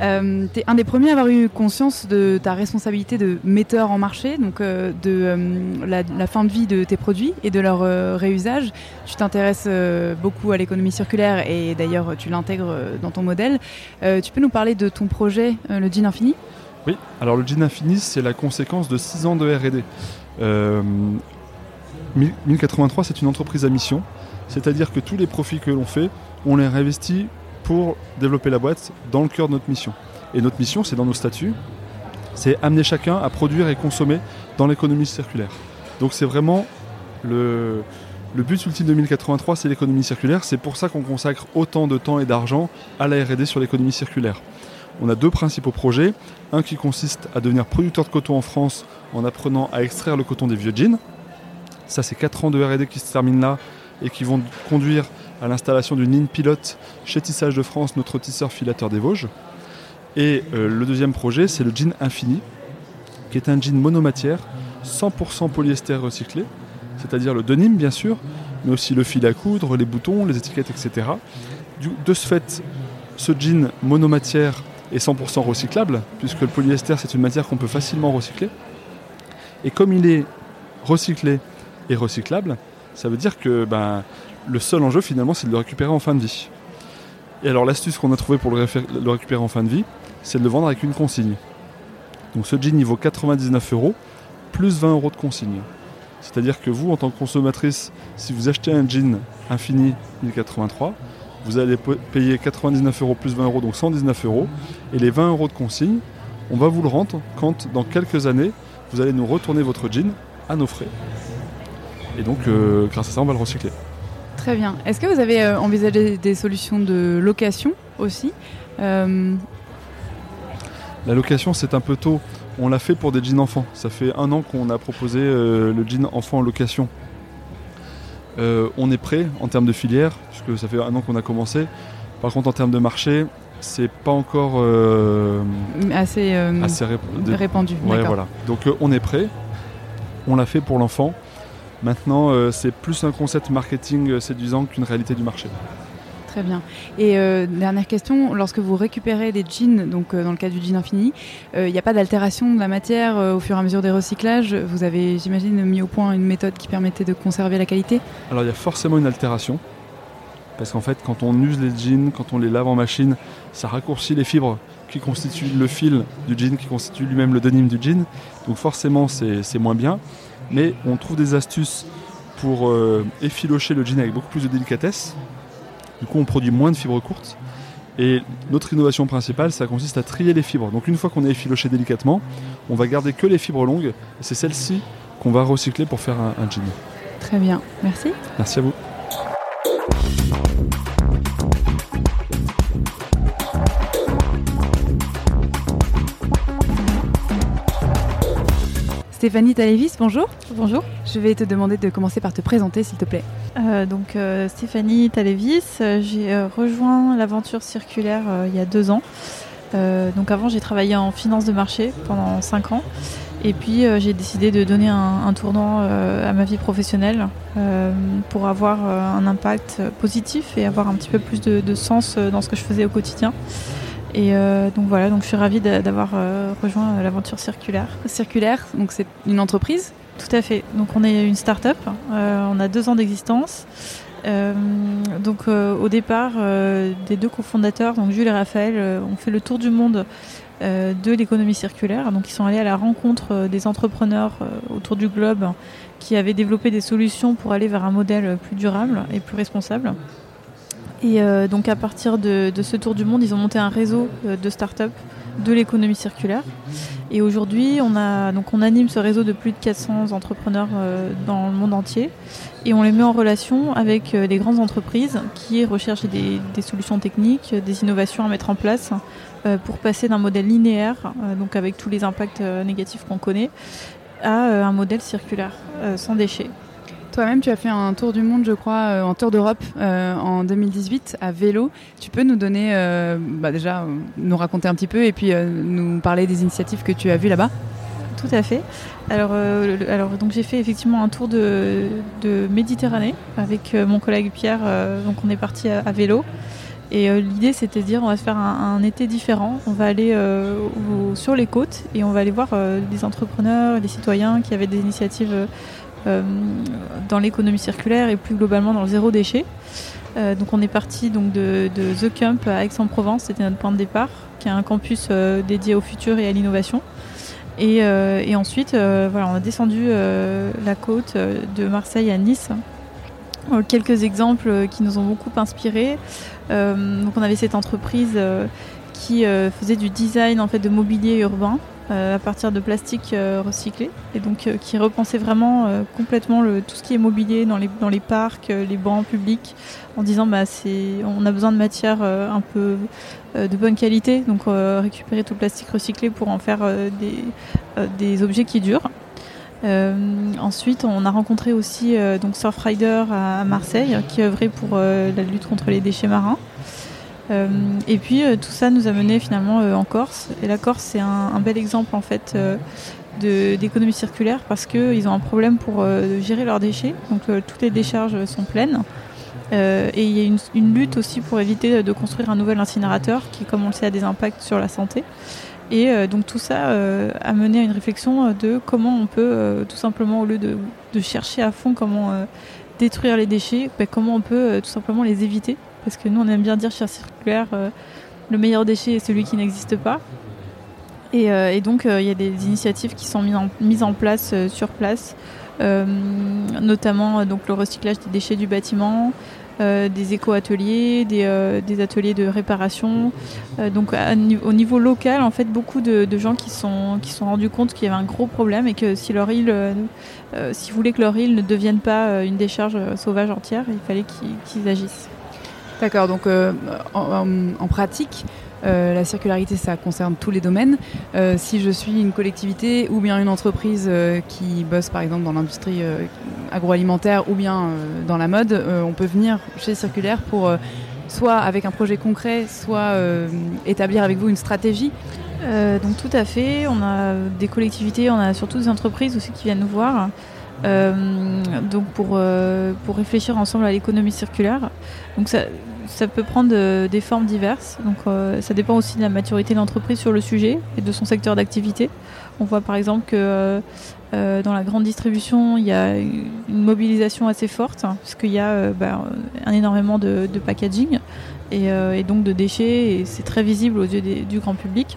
Euh, tu es un des premiers à avoir eu conscience de ta responsabilité de metteur en marché, donc euh, de euh, la, la fin de vie de tes produits et de leur réusage. Tu t'intéresses beaucoup à l'économie circulaire et d'ailleurs tu l'intègres dans ton modèle. Tu peux nous parler de ton projet, le Jean Infini? Oui, alors le Jean Infini, c'est la conséquence de 6 ans de RD. Euh, 1083, c'est une entreprise à mission, c'est-à-dire que tous les profits que l'on fait, on les réinvestit pour développer la boîte dans le cœur de notre mission. Et notre mission, c'est dans nos statuts, c'est amener chacun à produire et consommer dans l'économie circulaire. Donc c'est vraiment le, but ultime de 1083, c'est l'économie circulaire. C'est pour ça qu'on consacre autant de temps et d'argent à la RD sur l'économie circulaire. On a deux principaux projets. Un qui consiste à devenir producteur de coton en France en apprenant à extraire le coton des vieux jeans. Ça, c'est 4 ans de RD qui se terminent là et qui vont conduire à l'installation d'une ligne pilote chez Tissage de France, notre tisseur filateur des Vosges. Et euh, le deuxième projet, c'est le jean infini, qui est un jean monomatière, 100% polyester recyclé, c'est-à-dire le denim bien sûr, mais aussi le fil à coudre, les boutons, les étiquettes, etc. De ce fait, ce jean monomatière est 100% recyclable, puisque le polyester c'est une matière qu'on peut facilement recycler. Et comme il est recyclé et recyclable, ça veut dire que ben, le seul enjeu finalement c'est de le récupérer en fin de vie. Et alors l'astuce qu'on a trouvée pour le, le récupérer en fin de vie, c'est de le vendre avec une consigne. Donc ce jean il vaut 99 euros plus 20 euros de consigne. C'est-à-dire que vous, en tant que consommatrice, si vous achetez un jean infini 1083, vous allez payer 99 euros plus 20 euros, donc 119 euros. Et les 20 euros de consigne, on va vous le rendre quand, dans quelques années, vous allez nous retourner votre jean à nos frais. Et donc, euh, grâce à ça, on va le recycler. Très bien. Est-ce que vous avez euh, envisagé des solutions de location aussi Euh, La location, c'est un peu tôt. On l'a fait pour des jeans enfants. Ça fait un an qu'on a proposé le jean enfant en location. Euh, on est prêt en termes de filière, puisque ça fait un an qu'on a commencé. Par contre, en termes de marché, c'est pas encore euh, Assez, euh, répandu, Ouais, voilà. Donc on est prêt. On l'a fait pour l'enfant. Maintenant, euh, c'est plus un concept marketing euh, séduisant qu'une réalité du marché. Très bien. Et euh, dernière question, lorsque vous récupérez des jeans, donc euh, dans le cas du jean infini, euh, il n'y a pas d'altération de la matière au fur et à mesure des recyclages? Vous avez, j'imagine, mis au point une méthode qui permettait de conserver la qualité? Alors il y a forcément une altération. Parce qu'en fait, quand on use les jeans, quand on les lave en machine, ça raccourcit les fibres qui constituent le fil du jean, qui constitue lui-même le denim du jean. Donc forcément, c'est moins bien. Mais on trouve des astuces pour euh, effilocher le jean avec beaucoup plus de délicatesse. Du coup, on produit moins de fibres courtes. Et notre innovation principale, ça consiste à trier les fibres. Donc une fois qu'on a effiloché délicatement, on va garder que les fibres longues. Et c'est celles-ci qu'on va recycler pour faire un, un jean. Très bien, merci. Merci à vous. Stéphanie Talévis, bonjour. Bonjour. Je vais te demander de commencer par te présenter, s'il te plaît. Euh, donc euh, Stéphanie Talévis, euh, j'ai euh, rejoint l'aventure circulaire il y a deux ans. Donc avant j'ai travaillé en finance de marché pendant cinq ans. Et puis j'ai décidé de donner un, un tournant à ma vie professionnelle pour avoir un impact positif et avoir un petit peu plus de, de sens dans ce que je faisais au quotidien. Et euh, donc voilà, donc je suis ravie d'a- d'avoir euh, rejoint euh, l'aventure circulaire. Circulaire, donc c'est une entreprise? Tout à fait. Donc on est une start-up. Euh, on a deux ans d'existence. Donc au départ, des deux cofondateurs, donc Jules et Raphaël, ont fait le tour du monde de l'économie circulaire. Donc ils sont allés à la rencontre des entrepreneurs autour du globe qui avaient développé des solutions pour aller vers un modèle plus durable et plus responsable. Et euh, donc à partir de, ce tour du monde, ils ont monté un réseau euh, de start-up de l'économie circulaire. Et aujourd'hui, on, anime ce réseau de plus de 400 entrepreneurs euh, dans le monde entier et on les met en relation avec euh, des grandes entreprises qui recherchent des, solutions techniques, des innovations à mettre en place pour passer d'un modèle linéaire, donc avec tous les impacts négatifs qu'on connaît, à un modèle circulaire, sans déchets. Toi-même, tu as fait un tour du monde, je crois, euh, en tour d'Europe euh, en 2018 à vélo. Tu peux nous donner, euh, bah déjà, euh, nous raconter un petit peu et puis euh, nous parler des initiatives que tu as vues là-bas Tout à fait. Alors, euh, donc j'ai fait effectivement un tour de, Méditerranée avec euh, mon collègue Pierre. euh, donc on est parti à, vélo. Et euh, l'idée c'était de dire on va se faire un, été différent. On va aller euh, sur les côtes et on va aller voir euh, des entrepreneurs, des citoyens qui avaient des initiatives euh, euh, dans l'économie circulaire et plus globalement dans le zéro déchet. Euh, donc on est parti donc de, The Camp à Aix-en-Provence, c'était notre point de départ, qui est un campus euh, dédié au futur et à l'innovation. Et, euh, ensuite, euh, voilà, on a descendu euh, la côte euh, de Marseille à Nice. Euh, quelques exemples euh, qui nous ont beaucoup inspirés. Euh, donc on avait cette entreprise euh, qui euh, faisait du design en fait de mobilier urbain euh, à partir de plastique euh, recyclé et donc euh, qui repensait vraiment euh, complètement le, tout ce qui est mobilier dans les, dans les parcs, euh, les bancs publics en disant bah on a besoin de matières euh, un peu euh, de bonne qualité donc euh, récupérer tout le plastique recyclé pour en faire euh, des, euh, des objets qui durent. Euh, ensuite, on a rencontré aussi euh, donc Surfrider à, Marseille, qui œuvrait pour euh, la lutte contre les déchets marins. Euh, et puis euh, tout ça nous a mené finalement euh, en Corse. Et la Corse, c'est un, bel exemple en fait d'économie circulaire parce qu'ils ont un problème pour gérer leurs déchets. Donc toutes les décharges sont pleines. Et il y a une, une lutte aussi pour éviter de construire un nouvel incinérateur qui, comme on le sait, a des impacts sur la santé. Et donc tout ça a mené à une réflexion de comment on peut tout simplement, au lieu de, chercher à fond comment détruire les déchets, bah, comment on peut tout simplement les éviter. Parce que nous, on aime bien dire chez Circulaire, euh, le meilleur déchet est celui qui n'existe pas. Et, euh, donc, euh, il y a des initiatives qui sont mises en, place sur place, notamment donc, le recyclage des déchets du bâtiment, des éco-ateliers, des, ateliers de réparation. Donc au niveau local, en fait, beaucoup de, gens qui sont qui sont rendus compte qu'il y avait un gros problème et que si leur île, s'ils voulaient que leur île ne devienne pas une décharge sauvage entière, il fallait qu'ils agissent. D'accord, donc euh, en, pratique, euh, la circularité, ça concerne tous les domaines. Euh, si je suis une collectivité ou bien une entreprise qui bosse par exemple dans l'industrie agroalimentaire ou bien dans la mode, on peut venir chez Circulaire pour soit avec un projet concret, soit établir avec vous une stratégie. Donc tout à fait, on a des collectivités, on a surtout des entreprises aussi qui viennent nous voir. Euh, donc pour, euh, pour réfléchir ensemble à l'économie circulaire. Donc ça, ça peut prendre euh, des formes diverses. Donc ça dépend aussi de la maturité de l'entreprise sur le sujet et de son secteur d'activité. On voit par exemple que dans la grande distribution, il y a une mobilisation assez forte, hein, puisqu'il y a bah, un énormément de, packaging et, donc de déchets, et c'est très visible aux yeux du grand public.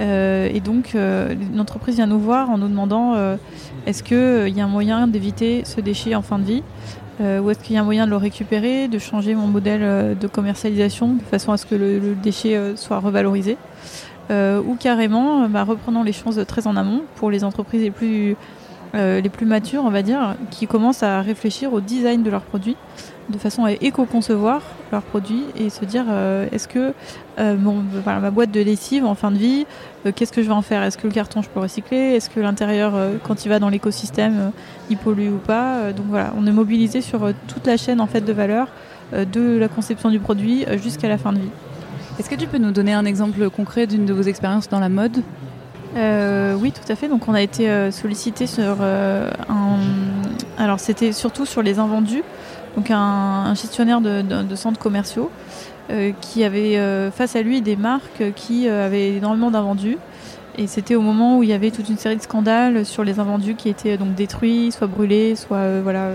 Euh, et donc, euh, l'entreprise vient nous voir en nous demandant euh, est-ce qu'il y a un moyen d'éviter ce déchet en fin de vie euh, Ou est-ce qu'il y a un moyen de le récupérer, de changer mon modèle de commercialisation de façon à ce que le, déchet soit revalorisé. Ou carrément, bah, reprenant les choses très en amont pour les entreprises les plus matures, on va dire, qui commencent à réfléchir au design de leurs produits de façon à éco-concevoir leurs produits et se dire euh, est-ce que euh, ma boîte de lessive en fin de vie, euh, qu'est-ce que je vais en faire? Est-ce que le carton je peux recycler? Est-ce que l'intérieur, quand il va dans l'écosystème, il pollue ou pas? Donc voilà, on est mobilisé sur toute la chaîne en fait de valeur de la conception du produit jusqu'à la fin de vie. Est-ce que tu peux nous donner un exemple concret d'une de vos expériences dans la mode? Oui, tout à fait. Donc, on a été sollicité sur un. Alors, c'était surtout sur les invendus donc un, gestionnaire de, centres commerciaux euh, qui avait euh, face à lui des marques qui euh, avaient énormément d'invendus. Et c'était au moment où il y avait toute une série de scandales sur les invendus qui étaient donc détruits, soit brûlés, soit voilà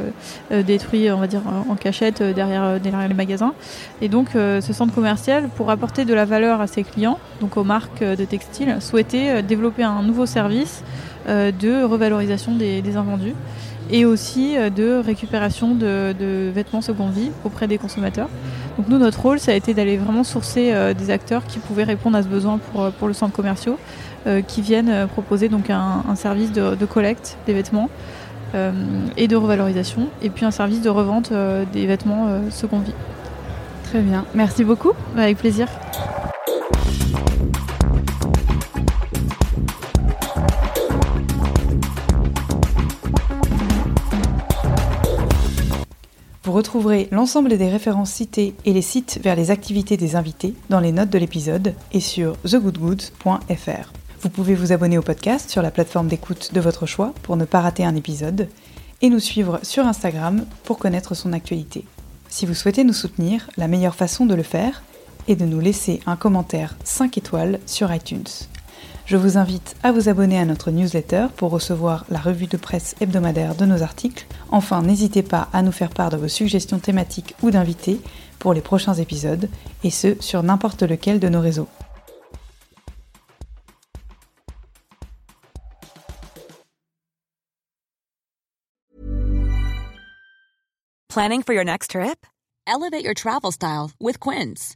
détruits, en cachette derrière, derrière les magasins. Et donc ce centre commercial, pour apporter de la valeur à ses clients, donc aux marques de textiles, souhaitait développer un nouveau service de revalorisation des invendus et aussi euh, de récupération de, vêtements seconde vie auprès des consommateurs. Donc nous, notre rôle, ça a été d'aller vraiment sourcer euh, des acteurs qui pouvaient répondre à ce besoin pour, euh, pour le centre commercial, qui viennent proposer donc un, service de, collecte des vêtements et de revalorisation, et puis un service de revente des vêtements seconde vie. Très bien, merci beaucoup. Avec plaisir. Vous retrouverez l'ensemble des références citées et les sites vers les activités des invités dans les notes de l'épisode et sur thegoodgoods.fr. Vous pouvez vous abonner au podcast sur la plateforme d'écoute de votre choix pour ne pas rater un épisode et nous suivre sur Instagram pour connaître son actualité. Si vous souhaitez nous soutenir, la meilleure façon de le faire est de nous laisser un commentaire 5 étoiles sur iTunes. Je vous invite à vous abonner à notre newsletter pour recevoir la revue de presse hebdomadaire de nos articles. Enfin, n'hésitez pas à nous faire part de vos suggestions thématiques ou d'invités pour les prochains épisodes, et ce, sur n'importe lequel de nos réseaux. Planning for your next trip? Elevate your travel style with Quince.